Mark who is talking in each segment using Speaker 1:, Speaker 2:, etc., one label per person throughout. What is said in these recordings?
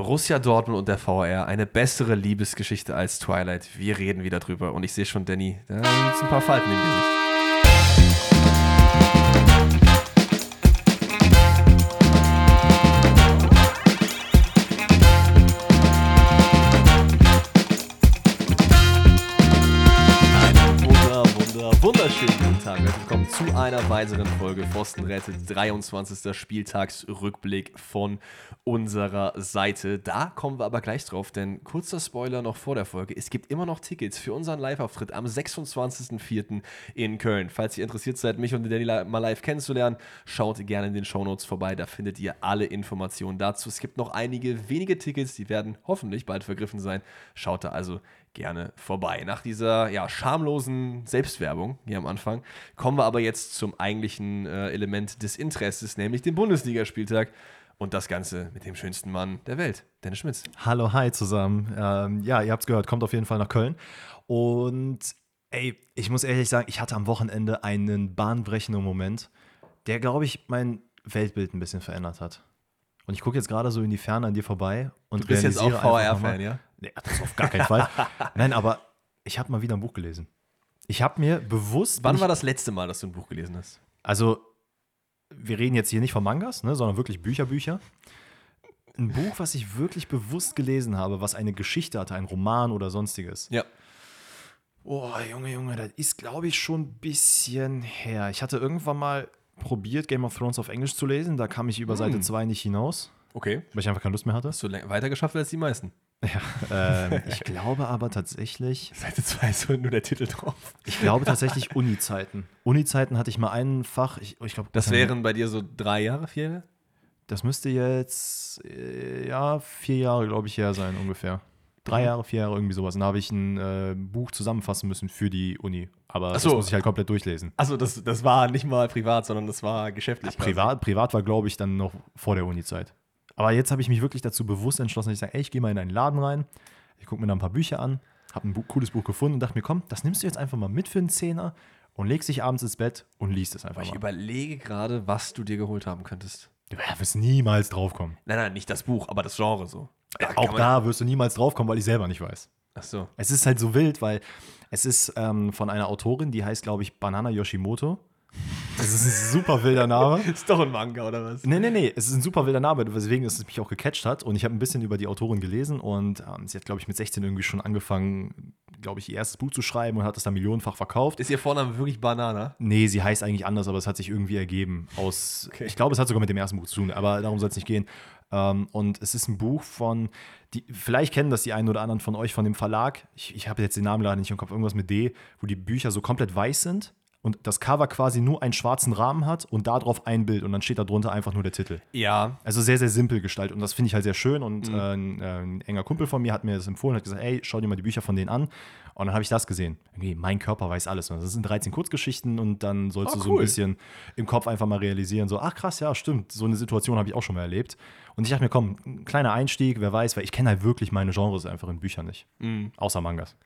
Speaker 1: Borussia Dortmund und der VR, eine bessere Liebesgeschichte als Twilight. Wir reden wieder drüber. Und ich sehe schon, Danny, da sind ein paar Falten im Gesicht. Zu einer weiteren Folge Pfosten rettet. 23. Spieltagsrückblick von unserer Seite. Da kommen wir aber gleich drauf, denn kurzer Spoiler noch vor der Folge. Es gibt immer noch Tickets für unseren Live-Auftritt am 26.04. in Köln. Falls ihr interessiert seid, mich und den Danny mal live kennenzulernen, schaut gerne in den Shownotes vorbei. Da findet ihr alle Informationen dazu. Es gibt noch einige wenige Tickets, die werden hoffentlich bald vergriffen sein. Schaut da also gerne vorbei. Nach dieser ja, schamlosen Selbstwerbung hier am Anfang kommen wir aber jetzt zum eigentlichen äh, Element des Interesses, nämlich dem Bundesligaspieltag. Und das Ganze mit dem schönsten Mann der Welt, Dennis Schmitz.
Speaker 2: Hallo, hi zusammen. Ähm, ja, ihr habt es gehört, kommt auf jeden Fall nach Köln. Und ey, ich muss ehrlich sagen, ich hatte am Wochenende einen bahnbrechenden Moment, der, glaube ich, mein Weltbild ein bisschen verändert hat. Und ich gucke jetzt gerade so in die Ferne an dir vorbei und
Speaker 1: Du bist jetzt auch VR-Fan, ja?
Speaker 2: Nee, das auf gar keinen Fall. Nein, aber ich habe mal wieder ein Buch gelesen. Ich habe mir bewusst.
Speaker 1: Wann war das letzte Mal, dass du ein Buch gelesen hast?
Speaker 2: Also, wir reden jetzt hier nicht von Mangas, ne, sondern wirklich Bücher, Bücher. Ein Buch, was ich wirklich bewusst gelesen habe, was eine Geschichte hatte, ein Roman oder sonstiges.
Speaker 1: Ja.
Speaker 2: Oh, Junge, Junge, das ist, glaube ich, schon ein bisschen her. Ich hatte irgendwann mal probiert, Game of Thrones auf Englisch zu lesen. Da kam ich über Seite 2 nicht hinaus,
Speaker 1: Okay.
Speaker 2: weil ich einfach keine Lust mehr hatte.
Speaker 1: Hast du weiter geschafft als die meisten?
Speaker 2: Ähm, ich glaube aber tatsächlich,
Speaker 1: Seite 2 ist nur der Titel drauf.
Speaker 2: ich glaube tatsächlich Uni-Zeiten. Uni-Zeiten hatte ich mal ein Fach, ich, ich glaube,
Speaker 1: Das wären bei dir so drei Jahre, vier Jahre?
Speaker 2: Das müsste jetzt, äh, ja, vier Jahre, glaube ich, her sein ungefähr. Drei
Speaker 1: Mhm.
Speaker 2: Jahre, vier Jahre, irgendwie sowas. Und da habe ich ein äh, Buch zusammenfassen müssen für die Uni. Aber
Speaker 1: so.
Speaker 2: das muss ich halt komplett durchlesen.
Speaker 1: Achso, das, das war nicht mal privat, sondern das war geschäftlich. quasi.
Speaker 2: Privat, privat war, glaube ich, dann noch vor der Uni-Zeit. Aber jetzt habe ich mich wirklich dazu bewusst entschlossen, dass ich sage, ey, ich gehe mal in einen Laden rein, ich gucke mir da ein paar Bücher an, habe ein cooles Buch gefunden und dachte mir, komm, das nimmst du jetzt einfach mal mit für einen Zehner und legst dich abends ins Bett und liest es einfach
Speaker 1: Ich
Speaker 2: mal.
Speaker 1: überlege gerade, was du dir geholt haben könntest.
Speaker 2: Du wirst niemals draufkommen.
Speaker 1: Nein, nein, nicht das Buch, aber das Genre so. kann
Speaker 2: Auch da wirst du niemals draufkommen, weil ich selber nicht weiß.
Speaker 1: Ach so.
Speaker 2: Es ist halt so wild, weil es ist ähm, von einer Autorin, die heißt, glaube ich, Banana Yoshimoto. Das ist ein super wilder Name.
Speaker 1: Ist doch ein Manga oder was?
Speaker 2: Nee, nee, nee, es ist ein super wilder Name, weswegen es mich auch gecatcht hat. Und ich habe ein bisschen über die Autorin gelesen und ähm, sie hat, glaube ich, mit 16 irgendwie schon angefangen, glaube ich, ihr erstes Buch zu schreiben und hat es dann millionenfach verkauft.
Speaker 1: Ist ihr Vorname wirklich Banana?
Speaker 2: Nee, sie heißt eigentlich anders, aber es hat sich irgendwie ergeben aus.
Speaker 1: Okay.
Speaker 2: Ich glaube, es hat sogar mit dem ersten Buch zu tun, aber darum soll es nicht gehen. Ähm, und es ist ein Buch von, die, vielleicht kennen das die einen oder anderen von euch von dem Verlag. Ich, ich habe jetzt den Namen leider nicht im Kopf, irgendwas mit D, wo die Bücher so komplett weiß sind und das Cover quasi nur einen schwarzen Rahmen hat und darauf ein Bild und dann steht da drunter einfach nur der Titel.
Speaker 1: Ja.
Speaker 2: Also sehr, sehr simpel gestaltet und das finde ich halt sehr schön. Und äh, ein, äh, ein enger Kumpel von mir hat mir das empfohlen, hat gesagt, ey, schau dir mal die Bücher von denen an. Und dann habe ich das gesehen. Irgendwie, mein Körper weiß alles. Und Das sind 13 Kurzgeschichten und dann sollst
Speaker 1: Ah,
Speaker 2: du so ein
Speaker 1: cool.
Speaker 2: bisschen im Kopf einfach mal realisieren, so, ach krass, ja, stimmt, so eine Situation habe ich auch schon mal erlebt. Und ich dachte mir, komm, ein kleiner Einstieg, wer weiß, weil ich kenne halt wirklich meine Genres einfach in Büchern nicht. Außer Mangas.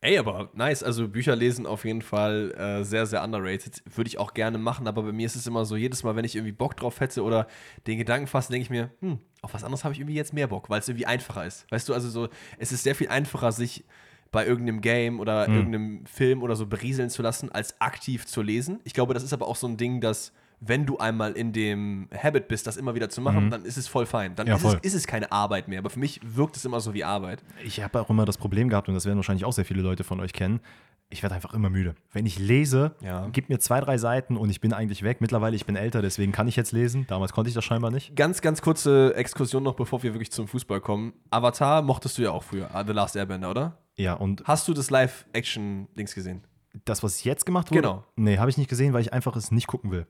Speaker 1: Ey, aber nice. Also Bücher lesen auf jeden Fall äh, sehr, sehr underrated. Würde ich auch gerne machen, aber bei mir ist es immer so, jedes Mal, wenn ich irgendwie Bock drauf hätte oder den Gedanken fasse, denke ich mir, hm, auf was anderes habe ich irgendwie jetzt mehr Bock, weil es irgendwie einfacher ist. Weißt du, also so, es ist sehr viel einfacher, sich bei irgendeinem Game oder irgendeinem Film oder so berieseln zu lassen, als aktiv zu lesen. Ich glaube, das ist aber auch so ein Ding, dass wenn du einmal in dem Habit bist, das immer wieder zu machen, dann ist es voll fein. Dann
Speaker 2: Ja,
Speaker 1: ist,
Speaker 2: voll.
Speaker 1: Es, ist es keine Arbeit mehr. Aber für mich wirkt es immer so wie Arbeit.
Speaker 2: Ich habe auch immer das Problem gehabt, und das werden wahrscheinlich auch sehr viele Leute von euch kennen. Ich werde einfach immer müde. Wenn ich lese,
Speaker 1: Ja.
Speaker 2: gib mir zwei, drei Seiten und ich bin eigentlich weg. Mittlerweile, ich bin älter, deswegen kann ich jetzt lesen. Damals konnte ich das scheinbar nicht.
Speaker 1: Ganz, ganz kurze Exkursion noch, bevor wir wirklich zum Fußball kommen. Avatar mochtest du ja auch früher, ah, The Last Airbender, oder?
Speaker 2: Ja, und
Speaker 1: Hast du das Live-Action-Dings gesehen?
Speaker 2: das, was jetzt gemacht wurde,
Speaker 1: Genau.
Speaker 2: nee, habe ich nicht gesehen, weil ich einfach es nicht gucken will.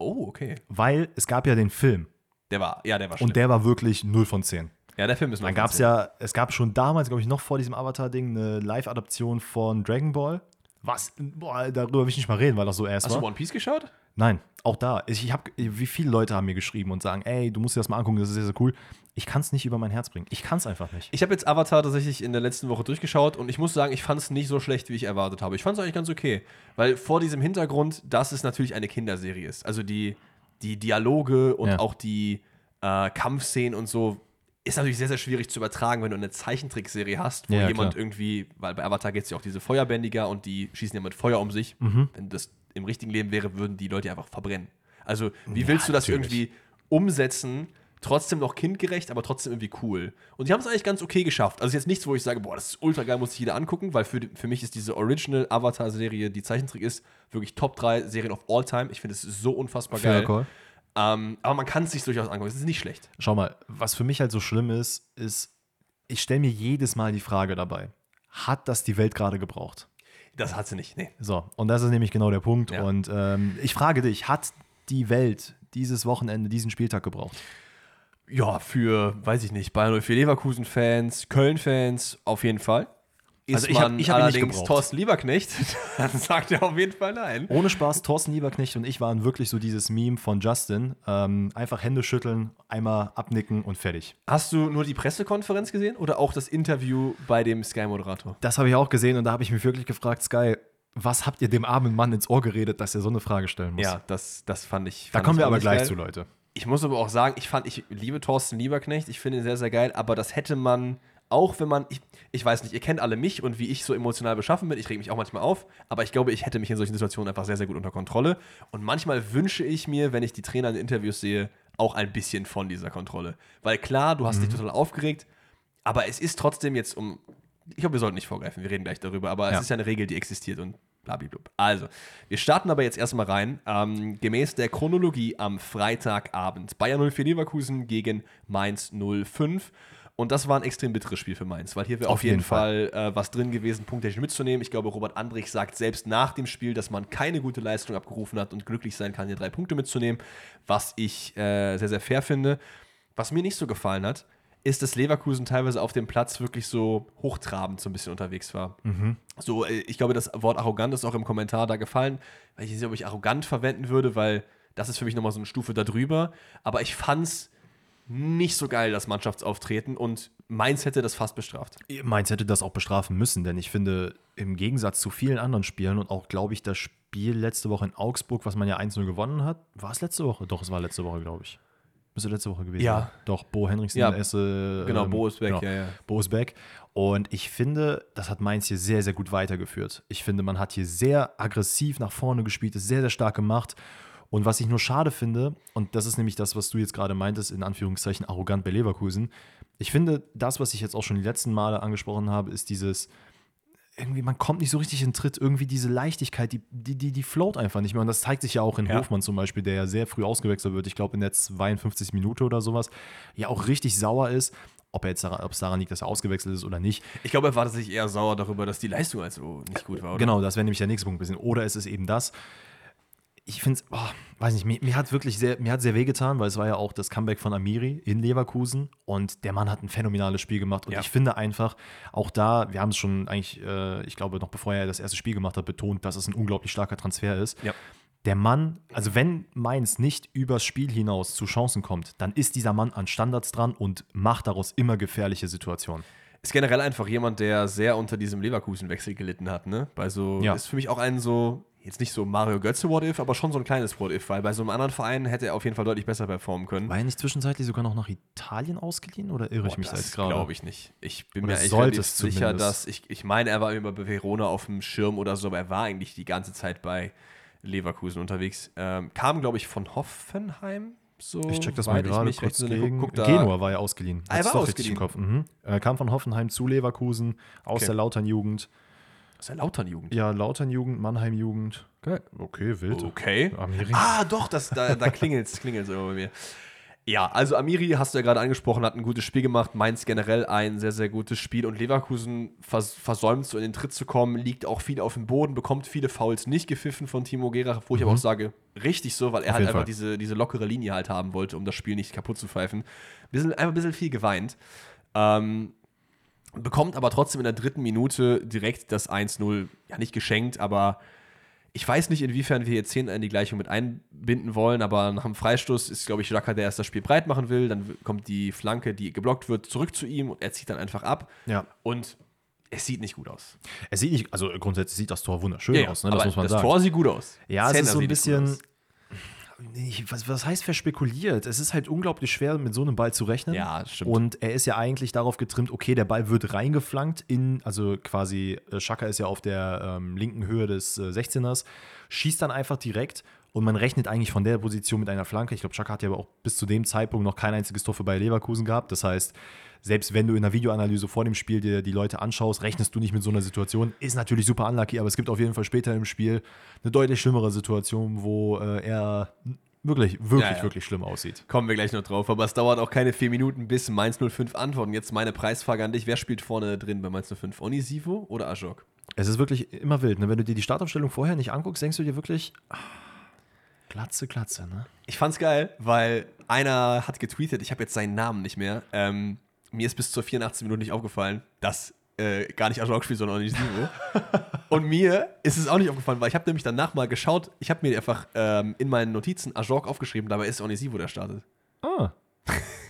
Speaker 1: Oh, okay.
Speaker 2: Weil es gab ja den Film
Speaker 1: Der war, ja, der war schlimm.
Speaker 2: und der war wirklich 0 von 10.
Speaker 1: ja, der Film ist
Speaker 2: Dann gab es ja, es gab schon damals, glaube ich, noch vor diesem Avatar-Ding eine Live-Adaption von Dragon Ball. Was? Boah, darüber will ich nicht mal reden, weil das so erst
Speaker 1: Hast
Speaker 2: war.
Speaker 1: du One Piece geschaut?
Speaker 2: Nein, auch da. Ich, ich hab, wie viele Leute haben mir geschrieben und sagen, ey, du musst dir das mal angucken, das ist sehr, sehr cool. Ich kann es nicht über mein Herz bringen. Ich kann es einfach nicht.
Speaker 1: Ich habe jetzt Avatar tatsächlich in der letzten Woche durchgeschaut und ich muss sagen, ich fand es nicht so schlecht, wie ich erwartet habe. Ich fand es eigentlich ganz okay. Weil vor diesem Hintergrund, dass es natürlich eine Kinderserie ist. Also die, die Dialoge und
Speaker 2: Ja.
Speaker 1: auch die äh, Kampfszenen und so ist natürlich sehr, sehr schwierig zu übertragen, wenn du eine Zeichentrickserie hast, wo
Speaker 2: Ja,
Speaker 1: jemand
Speaker 2: klar.
Speaker 1: irgendwie, weil bei Avatar geht es ja auch diese Feuerbändiger und die schießen ja mit Feuer um sich.
Speaker 2: Mhm.
Speaker 1: Wenn das im richtigen Leben wäre, würden die Leute einfach verbrennen. Also, wie willst du das
Speaker 2: natürlich.
Speaker 1: irgendwie umsetzen, trotzdem noch kindgerecht, aber trotzdem irgendwie cool? Und die haben es eigentlich ganz okay geschafft. Also, jetzt nichts, wo ich sage, boah, das ist ultra geil, muss sich jeder angucken, weil für, für mich ist diese Original Avatar-Serie, die Zeichentrick ist, wirklich Top 3 Serien of all time. Ich finde es so unfassbar
Speaker 2: Fair
Speaker 1: geil.
Speaker 2: Call.
Speaker 1: Ähm, aber man kann es sich durchaus angucken. Es ist nicht schlecht.
Speaker 2: Schau mal, was für mich halt so schlimm ist, ist, ich stelle mir jedes Mal die Frage dabei, hat das die Welt gerade gebraucht?
Speaker 1: Das hat sie nicht. Nee.
Speaker 2: So, und das ist nämlich genau der Punkt.
Speaker 1: Ja.
Speaker 2: Und ähm, ich frage dich, hat die Welt dieses Wochenende, diesen Spieltag gebraucht?
Speaker 1: Ja, für, weiß ich nicht, Bayern 04 Leverkusen-Fans, Köln-Fans auf jeden Fall. Ist
Speaker 2: Also ich hab- ich hab
Speaker 1: allerdings. Thorsten Lieberknecht, dann sagt er auf jeden Fall nein.
Speaker 2: Ohne Spaß, Thorsten Lieberknecht und ich waren wirklich so dieses Meme von Justin. Ähm, einfach Hände schütteln, einmal abnicken und fertig.
Speaker 1: Hast du nur die Pressekonferenz gesehen oder auch das Interview bei dem Sky-Moderator?
Speaker 2: Das habe ich auch gesehen und da habe ich mich wirklich gefragt, Sky, was habt ihr dem armen Mann ins Ohr geredet, dass er so eine Frage stellen muss?
Speaker 1: Ja, das, das fand ich.
Speaker 2: Da
Speaker 1: fand
Speaker 2: kommen
Speaker 1: ich
Speaker 2: wir aber gleich
Speaker 1: geil.
Speaker 2: zu, Leute.
Speaker 1: Ich muss aber auch sagen, ich fand, ich liebe Thorsten Lieberknecht, ich finde ihn sehr, sehr geil, aber das hätte man, auch wenn man, ich, ich weiß nicht, ihr kennt alle mich und wie ich so emotional beschaffen bin, ich reg mich auch manchmal auf, aber ich glaube, ich hätte mich in solchen Situationen einfach sehr, sehr gut unter Kontrolle. Und manchmal wünsche ich mir, wenn ich die Trainer in Interviews sehe, auch ein bisschen von dieser Kontrolle. Weil klar, du hast dich total aufgeregt, aber es ist trotzdem jetzt um, ich glaube, wir sollten nicht vorgreifen, wir reden gleich darüber, aber
Speaker 2: Ja.
Speaker 1: es ist ja eine Regel, die existiert und blablabla. Also, wir starten aber jetzt erstmal rein. Ähm, gemäß der Chronologie am Freitagabend. Bayern 04 Leverkusen gegen Mainz 05. Und das war ein extrem bitteres Spiel für Mainz, weil hier wäre auf,
Speaker 2: Auf
Speaker 1: jeden
Speaker 2: jeden
Speaker 1: Fall, äh, was drin gewesen, punkttechnisch mitzunehmen. Ich glaube, Robert Andrich sagt selbst nach dem Spiel, dass man keine gute Leistung abgerufen hat und glücklich sein kann, hier drei Punkte mitzunehmen, was ich äh, sehr, sehr fair finde. Was mir nicht so gefallen hat, ist, dass Leverkusen teilweise auf dem Platz wirklich so hochtrabend so ein bisschen unterwegs war. So, äh, ich glaube, das Wort arrogant ist auch im Kommentar da gefallen, weil ich nicht, ob ich arrogant verwenden würde, weil das ist für mich nochmal so eine Stufe darüber. Aber ich fand's nicht so geil, das Mannschaftsauftreten und Mainz hätte das fast bestraft.
Speaker 2: Mainz hätte das auch bestrafen müssen, denn ich finde, im Gegensatz zu vielen anderen Spielen und auch, glaube ich, das Spiel letzte Woche in Augsburg, was man ja 1-0 gewonnen hat, war es letzte Woche? Doch, es war letzte Woche, glaube ich. Müsste letzte Woche gewesen
Speaker 1: Ja.
Speaker 2: Doch, Bo Henriksen,
Speaker 1: Ja.
Speaker 2: Esse.
Speaker 1: Genau,
Speaker 2: ähm,
Speaker 1: Bo ist weg,
Speaker 2: genau.
Speaker 1: ja, ja.
Speaker 2: Bo ist weg. Und ich finde, das hat Mainz hier sehr, sehr gut weitergeführt. Ich finde, man hat hier sehr aggressiv nach vorne gespielt, ist sehr, sehr stark gemacht. Und was ich nur schade finde, und das ist nämlich das, was du jetzt gerade meintest, in Anführungszeichen arrogant bei Leverkusen. Ich finde, das, was ich jetzt auch schon die letzten Male angesprochen habe, ist dieses, irgendwie, man kommt nicht so richtig in Tritt, irgendwie diese Leichtigkeit, die, die, die, die float einfach nicht mehr. Und das zeigt sich ja auch in
Speaker 1: Ja.
Speaker 2: Hofmann zum Beispiel, der ja sehr früh ausgewechselt wird, ich glaube in der 52. Minute oder sowas, ja auch richtig sauer ist. Ob, er jetzt, daran- ob es daran liegt, dass er ausgewechselt ist oder nicht.
Speaker 1: Ich glaube, er war sich eher sauer darüber, dass die Leistung also nicht gut war, oder?
Speaker 2: Genau, das wäre nämlich der nächste Punkt. ein Bisschen. Oder es ist eben das. Ich finde es, weiß nicht, mir, mir hat wirklich sehr, mir hat sehr wehgetan, weil es war ja auch das Comeback von Amiri in Leverkusen und der Mann hat ein phänomenales Spiel gemacht. Und
Speaker 1: Ja.
Speaker 2: ich finde einfach, auch da, wir haben es schon eigentlich, äh, ich glaube, noch bevor er das erste Spiel gemacht hat, betont, dass es ein unglaublich starker Transfer ist.
Speaker 1: Ja.
Speaker 2: Der Mann, also wenn Mainz nicht übers Spiel hinaus zu Chancen kommt, dann ist dieser Mann an Standards dran und macht daraus immer gefährliche Situationen.
Speaker 1: Ist generell einfach jemand, der sehr unter diesem Leverkusen-Wechsel gelitten hat, ne? Bei so,
Speaker 2: Ja.
Speaker 1: ist für mich auch ein so, jetzt nicht so Mario Götze What If, aber schon so ein kleines What If, weil bei so einem anderen Verein hätte er auf jeden Fall deutlich besser performen können.
Speaker 2: War er nicht zwischenzeitlich sogar noch nach Italien ausgeliehen oder irre ich mich da jetzt gerade?
Speaker 1: glaube ich nicht. Ich bin
Speaker 2: Oder
Speaker 1: mir echt sicher,
Speaker 2: zumindest.
Speaker 1: dass ich, ich meine, er war immer bei Verona auf dem Schirm oder so, aber er war eigentlich die ganze Zeit bei Leverkusen unterwegs. Ähm, kam, glaube ich, von Hoffenheim. So
Speaker 2: Ich check das mal gerade kurz gegen.
Speaker 1: Guck da-
Speaker 2: Genua war ja ausgeliehen.
Speaker 1: Ah, er war
Speaker 2: richtig im
Speaker 1: ausgeliehen.
Speaker 2: Kopf. Mhm. Er kam von Hoffenheim zu Leverkusen, aus
Speaker 1: Okay.
Speaker 2: der Lautern-Jugend.
Speaker 1: Das ist ja Lautern-Jugend.
Speaker 2: Ja, Lautern-Jugend, Mannheim-Jugend.
Speaker 1: Geil.
Speaker 2: Okay, wild.
Speaker 1: Okay.
Speaker 2: Amiri.
Speaker 1: Ah, doch, das, da, da klingelt es klingelt's immer bei mir. Ja, also Amiri, hast du ja gerade angesprochen, hat ein gutes Spiel gemacht. Mainz generell ein sehr, sehr gutes Spiel. Und Leverkusen vers versäumt so in den Tritt zu kommen, liegt auch viel auf dem Boden, bekommt viele Fouls nicht gepfiffen von Timo Gerach, wo ich aber auch sage, richtig so, weil er
Speaker 2: Auf
Speaker 1: halt einfach
Speaker 2: Fall.
Speaker 1: diese, diese lockere Linie halt haben wollte, um das Spiel nicht kaputt zu pfeifen. Wir sind einfach ein bisschen viel geweint. Ähm, bekommt aber trotzdem in der dritten Minute direkt das 1-0, ja nicht geschenkt, aber ich weiß nicht, inwiefern wir jetzt 10 in die Gleichung mit einbinden wollen, aber nach dem Freistoß ist, glaube ich, Jaka, der erst das Spiel breit machen will. Dann kommt die Flanke, die geblockt wird, zurück zu ihm und er zieht dann einfach ab.
Speaker 2: Ja.
Speaker 1: Und es sieht nicht gut aus.
Speaker 2: Es sieht nicht, also grundsätzlich sieht das Tor wunderschön aus, ne? das muss man
Speaker 1: das
Speaker 2: sagen.
Speaker 1: Tor sieht gut aus.
Speaker 2: ja, es
Speaker 1: Zehner
Speaker 2: ist so ein bisschen. Ich, was, was heißt verspekuliert? Es ist halt unglaublich schwer, mit so einem Ball zu rechnen.
Speaker 1: Ja, stimmt.
Speaker 2: Und er ist ja eigentlich darauf getrimmt, okay, der Ball wird reingeflankt in, also quasi, äh, Schaka ist ja auf der ähm, linken Höhe des äh, 16ers, schießt dann einfach direkt und man rechnet eigentlich von der Position mit einer Flanke. Ich glaube, Schaka hat ja aber auch bis zu dem Zeitpunkt noch kein einziges Tor für Bayer Leverkusen gehabt. Das heißt, selbst wenn du in der Videoanalyse vor dem Spiel dir die Leute anschaust, rechnest du nicht mit so einer Situation. Ist natürlich super unlucky, aber es gibt auf jeden Fall später im Spiel eine deutlich schlimmere Situation, wo äh, er wirklich, wirklich,
Speaker 1: Ja, ja.
Speaker 2: wirklich schlimm aussieht.
Speaker 1: Kommen wir gleich noch drauf, aber es dauert auch keine vier Minuten, bis Mainz 05 antworten. Jetzt meine Preisfrage an dich: Wer spielt vorne drin bei Mainz 05? Onisivo oder Ajok?
Speaker 2: Es ist wirklich immer wild. Ne? Wenn du dir die Startaufstellung vorher nicht anguckst, denkst du dir wirklich, ah, Glatze, Glatze, ne?
Speaker 1: Ich fand's geil, weil einer hat getweetet, ich habe jetzt seinen Namen nicht mehr. Ähm, mir ist bis zur 84 Minute nicht aufgefallen, dass äh, gar nicht Ajok spielt, sondern Onisivo. Und mir ist es auch nicht aufgefallen, weil ich habe nämlich danach mal geschaut, ich habe mir einfach ähm, in meinen Notizen Ajok aufgeschrieben, dabei ist Onisivo, der startet.
Speaker 2: Ah.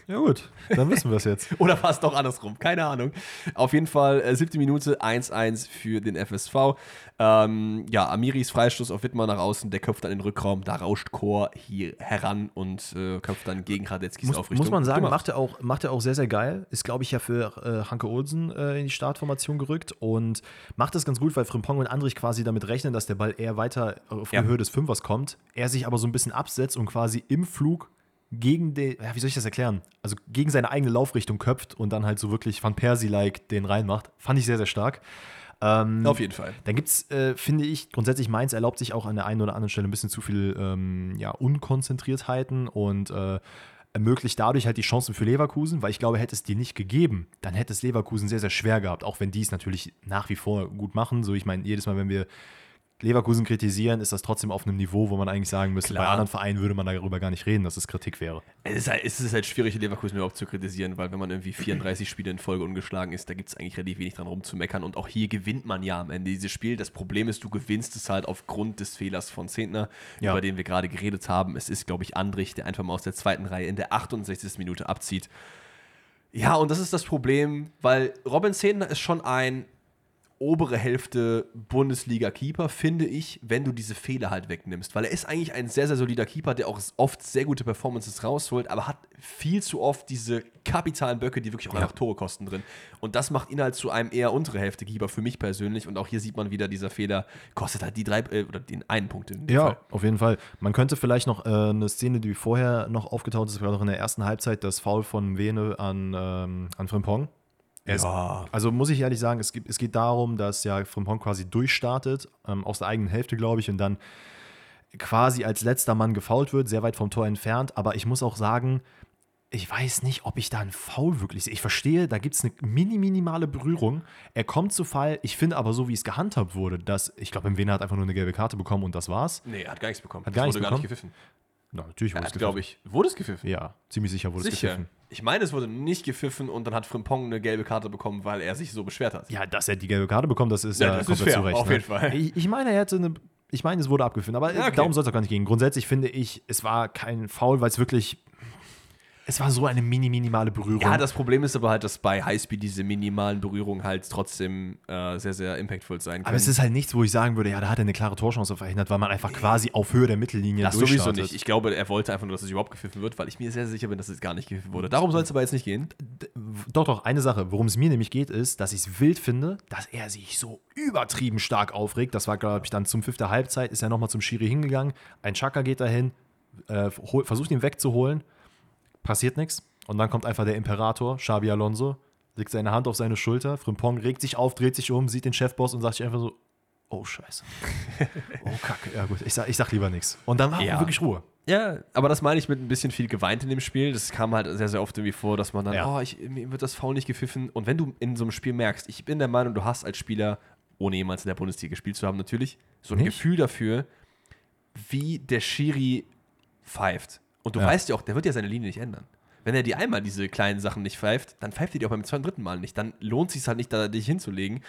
Speaker 2: Ja, gut. Dann wissen wir es jetzt.
Speaker 1: Oder fast doch andersrum, keine Ahnung. Auf jeden Fall äh, siebte Minute 1-1 für den FSV. Ähm, ja, Amiris Freistoß auf Wittmann nach außen, der köpft dann in den Rückraum, da rauscht Chor hier heran und äh, köpft dann gegen Radetzkis
Speaker 2: Muss,
Speaker 1: Aufrichtung.
Speaker 2: muss man sagen,
Speaker 1: Gemacht.
Speaker 2: macht er, auch, macht er auch sehr, sehr geil. Ist, glaube ich, ja für äh, Hanke Olsen äh, in die Startformation gerückt und macht das ganz gut, weil Frimpong und Andrich quasi damit rechnen, dass der Ball eher weiter auf
Speaker 1: Ja.
Speaker 2: die Höhe des Fünfers kommt. Er sich aber so ein bisschen absetzt und quasi im Flug gegen den, ja, wie soll ich das erklären? Also gegen seine eigene Laufrichtung köpft und dann halt so wirklich Van Persie-like den reinmacht. Fand ich sehr, sehr stark. Ähm,
Speaker 1: Auf jeden Fall.
Speaker 2: dann gibt es, äh, finde ich, grundsätzlich Mainz erlaubt sich auch an der einen oder anderen Stelle ein bisschen zu viel ähm, ja, Unkonzentriertheiten und äh, ermöglicht dadurch halt die Chancen für Leverkusen, weil ich glaube, hätte es die nicht gegeben, dann hätte es Leverkusen sehr, sehr schwer gehabt, auch wenn die es natürlich nach wie vor gut machen. So, ich meine, jedes Mal, wenn wir Leverkusen kritisieren, ist das trotzdem auf einem Niveau, wo man eigentlich sagen müsste,
Speaker 1: Klar.
Speaker 2: bei anderen Vereinen würde man darüber gar nicht reden, dass es Kritik wäre.
Speaker 1: Es ist, halt, es ist halt schwierig, Leverkusen überhaupt zu kritisieren, weil wenn man irgendwie 34 Spiele in Folge ungeschlagen ist, da gibt es eigentlich relativ wenig dran rumzumeckern. Und auch hier gewinnt man ja am Ende dieses Spiel. Das Problem ist, du gewinnst es halt aufgrund des Fehlers von Zehntner,
Speaker 2: Ja.
Speaker 1: über den wir gerade geredet haben. Es ist, glaube ich, Andrich, der einfach mal aus der zweiten Reihe in der 68. Minute abzieht. Ja, und das ist das Problem, weil Robin Zehntner ist schon ein obere Hälfte Bundesliga-Keeper, finde ich, wenn du diese Fehler halt wegnimmst. Weil er ist eigentlich ein sehr, sehr solider Keeper, der auch oft sehr gute Performances rausholt, aber hat viel zu oft diese kapitalen Böcke, die wirklich auch
Speaker 2: Ja.
Speaker 1: einfach Tore kosten drin. Und das macht ihn halt zu einem eher untere Hälfte Keeper für mich persönlich. Und auch hier sieht man wieder, dieser Fehler kostet halt die drei, äh, oder den einen Punkt
Speaker 2: Ja,
Speaker 1: Fall.
Speaker 2: auf jeden Fall. Man könnte vielleicht noch äh, eine Szene, die vorher noch aufgetaucht ist, war noch in der ersten Halbzeit, das Foul von Vene an, ähm, an Frimpong. Ist-
Speaker 1: Ja.
Speaker 2: Also muss ich ehrlich sagen, es, gibt, es geht darum, dass ja Frimpong quasi durchstartet, ähm, aus der eigenen Hälfte, glaube ich, und dann quasi als letzter Mann gefault wird, sehr weit vom Tor entfernt. Aber ich muss auch sagen, ich weiß nicht, ob ich da einen Foul wirklich sehe. Ich verstehe, da gibt es eine mini, minimale Berührung. Er kommt zu Fall. Ich finde aber so, wie es gehandhabt wurde, dass, ich glaube, Wiener hat einfach nur eine gelbe Karte bekommen und das war's.
Speaker 1: Nee, er hat gar nichts bekommen.
Speaker 2: Hat gar
Speaker 1: Es
Speaker 2: nichts
Speaker 1: wurde gar nicht
Speaker 2: bekommen?
Speaker 1: gepfiffen.
Speaker 2: Na, natürlich wurde
Speaker 1: hat,
Speaker 2: es
Speaker 1: glaube ich, wurde es gepfiffen?
Speaker 2: Ja, ziemlich sicher wurde es
Speaker 1: Sicher.
Speaker 2: gepfiffen.
Speaker 1: Ich meine, es wurde nicht gepfiffen und dann hat Frimpong eine gelbe Karte bekommen, weil er sich so beschwert hat.
Speaker 2: Ja, dass er die gelbe Karte bekommt, das ist
Speaker 1: Ja,
Speaker 2: ja,
Speaker 1: das ist fair,
Speaker 2: zu Recht.
Speaker 1: auf
Speaker 2: ne?
Speaker 1: jeden Fall.
Speaker 2: Ich, ich meine, er hätte eine. Ich meine, es wurde abgepfiffen, aber
Speaker 1: Ja, okay.
Speaker 2: darum soll es auch gar nicht gehen. Grundsätzlich finde ich, es war kein Foul, weil es wirklich. Es war so eine mini, minimale Berührung.
Speaker 1: Ja, das Problem ist aber halt, dass bei Highspeed diese minimalen Berührungen halt trotzdem äh, sehr, sehr impactful sein können.
Speaker 2: aber es ist halt nichts, wo ich sagen würde, ja, da hat er eine klare Torchance verhindert, weil man einfach quasi auf Höhe der Mittellinie
Speaker 1: das sowieso nicht. Ich glaube, er wollte einfach nur, dass es überhaupt gepfiffen wird, weil ich mir sehr, sehr sicher bin, dass es gar nicht gepfiffen wurde. Darum soll es aber jetzt nicht gehen.
Speaker 2: Doch, doch, eine Sache, worum es mir nämlich geht, ist, dass ich es wild finde, dass er sich so übertrieben stark aufregt. Das war, glaube ich, dann zum der Halbzeit, ist er nochmal zum Schiri hingegangen. Ein Chaka geht dahin, äh, versucht ihn wegzuholen, passiert nichts. Und dann kommt einfach der Imperator, Xabi Alonso, legt seine Hand auf seine Schulter. Frimpong regt sich auf, dreht sich um, sieht den Chefboss und sagt sich einfach so: Oh, Scheiße. oh, Kacke. Ja, gut, ich sag, ich sag lieber nichts. Und dann war
Speaker 1: Ja.
Speaker 2: wirklich Ruhe.
Speaker 1: Ja, aber das meine ich mit ein bisschen viel geweint in dem Spiel. Das kam halt sehr, sehr oft irgendwie vor, dass man dann,
Speaker 2: Ja.
Speaker 1: oh, ich, mir wird das Foul nicht gepfiffen. Und wenn du in so einem Spiel merkst, ich bin der Meinung, du hast als Spieler, ohne jemals in der Bundesliga gespielt zu haben, natürlich, so ein
Speaker 2: Nicht?
Speaker 1: Gefühl dafür, wie der Schiri pfeift. Und du
Speaker 2: Ja.
Speaker 1: weißt ja auch, der wird ja seine Linie nicht ändern. Wenn er dir einmal diese kleinen Sachen nicht pfeift, dann pfeift er dir auch beim zweiten, dritten Mal nicht. Dann lohnt es sich halt nicht, da dich hinzulegen.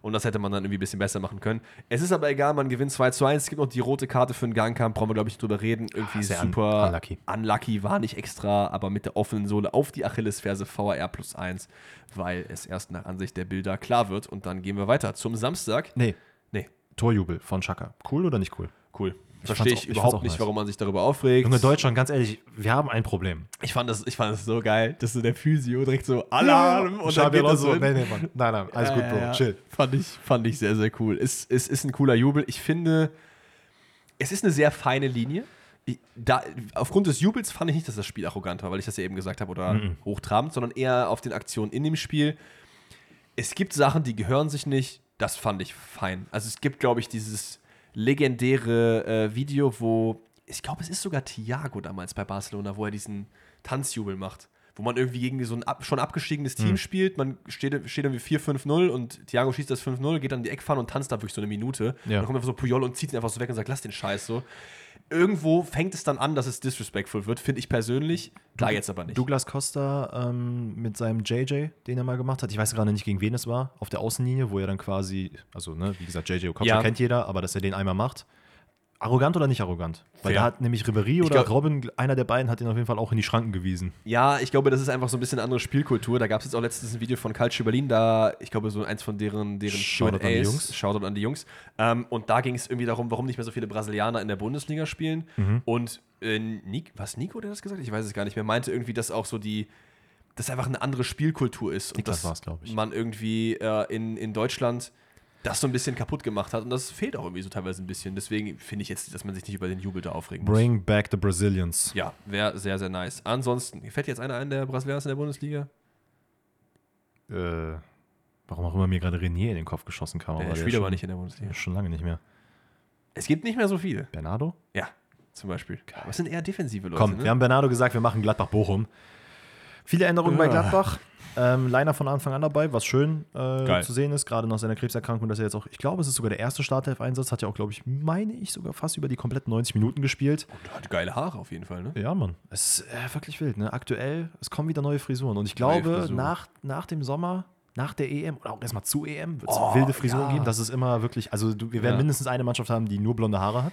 Speaker 1: Und das hätte man dann irgendwie ein bisschen besser machen können. Es ist aber egal, man gewinnt 2 zu 1. Es gibt noch die rote Karte für den Gangkampf, brauchen wir, glaube ich, nicht drüber reden. Irgendwie
Speaker 2: un-
Speaker 1: super
Speaker 2: unlucky.
Speaker 1: unlucky, war nicht extra, aber mit der offenen Sohle auf die Achillesferse VAR plus 1, weil es erst nach Ansicht der Bilder klar wird. Und dann gehen wir weiter zum Samstag.
Speaker 2: Nee,
Speaker 1: Nee,
Speaker 2: Torjubel von Chaka. Cool oder nicht cool?
Speaker 1: cool. Verstehe ich,
Speaker 2: ich
Speaker 1: überhaupt nicht,
Speaker 2: nice.
Speaker 1: warum man sich darüber aufregt.
Speaker 2: Junge, Deutschland, ganz ehrlich, wir haben ein Problem.
Speaker 1: Ich fand das, ich fand das so geil, dass so der Physio direkt so Alarm und dann geht er so
Speaker 2: nee, nee, Mann. Nein, nein, alles
Speaker 1: Ja,
Speaker 2: gut,
Speaker 1: ja,
Speaker 2: Bro,
Speaker 1: ja.
Speaker 2: chill.
Speaker 1: Fand ich, fand ich sehr, sehr cool. Es, es ist ein cooler Jubel. Ich finde, es ist eine sehr feine Linie. Ich, da, aufgrund des Jubels fand ich nicht, dass das Spiel arrogant war, weil ich das ja eben gesagt habe, oder hochtrabend, sondern eher auf den Aktionen in dem Spiel. Es gibt Sachen, die gehören sich nicht. Das fand ich fein. Also es gibt, glaube ich, dieses legendäre äh, Video, wo, ich glaube, es ist sogar Thiago damals bei Barcelona, wo er diesen Tanzjubel macht. Wo man irgendwie gegen so ein ab, schon abgestiegenes. Team spielt, man steht, steht irgendwie 4-5-0 und Thiago schießt das 5-0, geht dann die Eckfahne und tanzt da wirklich so eine Minute.
Speaker 2: Ja.
Speaker 1: Dann kommt einfach so Puyol und zieht ihn einfach so weg und sagt, lass den Scheiß so. Irgendwo fängt es dann an, dass es disrespectful wird, finde ich persönlich. Klar, jetzt aber nicht.
Speaker 2: Douglas Costa ähm, mit seinem JJ, den er mal gemacht hat. Ich weiß gerade nicht, gegen wen es war, auf der Außenlinie, wo er dann quasi, also ne, wie gesagt, JJ Okocha
Speaker 1: Ja.
Speaker 2: kennt jeder, aber dass er den einmal macht. Arrogant oder nicht arrogant? Weil
Speaker 1: Fair.
Speaker 2: da hat nämlich Ribéry oder
Speaker 1: glaub-
Speaker 2: Robin, einer der beiden, hat ihn auf jeden Fall auch in die Schranken gewiesen.
Speaker 1: Ja, ich glaube, das ist einfach so ein bisschen eine andere Spielkultur. Da gab es jetzt auch letztens ein Video von Calcio Berlin, da, ich glaube, so eins von deren, deren
Speaker 2: Shoutout an die. Jungs.
Speaker 1: Shoutout an die Jungs. Ähm, und da ging es irgendwie darum, warum nicht mehr so viele Brasilianer in der Bundesliga spielen.
Speaker 2: Mhm.
Speaker 1: Und äh, Nick, was Nico, der das gesagt hat? Ich weiß es gar nicht mehr. Meinte irgendwie, dass auch so die, dass einfach eine andere Spielkultur ist. Und
Speaker 2: Niklas
Speaker 1: dass man irgendwie äh, in, in Deutschland das so ein bisschen kaputt gemacht hat. Und das fehlt auch irgendwie so teilweise ein bisschen. Deswegen finde ich jetzt, dass man sich nicht über den Jubel da aufregen muss.
Speaker 2: Bring back the Brazilians.
Speaker 1: Ja, wäre sehr, sehr nice. Ansonsten, fällt jetzt einer ein, der Brasilianer in der Bundesliga?
Speaker 2: Äh, warum auch immer mir gerade Renier in den Kopf geschossen kam.
Speaker 1: Der
Speaker 2: der
Speaker 1: spielt aber nicht in der Bundesliga.
Speaker 2: Schon lange nicht mehr.
Speaker 1: Es gibt nicht mehr so viele.
Speaker 2: Bernardo?
Speaker 1: Ja, zum Beispiel. Aber es sind eher defensive Leute.
Speaker 2: Komm,
Speaker 1: ne?
Speaker 2: wir haben Bernardo gesagt, wir machen Gladbach-Bochum. Viele Änderungen bei
Speaker 1: Ja.
Speaker 2: Gladbach. Ähm, Leiner von Anfang an dabei, was schön äh, zu sehen ist, gerade nach seiner Krebserkrankung, dass er jetzt auch, ich glaube, es ist sogar der erste Startelf-Einsatz, hat ja auch, glaube ich, meine ich, sogar fast über die kompletten 90 Minuten gespielt.
Speaker 1: Und hat geile Haare auf jeden Fall, ne?
Speaker 2: Ja, Mann. Es ist äh, wirklich wild, ne? Aktuell, es kommen wieder neue Frisuren. Und ich glaube, nach, nach dem Sommer, nach der EM oder auch erstmal zu EM, wird es
Speaker 1: Oh,
Speaker 2: wilde Frisuren
Speaker 1: ja.
Speaker 2: geben. Das ist immer wirklich, also wir werden
Speaker 1: Ja.
Speaker 2: mindestens eine Mannschaft haben, die nur blonde Haare hat.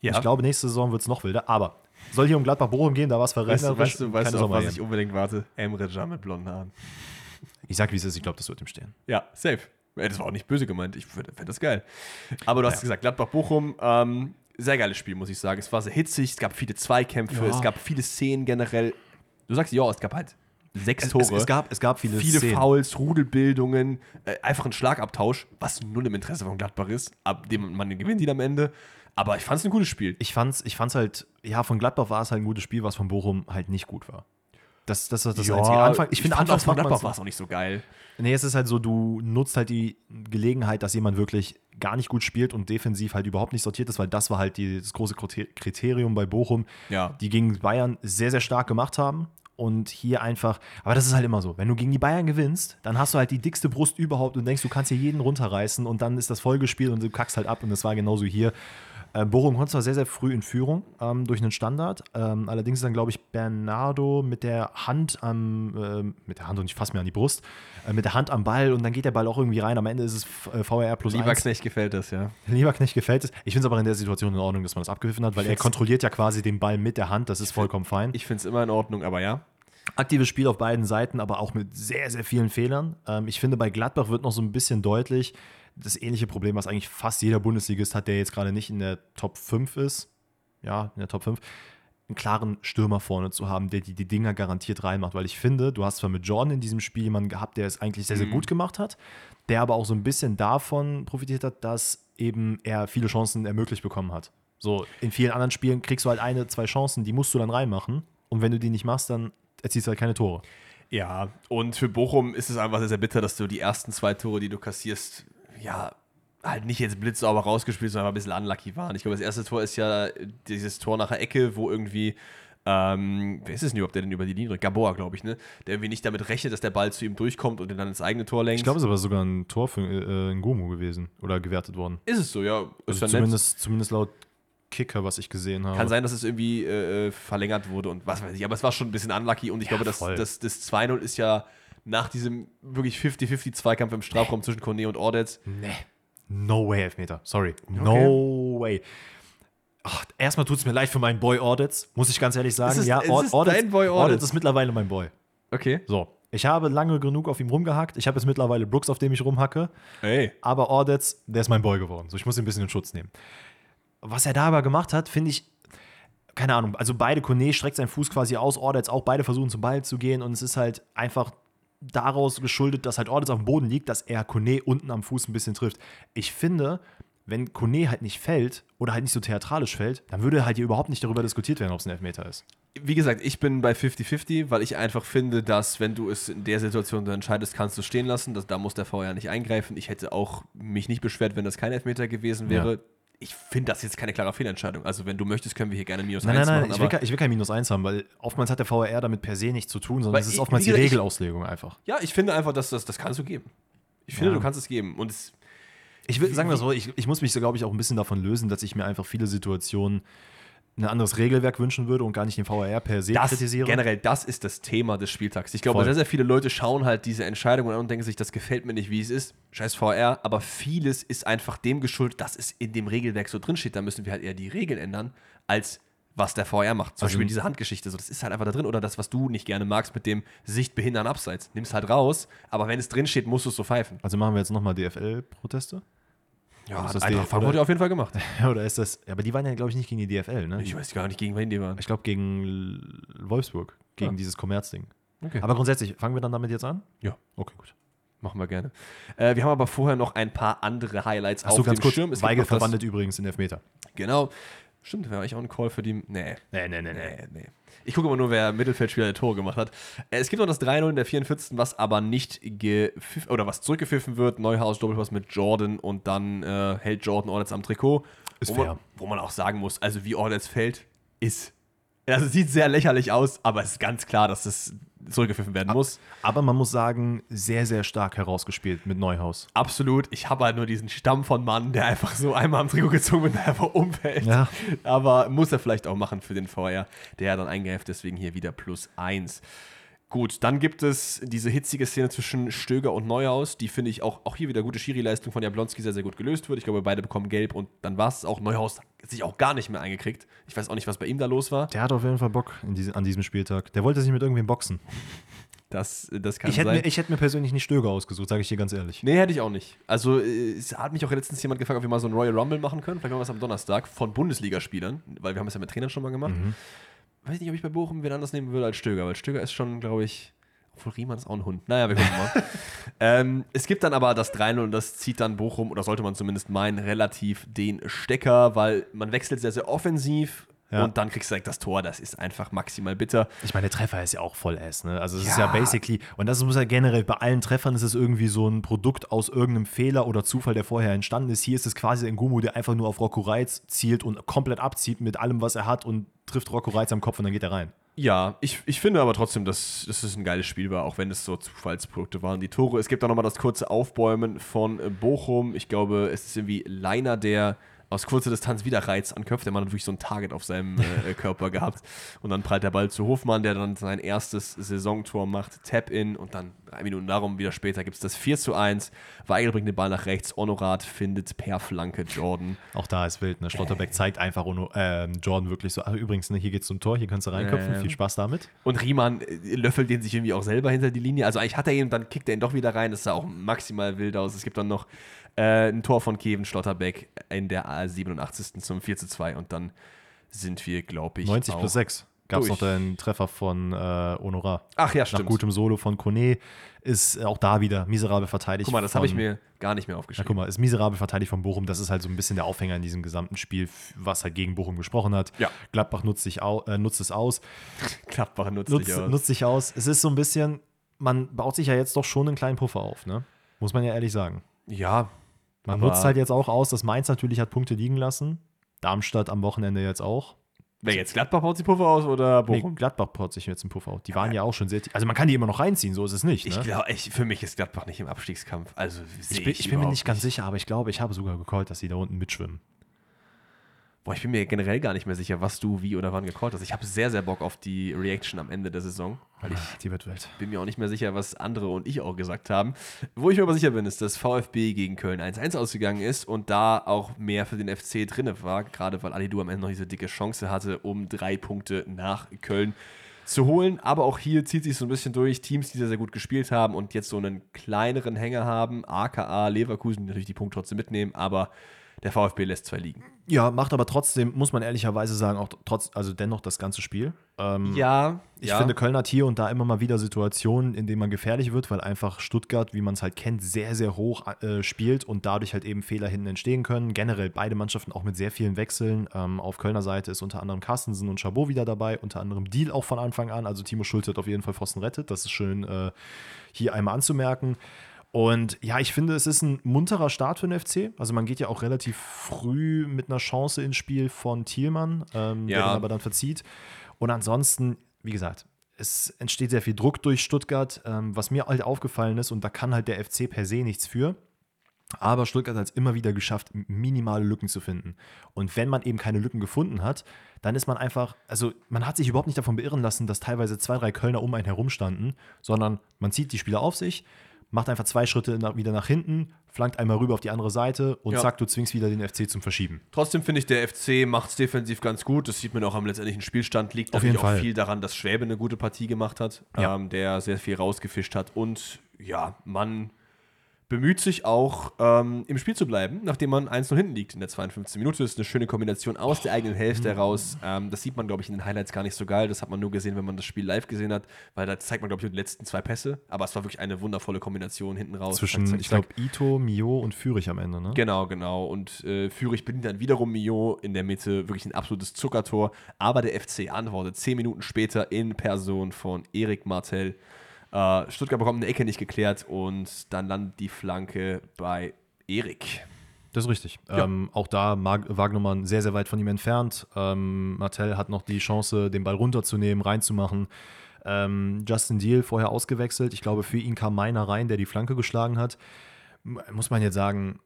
Speaker 1: Ja.
Speaker 2: Ich glaube, nächste Saison wird es noch wilder. Aber soll hier um Gladbach-Bochum gehen, da war es
Speaker 1: Weißt du, weißt du, weißt du auf was ich unbedingt warte? Emre Can mit blonden Haaren.
Speaker 2: Ich sag, wie es ist, ich glaube, das wird ihm stehen.
Speaker 1: Ja, safe. Das war auch nicht böse gemeint. Ich fände das geil. Aber du hast gesagt, Gladbach-Bochum, ähm, sehr geiles Spiel, muss ich sagen. Es war sehr hitzig, es gab viele Zweikämpfe,
Speaker 2: Ja.
Speaker 1: es gab viele Szenen generell. Du sagst, ja, es gab halt sechs
Speaker 2: Es,
Speaker 1: Tore.
Speaker 2: es, es, gab, es gab viele,
Speaker 1: viele
Speaker 2: Szenen.
Speaker 1: Fouls, Rudelbildungen, äh, einfach ein Schlagabtausch, was null im Interesse von Gladbach ist. Ab dem man gewinnt ihn am Ende. Aber ich fand es ein gutes Spiel.
Speaker 2: Ich fand's, ich fand's halt, ja, von Gladbach war es halt ein gutes Spiel, was von Bochum halt nicht gut war. Das, das ist das einzige. Anfang, ich finde,
Speaker 1: fand auch
Speaker 2: anfangs
Speaker 1: von Gladbach war es auch nicht so geil.
Speaker 2: Nee, es ist halt so, du nutzt halt die Gelegenheit, dass jemand wirklich gar nicht gut spielt und defensiv halt überhaupt nicht sortiert ist, weil das war halt die, das große Kriter- Kriterium bei Bochum,
Speaker 1: Ja.
Speaker 2: die gegen Bayern sehr, sehr stark gemacht haben. Und hier einfach, aber das ist halt immer so. Wenn du gegen die Bayern gewinnst, dann hast du halt die dickste Brust überhaupt und denkst, du kannst hier jeden runterreißen und dann ist das Vollgespielt und du kackst halt ab. Und das war genauso hier. Äh, Bochum kommt zwar sehr, sehr früh in Führung ähm, durch einen Standard. Ähm, allerdings ist dann, glaube ich, Bernardo mit der Hand am, ähm, mit der Hand und ich fasse mir an die Brust, äh, mit der Hand am Ball und dann geht der Ball auch irgendwie rein. Am Ende ist es äh, VRR plus
Speaker 1: Lieber
Speaker 2: 1.
Speaker 1: Knecht gefällt das, ja.
Speaker 2: Lieberknecht gefällt es. Ich finde es aber in der Situation in Ordnung, dass man das abgepfiffen hat, weil er kontrolliert ja quasi den Ball mit der Hand. Das ist vollkommen fein.
Speaker 1: Ich finde es immer in Ordnung, aber ja.
Speaker 2: Aktives Spiel auf beiden Seiten, aber auch mit sehr, sehr vielen Fehlern. Ähm, ich finde, bei Gladbach wird noch so ein bisschen deutlich das ähnliche Problem, was eigentlich fast jeder Bundesligist hat, der jetzt gerade nicht in der Top 5 ist. Ja, in der Top 5. Einen klaren Stürmer vorne zu haben, der die, die Dinger garantiert reinmacht. Weil ich finde, du hast zwar mit Jordan in diesem Spiel jemanden gehabt, der es eigentlich sehr, sehr gut gemacht hat, der aber auch so ein bisschen davon profitiert hat, dass eben er viele Chancen ermöglicht bekommen hat. So, in vielen anderen Spielen kriegst du halt eine, zwei Chancen, die musst du dann reinmachen. Und wenn du die nicht machst, dann erzielst du halt keine Tore.
Speaker 1: Ja, und für Bochum ist es einfach sehr, sehr bitter, dass du die ersten zwei Tore, die du kassierst, ja, halt nicht jetzt blitzsauber rausgespielt, sondern ein bisschen unlucky waren. Ich glaube, das erste Tor ist ja dieses Tor nach der Ecke, wo irgendwie, ähm, wer ist es denn überhaupt, der denn über die Linie drückt? Gaboa, glaube ich, ne? Der irgendwie nicht damit rechnet, dass der Ball zu ihm durchkommt und ihn dann ins eigene Tor lenkt.
Speaker 2: Ich glaube, es aber sogar ein Tor für äh, Ngomo gewesen oder gewertet worden.
Speaker 1: ist es so, ja. Ist
Speaker 2: Also
Speaker 1: ja nett.
Speaker 2: zumindest, zumindest laut Kicker, was ich gesehen habe.
Speaker 1: Kann sein, dass es irgendwie äh, äh, verlängert wurde und was weiß ich, aber es war schon ein bisschen unlucky und ich
Speaker 2: Ja,
Speaker 1: glaube, das, das, das 2-0 ist ja nach diesem wirklich 50-50-Zweikampf im Strafraum zwischen Kone und Ordetz.
Speaker 2: Nee. No way, Elfmeter. Sorry. No way. Ach, erstmal tut es mir leid für meinen Boy Audits, muss ich ganz ehrlich sagen.
Speaker 1: Ist-
Speaker 2: ja, Ord-
Speaker 1: ist
Speaker 2: Audits,
Speaker 1: dein Boy
Speaker 2: Audits
Speaker 1: Audits.
Speaker 2: ist mittlerweile mein Boy.
Speaker 1: Okay.
Speaker 2: So, ich habe lange genug auf ihm rumgehackt. Ich habe jetzt mittlerweile Brooks, auf dem ich rumhacke.
Speaker 1: Ey.
Speaker 2: Aber Audits, der ist mein Boy geworden. So, ich muss ihn ein bisschen in Schutz nehmen. was er da aber gemacht hat, finde ich, keine Ahnung, also beide, Kone streckt seinen Fuß quasi aus, Ordets auch, beide versuchen zum Ball zu gehen und es ist halt einfach daraus geschuldet, dass halt Ordets auf dem Boden liegt, dass er Kone unten am Fuß ein bisschen trifft. Ich finde, wenn Kone halt nicht fällt oder halt nicht so theatralisch fällt, dann würde halt hier überhaupt nicht darüber diskutiert werden, ob es ein Elfmeter ist.
Speaker 1: Wie gesagt, ich bin bei 50-50, weil ich einfach finde, dass wenn du es in der Situation entscheidest, kannst du es stehen lassen. Das, da muss der VR nicht eingreifen. Ich hätte auch mich nicht beschwert, wenn das kein Elfmeter gewesen wäre.
Speaker 2: Ja.
Speaker 1: Ich finde das jetzt keine klare Fehlentscheidung. Also wenn du möchtest, können wir hier gerne Minus
Speaker 2: Nein,
Speaker 1: 1
Speaker 2: nein, nein,
Speaker 1: machen.
Speaker 2: ich will, ich will kein Minus 1 haben, weil oftmals hat der VR damit per se nichts zu tun, sondern
Speaker 1: Weil
Speaker 2: es ist
Speaker 1: ich-
Speaker 2: oftmals
Speaker 1: wie
Speaker 2: die
Speaker 1: ich-
Speaker 2: Regelauslegung einfach.
Speaker 1: ja, ich finde einfach, dass das, das kannst du geben. Ich finde,
Speaker 2: Ja.
Speaker 1: du kannst es geben. Und es,
Speaker 2: Ich will, sagen wir so, ich, ich muss mich so, glaube ich, auch ein bisschen davon lösen, dass ich mir einfach viele Situationen ein anderes Regelwerk wünschen würde und gar nicht den VAR per se
Speaker 1: das,
Speaker 2: kritisiere.
Speaker 1: generell, das ist das Thema des Spieltags. Ich glaube,
Speaker 2: Voll.
Speaker 1: sehr, sehr viele Leute schauen halt diese Entscheidung an und denken sich, das gefällt mir nicht, wie es ist. Scheiß VR. Aber vieles ist einfach dem geschuldet, dass es in dem Regelwerk so drin steht. Da müssen wir halt eher die Regeln ändern, als was der VR macht. Zum
Speaker 2: Also-
Speaker 1: Beispiel diese Handgeschichte. So, das ist halt einfach da drin. Oder das, was du nicht gerne magst mit dem Sichtbehindern abseits. Nimm es halt raus. Aber wenn es drin steht, musst du es so pfeifen.
Speaker 2: Also machen wir jetzt nochmal DFL-Proteste?
Speaker 1: Ja, hat
Speaker 2: das
Speaker 1: Eintracht Frankfurt ja auf jeden Fall gemacht.
Speaker 2: Oder ist das. Aber die waren ja, glaube ich, nicht gegen die DFL, ne?
Speaker 1: Ich weiß gar nicht, gegen wen die waren.
Speaker 2: Ich glaube, gegen Wolfsburg, gegen
Speaker 1: Ja.
Speaker 2: dieses Kommerzding.
Speaker 1: Okay.
Speaker 2: Aber grundsätzlich, fangen wir dann damit jetzt an?
Speaker 1: Ja.
Speaker 2: Okay, gut.
Speaker 1: Machen wir gerne. Äh, wir haben aber vorher noch ein paar andere Highlights
Speaker 2: Achso,
Speaker 1: auf
Speaker 2: ganz
Speaker 1: dem
Speaker 2: kurz.
Speaker 1: Schirm. Es
Speaker 2: Weigel verwandelt übrigens in Elfmeter.
Speaker 1: Genau. Stimmt, wäre eigentlich auch ein Call für die. Nee.
Speaker 2: Nee, nee, nee,
Speaker 1: Nee, nee. Ich gucke immer nur, wer Mittelfeldspieler der Tore gemacht hat. Äh, Es gibt noch das 3-0 in der 44. was aber nicht gepfiffen oder was zurückgepfiffen wird. Neuhaus Doppelpass mit Jordan und dann äh, hält Jordan Ordets am Trikot.
Speaker 2: Ist
Speaker 1: wo
Speaker 2: fair.
Speaker 1: Man, wo man auch sagen muss, also wie Ordets fällt, ist. Also sieht sehr lächerlich aus, aber es ist ganz klar, dass es zurückgepfiffen werden muss.
Speaker 2: Aber man muss sagen, sehr, sehr stark herausgespielt mit Neuhaus.
Speaker 1: Absolut. Ich habe halt nur diesen Stamm von Mann, der einfach so einmal am Trikot gezogen wird und einfach umfällt.
Speaker 2: Ja.
Speaker 1: Aber muss er vielleicht auch machen für den VR, der dann eingreift, deswegen hier wieder plus eins. Gut, dann gibt es diese hitzige Szene zwischen Stöger und Neuhaus, die finde ich auch, auch hier wieder gute Schiri-Leistung von Jablonski sehr, sehr gut gelöst wird. Ich glaube, beide bekommen gelb und dann war es auch. Neuhaus sich auch gar nicht mehr eingekriegt. Ich weiß auch nicht, was bei ihm da los war.
Speaker 2: Der hat auf jeden Fall Bock diese, an diesem Spieltag. Der wollte sich mit irgendwem boxen.
Speaker 1: Das, das kann
Speaker 2: Ich hätte,
Speaker 1: sein.
Speaker 2: mir, ich hätte mir persönlich nicht Stöger ausgesucht, sage ich dir ganz ehrlich.
Speaker 1: Nee, hätte ich auch nicht. Also, äh, es hat mich auch letztens jemand gefragt, ob wir mal so ein Royal Rumble machen können. Vielleicht machen wir das am Donnerstag von Bundesligaspielern, weil wir haben es ja mit Trainern schon mal gemacht. Weiß nicht, ob ich bei Bochum wen anders nehmen würde als Stöger, weil Stöger ist schon, glaube ich, obwohl Riemann ist auch ein Hund. Naja, wir gucken mal. ähm, es gibt dann aber das 3-0 und das zieht dann Bochum, oder sollte man zumindest meinen, relativ den Stecker, weil man wechselt sehr, sehr offensiv.
Speaker 2: Ja.
Speaker 1: Und dann kriegst du direkt das Tor, das ist einfach maximal bitter.
Speaker 2: Ich meine, der Treffer ist ja auch voll ass, ne? Also es ist
Speaker 1: Ja.
Speaker 2: ja basically, und das muss ja generell bei allen Treffern ist es irgendwie so ein Produkt aus irgendeinem Fehler oder Zufall, der vorher entstanden ist. Hier ist es quasi ein Gumu, der einfach nur auf Rocco Reitz zielt und komplett abzieht mit allem, was er hat und trifft Rocco Reitz am Kopf und dann geht er rein.
Speaker 1: Ja, ich, ich finde aber trotzdem, dass, dass es ein geiles Spiel war, auch wenn es so Zufallsprodukte waren. Die Tore, es gibt auch nochmal das kurze Aufbäumen von Bochum. Ich glaube, es ist irgendwie Leiner, der aus kurzer Distanz wieder Reiz anköpft. Der Mann hat wirklich so ein Target auf seinem äh, Körper gehabt. Und dann prallt der Ball zu Hofmann, der dann sein erstes Saisontor macht. Tap-In und dann drei Minuten darum, wieder später gibt es das 4 zu 1. Weigel bringt den Ball nach rechts. Honorat findet per Flanke Jordan.
Speaker 2: Auch da ist wild, ne? Schlotterbeck zeigt einfach Ono- ähm, Jordan wirklich so, ach, übrigens, ne, hier geht's zum Tor, hier kannst du reinköpfen, viel Spaß damit.
Speaker 1: Und Riemann äh, löffelt den sich irgendwie auch selber hinter die Linie. Also eigentlich hat er ihn, dann kickt er ihn doch wieder rein. Das sah auch maximal wild aus. Es gibt dann noch äh, ein Tor von Kevin Schlotterbeck in der 87. zum 4 zu 2 und dann sind wir, glaube ich,
Speaker 2: 90
Speaker 1: auch
Speaker 2: plus 6 gab es noch den Treffer von äh, Honorar.
Speaker 1: Ach ja,
Speaker 2: Nach
Speaker 1: stimmt.
Speaker 2: gutem Solo von Kone ist auch da wieder miserabel verteidigt.
Speaker 1: Guck mal, das habe ich mir gar nicht mehr
Speaker 2: Na,
Speaker 1: aufgeschrieben.
Speaker 2: guck mal, ist miserabel verteidigt von Bochum. Das ist halt so ein bisschen der Aufhänger in diesem gesamten Spiel, was halt gegen Bochum gesprochen hat.
Speaker 1: Ja.
Speaker 2: Gladbach nutzt, sich au, äh, nutzt es aus.
Speaker 1: Gladbach nutzt,
Speaker 2: Nutzt,
Speaker 1: sich aus.
Speaker 2: nutzt sich aus. Es ist so ein bisschen, man baut sich ja jetzt doch schon einen kleinen Puffer auf, ne? Muss man ja ehrlich sagen.
Speaker 1: Ja,
Speaker 2: Man
Speaker 1: Aber-
Speaker 2: nutzt halt jetzt auch aus, dass Mainz natürlich hat Punkte liegen lassen. Darmstadt am Wochenende jetzt auch.
Speaker 1: wer jetzt Gladbach baut sie Puffer aus oder
Speaker 2: Nee,
Speaker 1: Bochum?
Speaker 2: Gladbach baut sich jetzt einen Puffer auf. Die waren ja auch schon sehr. Also man kann die immer noch reinziehen, so ist es nicht.
Speaker 1: ich
Speaker 2: Ne?
Speaker 1: glaube, ich, für mich ist Gladbach nicht im Abstiegskampf. Also
Speaker 2: Ich bin, ich bin mir nicht ganz sicher, aber ich glaube, ich habe sogar gecallt, dass sie da unten mitschwimmen.
Speaker 1: Boah, ich bin mir generell gar nicht mehr sicher, was du wie oder wann gecallt hast. Ich habe sehr, sehr Bock auf die Reaction am Ende der Saison, weil ich
Speaker 2: Die wird wild.
Speaker 1: bin mir auch nicht mehr sicher, was andere und ich auch gesagt haben. Wo ich mir aber sicher bin, ist, dass VfB gegen Köln 1-1 ausgegangen ist und da auch mehr für den FC drin war, gerade weil Alidu am Ende noch diese dicke Chance hatte, um drei Punkte nach Köln zu holen. Aber auch hier zieht sich so ein bisschen durch Teams, die sehr, sehr gut gespielt haben und jetzt so einen kleineren Hänger haben. aka Leverkusen, die natürlich die Punkte trotzdem mitnehmen, aber der VfB lässt zwei liegen.
Speaker 2: Ja, macht aber trotzdem, muss man ehrlicherweise sagen, auch trotz, also dennoch das ganze Spiel. Ähm,
Speaker 1: Ja,
Speaker 2: Ich
Speaker 1: ja.
Speaker 2: finde, Köln hat hier und da immer mal wieder Situationen, in denen man gefährlich wird, weil einfach Stuttgart, wie man es halt kennt, sehr, sehr hoch äh, spielt und dadurch halt eben Fehler hinten entstehen können. Generell beide Mannschaften auch mit sehr vielen Wechseln. Ähm, auf Kölner Seite ist unter anderem Carstensen und Chabot wieder dabei, unter anderem Deal auch von Anfang an. Also Timo Schulze hat auf jeden Fall Pfosten rettet. Das ist schön äh, hier einmal anzumerken. Und ja, ich finde, es ist ein munterer Start für den FC. Also man geht ja auch relativ früh mit einer Chance ins Spiel von Thielmann, ähm, der
Speaker 1: Ja.
Speaker 2: dann aber dann verzieht. Und ansonsten, wie gesagt, es entsteht sehr viel Druck durch Stuttgart, ähm, was mir halt aufgefallen ist, und da kann halt der FC per se nichts für. Aber Stuttgart hat es immer wieder geschafft, minimale Lücken zu finden. Und wenn man eben keine Lücken gefunden hat, dann ist man einfach, also man hat sich überhaupt nicht davon beirren lassen, dass teilweise zwei, drei Kölner um einen herumstanden, sondern man zieht die Spieler auf sich, macht einfach zwei Schritte nach, wieder nach hinten, flankt einmal rüber auf die andere Seite und
Speaker 1: Ja.
Speaker 2: zack, du zwingst wieder den FC zum Verschieben.
Speaker 1: Trotzdem finde ich, der FC macht es defensiv ganz gut. Das sieht man auch am letztendlichen Spielstand. Liegt
Speaker 2: Auf jeden
Speaker 1: auch
Speaker 2: Fall.
Speaker 1: viel daran, dass Schwäbe eine gute Partie gemacht hat,
Speaker 2: Ja.
Speaker 1: ähm, der sehr viel rausgefischt hat. Und ja, man bemüht sich auch, ähm, im Spiel zu bleiben, nachdem man 1-0 hinten liegt in der 52. Minute. Das ist eine schöne Kombination aus der eigenen Hälfte heraus. Ähm, das sieht man, glaube ich, in den Highlights gar nicht so geil. Das hat man nur gesehen, wenn man das Spiel live gesehen hat, weil da zeigt man, glaube ich, die letzten zwei Pässe. Aber es war wirklich eine wundervolle Kombination hinten raus.
Speaker 2: Zwischen,
Speaker 1: Zack, zack,
Speaker 2: ich glaube, Ito, Mio und Fürich am Ende, ne?
Speaker 1: Genau, genau. Und äh, Fürich bedient dann wiederum Mio in der Mitte, wirklich ein absolutes Zuckertor. Aber der FC antwortet zehn Minuten später in Person von Erik Martell. Äh, Stuttgart bekommt eine Ecke nicht geklärt und dann landet die Flanke bei Erik.
Speaker 2: Das ist richtig.
Speaker 1: Ja.
Speaker 2: Ähm, auch da Mag Wagnermann sehr, sehr weit von ihm entfernt. Ähm, Martell hat noch die Chance, den Ball runterzunehmen, reinzumachen. Ähm, Justin Deal vorher ausgewechselt. Ich glaube, für ihn kam Meiner rein, der die Flanke geschlagen hat. Muss man jetzt sagen,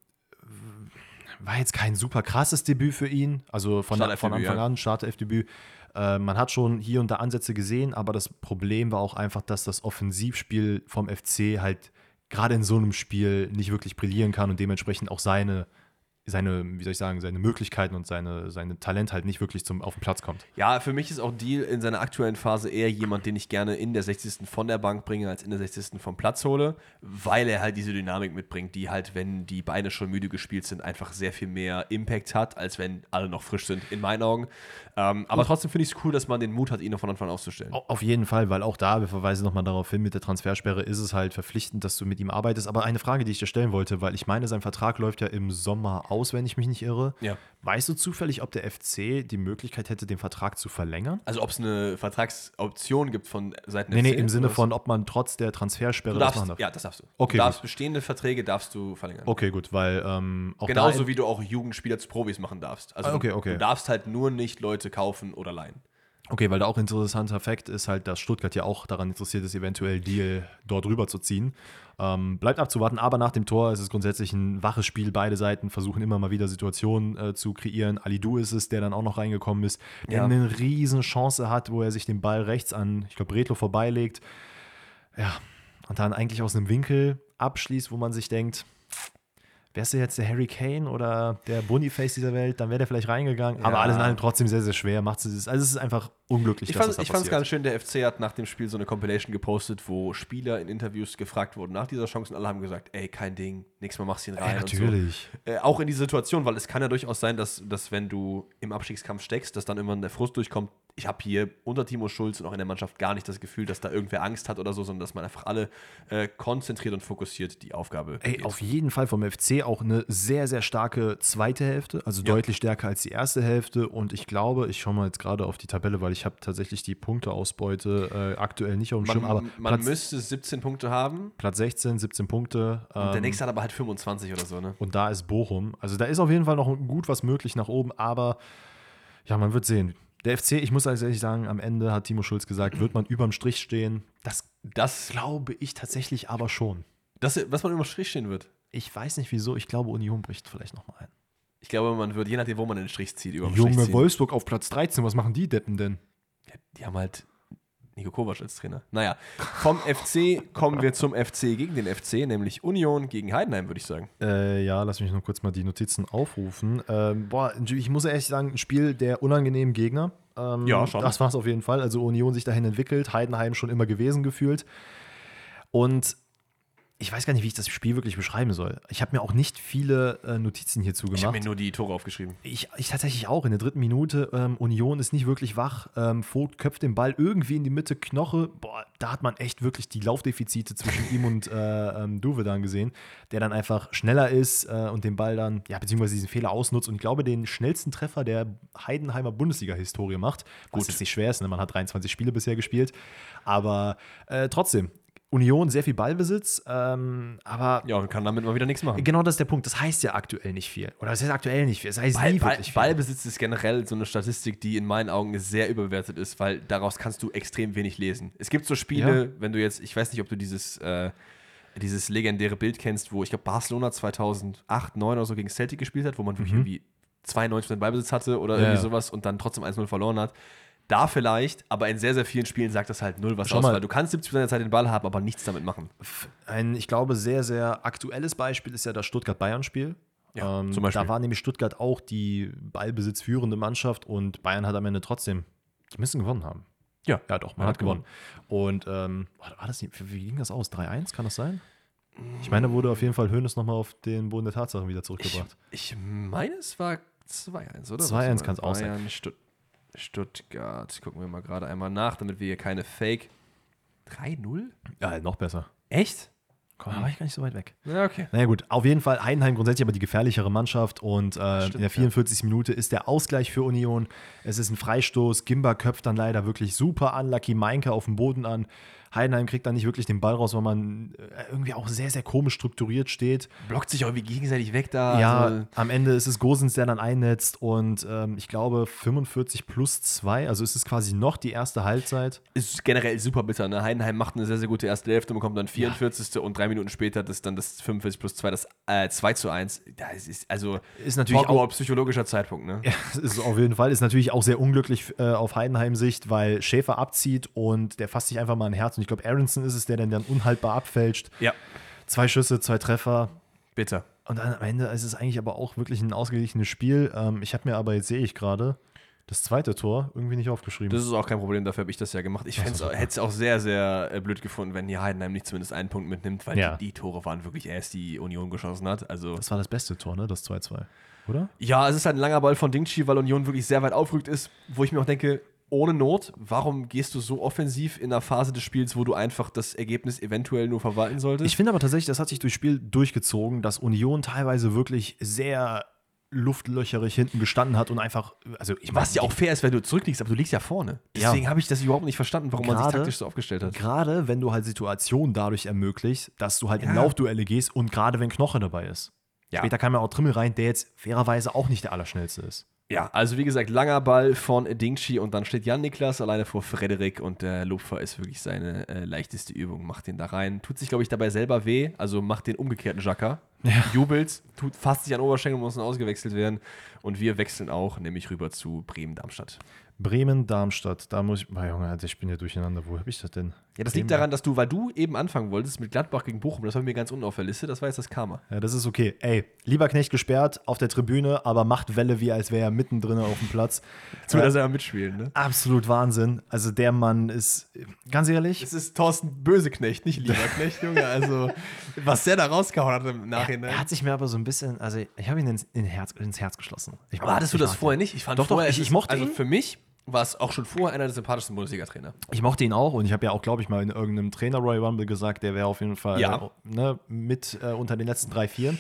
Speaker 2: war jetzt kein super krasses Debüt für ihn. Also von, von Anfang an, Startelfdebüt. Äh, man hat schon hier und da Ansätze gesehen, aber das Problem war auch einfach, dass das Offensivspiel vom FC halt gerade in so einem Spiel nicht wirklich brillieren kann und dementsprechend auch seine, seine wie soll ich sagen, seine Möglichkeiten und seine, seine Talent halt nicht wirklich zum, auf den Platz kommt.
Speaker 1: Ja, für mich ist auch Deal in seiner aktuellen Phase eher jemand, den ich gerne in der 60. von der Bank bringe, als in der 60. vom Platz hole, weil er halt diese Dynamik mitbringt, die halt, wenn die Beine schon müde gespielt sind, einfach sehr viel mehr Impact hat, als wenn alle noch frisch sind, in meinen Augen. Ähm, aber trotzdem finde ich es cool, dass man den Mut hat, ihn noch von Anfang an aufzustellen.
Speaker 2: Au- Auf jeden Fall, weil auch da, wir verweisen nochmal darauf hin, mit der Transfersperre ist es halt verpflichtend, dass du mit ihm arbeitest. Aber eine Frage, die ich dir stellen wollte, weil ich meine, sein Vertrag läuft ja im Sommer aus, wenn ich mich nicht irre.
Speaker 1: Ja.
Speaker 2: Weißt du zufällig, ob der FC die Möglichkeit hätte, den Vertrag zu verlängern?
Speaker 1: Also ob es eine Vertragsoption gibt von Seiten
Speaker 2: Nee, nee,
Speaker 1: FC
Speaker 2: im Sinne von, ob man trotz der Transfersperre
Speaker 1: Du
Speaker 2: das
Speaker 1: darfst,
Speaker 2: machen darf.
Speaker 1: ja, das darfst du.
Speaker 2: Okay,
Speaker 1: du darfst
Speaker 2: gut.
Speaker 1: bestehende Verträge darfst du verlängern.
Speaker 2: Okay, gut, weil ähm, auch
Speaker 1: Genauso wie du auch Jugendspieler zu Profis machen darfst. Also
Speaker 2: Ah, okay, okay.
Speaker 1: du darfst halt nur nicht Leute kaufen oder leihen.
Speaker 2: Okay, weil da auch ein interessanter Fakt ist halt, dass Stuttgart ja auch daran interessiert ist, eventuell Deal dort rüber zu ziehen. Ähm, bleibt abzuwarten, aber nach dem Tor ist es grundsätzlich ein waches Spiel. Beide Seiten versuchen immer mal wieder Situationen äh, zu kreieren. Alidu ist es, der dann auch noch reingekommen ist, der
Speaker 1: Ja.
Speaker 2: eine riesen Chance hat, wo er sich den Ball rechts an, ich glaube, Bretlo vorbeilegt. Ja, und dann eigentlich aus einem Winkel abschließt, wo man sich denkt, wärst du jetzt der Harry Kane oder der Boniface dieser Welt, dann wäre der vielleicht reingegangen. Aber
Speaker 1: Ja.
Speaker 2: alles in allem trotzdem sehr, sehr schwer. Macht es, also es ist einfach unglücklich,
Speaker 1: Ich fand
Speaker 2: da
Speaker 1: es ganz schön, der FC hat nach dem Spiel so eine Compilation gepostet, wo Spieler in Interviews gefragt wurden nach dieser Chance und alle haben gesagt, ey, kein Ding, nächstes Mal machst du ihn rein.
Speaker 2: Ja,
Speaker 1: und so.
Speaker 2: natürlich.
Speaker 1: Äh, auch in die Situation, weil es kann ja durchaus sein, dass, dass wenn du im Abstiegskampf steckst, dass dann irgendwann der Frust durchkommt. Ich habe hier unter Timo Schulz und auch in der Mannschaft gar nicht das Gefühl, dass da irgendwer Angst hat oder so, sondern dass man einfach alle äh, konzentriert und fokussiert die Aufgabe
Speaker 2: Ey,
Speaker 1: geht.
Speaker 2: auf jeden Fall vom FC auch eine sehr, sehr starke zweite Hälfte, also
Speaker 1: Ja.
Speaker 2: deutlich stärker als die erste Hälfte. Und ich glaube, ich schaue mal jetzt gerade auf die Tabelle, weil ich habe tatsächlich die Punkteausbeute äh, aktuell nicht auf dem
Speaker 1: man
Speaker 2: Schirm, aber
Speaker 1: man
Speaker 2: Platz,
Speaker 1: müsste 17 Punkte haben
Speaker 2: Platz 16, 17 Punkte.
Speaker 1: und der
Speaker 2: ähm,
Speaker 1: nächste hat aber halt 25 oder so, ne?
Speaker 2: Und da ist Bochum. Also da ist auf jeden Fall noch gut was möglich nach oben, aber ja, man wird sehen. Der FC, ich muss ehrlich sagen, am Ende hat Timo Schulz gesagt, wird man überm Strich stehen. Das
Speaker 1: Das,
Speaker 2: glaube ich tatsächlich aber schon.
Speaker 1: das, was man immer Strich stehen wird.
Speaker 2: Ich weiß nicht wieso, ich glaube, Union bricht vielleicht nochmal ein.
Speaker 1: Ich glaube, man wird, je nachdem, wo man den Strich zieht, über den Strich
Speaker 2: Junge
Speaker 1: ziehen.
Speaker 2: Wolfsburg auf Platz 13, was machen die Deppen denn?
Speaker 1: Ja, die haben halt Nico Kovac als Trainer. Naja, vom FC kommen wir zum FC gegen den FC, nämlich Union gegen Heidenheim, würde ich sagen.
Speaker 2: Äh, ja, lass mich noch kurz mal die Notizen aufrufen. Ähm, boah, ich muss ehrlich sagen, ein Spiel der unangenehmen Gegner. Ähm,
Speaker 1: Ja, schon.
Speaker 2: Das war es auf jeden Fall. Also Union sich dahin entwickelt, Heidenheim schon immer gewesen gefühlt. Und ich weiß gar nicht, wie ich das Spiel wirklich beschreiben soll. Ich habe mir auch nicht viele äh, Notizen hierzu
Speaker 1: Ich habe
Speaker 2: gemacht.
Speaker 1: mir nur die Tore aufgeschrieben.
Speaker 2: Ich, ich tatsächlich auch in der dritten Minute. Ähm, Union ist nicht wirklich wach. Ähm, Vogt köpft den Ball irgendwie in die Mitte. Knoche, boah, da hat man echt wirklich die Laufdefizite zwischen ihm und äh, ähm, Duve dann gesehen, der dann einfach schneller ist äh, und den Ball dann, ja, beziehungsweise diesen Fehler ausnutzt und ich glaube, den schnellsten Treffer der Heidenheimer Bundesliga-Historie macht. Was
Speaker 1: Gut.
Speaker 2: jetzt nicht schwer ist, ne? man hat 23 Spiele bisher gespielt. Aber äh, trotzdem, Union sehr viel Ballbesitz, ähm, aber
Speaker 1: Ja, und kann damit mal wieder nichts machen.
Speaker 2: Genau das ist der Punkt. Das heißt ja aktuell nicht viel. Oder das heißt aktuell nicht viel. Das heißt
Speaker 1: Ball,
Speaker 2: nie
Speaker 1: Ball,
Speaker 2: viel.
Speaker 1: Ballbesitz ist generell so eine Statistik, die in meinen Augen sehr überbewertet ist, weil daraus kannst du extrem wenig lesen. Es gibt so Spiele, wenn du jetzt, ich weiß nicht, ob du dieses, äh, dieses legendäre Bild kennst, wo ich glaube Barcelona 2008, 2009 oder so gegen Celtic gespielt hat, wo man wirklich irgendwie 92% Ballbesitz hatte oder
Speaker 2: Mhm. Ja,
Speaker 1: irgendwie
Speaker 2: ja.
Speaker 1: sowas und dann trotzdem 1-0 verloren hat. Da vielleicht, aber in sehr, sehr vielen Spielen sagt das halt null was
Speaker 2: Schau
Speaker 1: aus,
Speaker 2: mal.
Speaker 1: weil du kannst 70% der Zeit den Ball haben, aber nichts damit machen.
Speaker 2: Ein, ich glaube, sehr, sehr aktuelles Beispiel ist ja das Stuttgart-Bayern-Spiel.
Speaker 1: Ja,
Speaker 2: ähm,
Speaker 1: zum Beispiel.
Speaker 2: Da war nämlich Stuttgart auch die ballbesitzführende Mannschaft und Bayern hat am Ende trotzdem, die müssen gewonnen haben.
Speaker 1: Ja,
Speaker 2: Ja, doch, man,
Speaker 1: man
Speaker 2: hat
Speaker 1: hat
Speaker 2: gewonnen. Und ähm, war das nicht, wie ging das aus? 3-1, kann das sein? Ich meine, da wurde auf jeden Fall Hönes nochmal auf den Boden der Tatsachen wieder
Speaker 1: Ich,
Speaker 2: zurückgebracht.
Speaker 1: ich meine, es war 2-1, oder?
Speaker 2: 2-1
Speaker 1: Warte mal,
Speaker 2: kann's auch sein.
Speaker 1: Bayern, Stutt Stuttgart. Gucken wir mal gerade einmal nach, damit wir hier keine Fake. 3-0?
Speaker 2: Ja, noch besser.
Speaker 1: Echt?
Speaker 2: Komm, da war ich gar nicht so weit weg.
Speaker 1: Ja, okay.
Speaker 2: Naja gut, auf jeden Fall Heidenheim grundsätzlich aber die gefährlichere Mannschaft und äh,
Speaker 1: Stimmt,
Speaker 2: in der 44. Minute ist der Ausgleich für Union. Es ist ein Freistoß, Gimba köpft dann leider wirklich super an, Lucky Meinke auf dem Boden an. Heidenheim kriegt dann nicht wirklich den Ball raus, weil man äh, irgendwie auch sehr, sehr komisch strukturiert steht.
Speaker 1: Blockt sich irgendwie gegenseitig weg da.
Speaker 2: ja,
Speaker 1: Also,
Speaker 2: am Ende ist es Gosens, der dann einnetzt und ähm, ich glaube 45 plus 2, also ist es quasi noch die erste Halbzeit.
Speaker 1: ist generell super bitter. Ne? Heidenheim macht eine sehr, sehr gute erste Hälfte, bekommt dann 44. und drei Minuten später das dann das 45 plus 2, das äh, 2 zu 1. Das ist also
Speaker 2: Ist natürlich auch-
Speaker 1: psychologischer Zeitpunkt. Ne?
Speaker 2: Ja, ist auf jeden Fall. Ist natürlich auch sehr unglücklich äh, auf Heidenheim-Sicht, weil Schäfer abzieht und der fasst sich einfach mal ein Herz. Und ich glaube, Aronson ist es, der dann, dann unhaltbar abfälscht.
Speaker 1: Ja,
Speaker 2: Zwei Schüsse, zwei Treffer.
Speaker 1: bitter.
Speaker 2: Und dann am Ende ist es eigentlich aber auch wirklich ein ausgeglichenes Spiel. Ähm, ich habe mir aber, jetzt sehe ich gerade, das zweite Tor irgendwie nicht aufgeschrieben.
Speaker 1: Das ist auch kein Problem, dafür habe ich das ja gemacht. Ich hätte es auch sehr, sehr äh, blöd gefunden, wenn hier Heidenheim nicht zumindest einen Punkt mitnimmt, weil
Speaker 2: Ja.
Speaker 1: die, die Tore waren wirklich erst die Union geschossen hat. Also
Speaker 2: das war das beste Tor, ne? Das 2-2. Oder?
Speaker 1: ja, es ist halt ein langer Ball von Dingchi, weil Union wirklich sehr weit aufrückt ist, wo ich mir auch denke, ohne Not, warum gehst du so offensiv in der Phase des Spiels, wo du einfach das Ergebnis eventuell nur verwalten solltest?
Speaker 2: Ich finde aber tatsächlich, das hat sich durchs Spiel durchgezogen, dass Union teilweise wirklich sehr luftlöcherig hinten gestanden hat und einfach, also ich
Speaker 1: Was ja auch fair ist, wenn du zurückliegst, aber du liegst ja vorne.
Speaker 2: Ja.
Speaker 1: Deswegen habe ich das überhaupt nicht verstanden, warum man sich taktisch so aufgestellt hat.
Speaker 2: Gerade wenn du halt Situationen dadurch ermöglicht, dass du halt in
Speaker 1: Ja.
Speaker 2: Laufduelle gehst und gerade wenn Knoche dabei ist.
Speaker 1: Ja.
Speaker 2: Später kam ja auch Trimmel rein, der jetzt fairerweise auch nicht der Allerschnellste ist.
Speaker 1: Ja, also wie gesagt, langer Ball von Dingchi und dann steht Jan Niklas alleine vor Frederik und der Lupfer ist wirklich seine äh, leichteste Übung. Macht den da rein. Tut sich, glaube ich, dabei selber weh, also macht den umgekehrten Jacka. Jubelt, tut, fasst sich an Oberschenkel, muss dann ausgewechselt werden. Und wir wechseln auch, nämlich rüber zu Bremen-Darmstadt.
Speaker 2: Bremen, Darmstadt, da muss ich, oh Junge, Alter, ich bin ja durcheinander. Wo habe ich das denn?
Speaker 1: Ja, das liegt daran, dass du, weil du eben anfangen wolltest mit Gladbach gegen Bochum, das war mir ganz unten auf der Liste, das war jetzt das Karma.
Speaker 2: Ja, das ist okay. Ey, lieber Knecht gesperrt auf der Tribüne, aber macht Welle, wie als wäre er mittendrin auf dem Platz.
Speaker 1: Zu,
Speaker 2: Äh,
Speaker 1: dass er mitspielen, ne?
Speaker 2: absolut Wahnsinn. Also der Mann ist, ganz ehrlich,
Speaker 1: Es ist Thorsten Böseknecht, nicht Lieberknecht, Junge. Also, was der da rausgehauen hat im
Speaker 2: er,
Speaker 1: Nachhinein.
Speaker 2: er hat sich mir aber so ein bisschen, also ich habe ihn ins, in Herz, ins Herz geschlossen. Ich
Speaker 1: Aber hattest du
Speaker 2: ich
Speaker 1: das vorher nicht? Ich fand
Speaker 2: Doch, doch,
Speaker 1: vorher,
Speaker 2: ich-
Speaker 1: es
Speaker 2: ich
Speaker 1: ist-
Speaker 2: mochte
Speaker 1: Also
Speaker 2: ihn.
Speaker 1: für mich war es auch schon vorher einer der sympathischsten Bundesliga-Trainer.
Speaker 2: Ich mochte ihn auch und ich habe ja auch, glaube ich, mal in irgendeinem Trainer Roy Rumble gesagt, der wäre auf jeden Fall
Speaker 1: Ja.
Speaker 2: ne, mit äh, unter den letzten drei, vieren.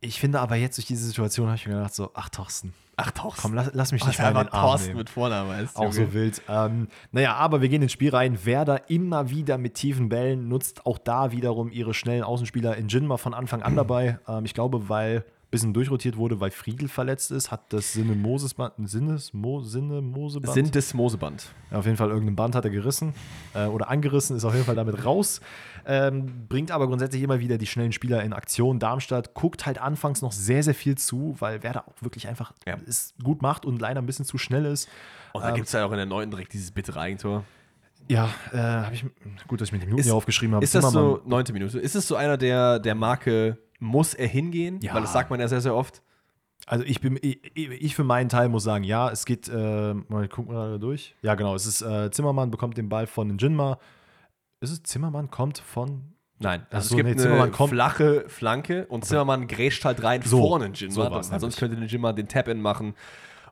Speaker 2: Ich finde aber jetzt durch diese Situation habe ich mir gedacht, so, ach Thorsten,
Speaker 1: Ach, Thorsten.
Speaker 2: komm, lass, lass mich nicht
Speaker 1: Oh,
Speaker 2: mal den Arm
Speaker 1: Thorsten
Speaker 2: nehmen.
Speaker 1: mit Vornamen heißt.
Speaker 2: Auch so wild. Ähm, naja, aber wir gehen ins Spiel rein. Werder immer wieder mit tiefen Bällen, nutzt auch da wiederum ihre schnellen Außenspieler in Jinma von Anfang an dabei. Ähm, ich glaube, weil bisschen durchrotiert wurde, weil Friedel verletzt ist, hat das Sinne Moses Sinnes Mo, Sinne Moseband.
Speaker 1: Sind des Moseband.
Speaker 2: Ja, auf jeden Fall irgendein Band hat er gerissen äh, oder angerissen, ist auf jeden Fall damit raus. Ähm, bringt aber grundsätzlich immer wieder die schnellen Spieler in Aktion. Darmstadt guckt halt anfangs noch sehr, sehr viel zu, weil Werder auch wirklich einfach
Speaker 1: Ja.
Speaker 2: es gut macht und leider ein bisschen zu schnell ist.
Speaker 1: Und da
Speaker 2: Ähm,
Speaker 1: gibt es ja auch in der neunten direkt dieses bittere Eigentor.
Speaker 2: Ja, äh, habe ich gut, dass ich mir die Minuten
Speaker 1: Ist-
Speaker 2: hier aufgeschrieben habe.
Speaker 1: Ist das so, neunte Minute, ist es so einer der, der Marke, muss er hingehen?
Speaker 2: Ja.
Speaker 1: Weil das sagt man ja sehr, sehr oft.
Speaker 2: Also ich bin, ich, ich für meinen Teil muss sagen, ja, es geht, äh, mal gucken wir da durch. Ja, genau, es ist äh, Zimmermann bekommt den Ball von Jinma. Ist es Zimmermann kommt von
Speaker 1: Nein, also
Speaker 2: so,
Speaker 1: es gibt
Speaker 2: nee,
Speaker 1: eine
Speaker 2: Zimmermann kommt-
Speaker 1: flache Flanke und Zimmermann grätscht halt rein
Speaker 2: So,
Speaker 1: vor den Jinma,
Speaker 2: so
Speaker 1: sonst könnte Jinma den Tap-In machen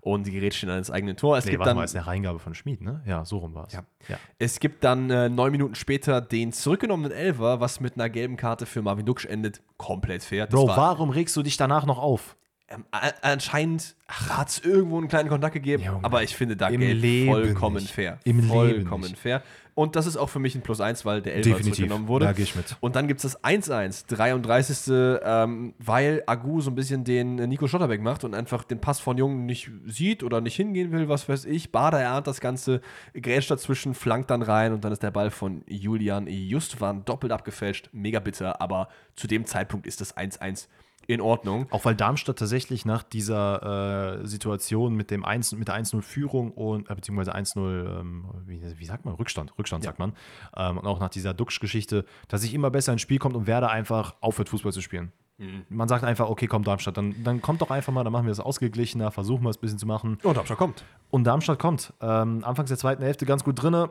Speaker 1: und die ihn an ins eigene Tor. Es
Speaker 2: Nee,
Speaker 1: gibt
Speaker 2: warte
Speaker 1: dann
Speaker 2: mal, ist eine Reingabe von Schmid, ne? Ja, so rum war es.
Speaker 1: Ja.
Speaker 2: ja.
Speaker 1: Es gibt dann äh, neun Minuten später den zurückgenommenen Elfer, was mit einer gelben Karte für Marvin Duksch endet. Komplett fair. Das
Speaker 2: Bro,
Speaker 1: war,
Speaker 2: warum regst du dich danach noch auf?
Speaker 1: Ähm, anscheinend hat es irgendwo einen kleinen Kontakt gegeben,
Speaker 2: Junge.
Speaker 1: aber ich finde da
Speaker 2: Leben
Speaker 1: vollkommen
Speaker 2: nicht.
Speaker 1: fair.
Speaker 2: Im Leben
Speaker 1: vollkommen
Speaker 2: nicht.
Speaker 1: fair. Und das ist auch für mich ein Plus 1, weil der Elfer
Speaker 2: Definitiv.
Speaker 1: zurückgenommen wurde.
Speaker 2: Da gehe ich mit.
Speaker 1: Und dann gibt es das 1-1, 33. Ähm, weil Agu so ein bisschen den äh, Nico Schotterbeck macht und einfach den Pass von Jungen nicht sieht oder nicht hingehen will, was weiß ich. Bader erahnt das Ganze, grätscht dazwischen, flankt dann rein und dann ist der Ball von Julian Justwan doppelt abgefälscht. Mega bitter, aber zu dem Zeitpunkt ist das 1-1 in Ordnung.
Speaker 2: Auch weil Darmstadt tatsächlich nach dieser äh, Situation mit, dem 1, mit der 1-0-Führung und, äh, beziehungsweise 1-0, ähm, wie, wie sagt man, Rückstand, Rückstand sagt man, ähm, und auch nach dieser Duxch-Geschichte, dass sich immer besser ins Spiel kommt und Werder einfach aufhört, Fußball zu spielen. Man sagt einfach, okay, komm, Darmstadt, dann, dann kommt doch einfach mal, dann machen wir das ausgeglichener, versuchen wir es ein bisschen zu machen.
Speaker 1: Und Darmstadt kommt.
Speaker 2: Und Darmstadt kommt. Ähm, anfangs der zweiten Hälfte ganz gut drinne,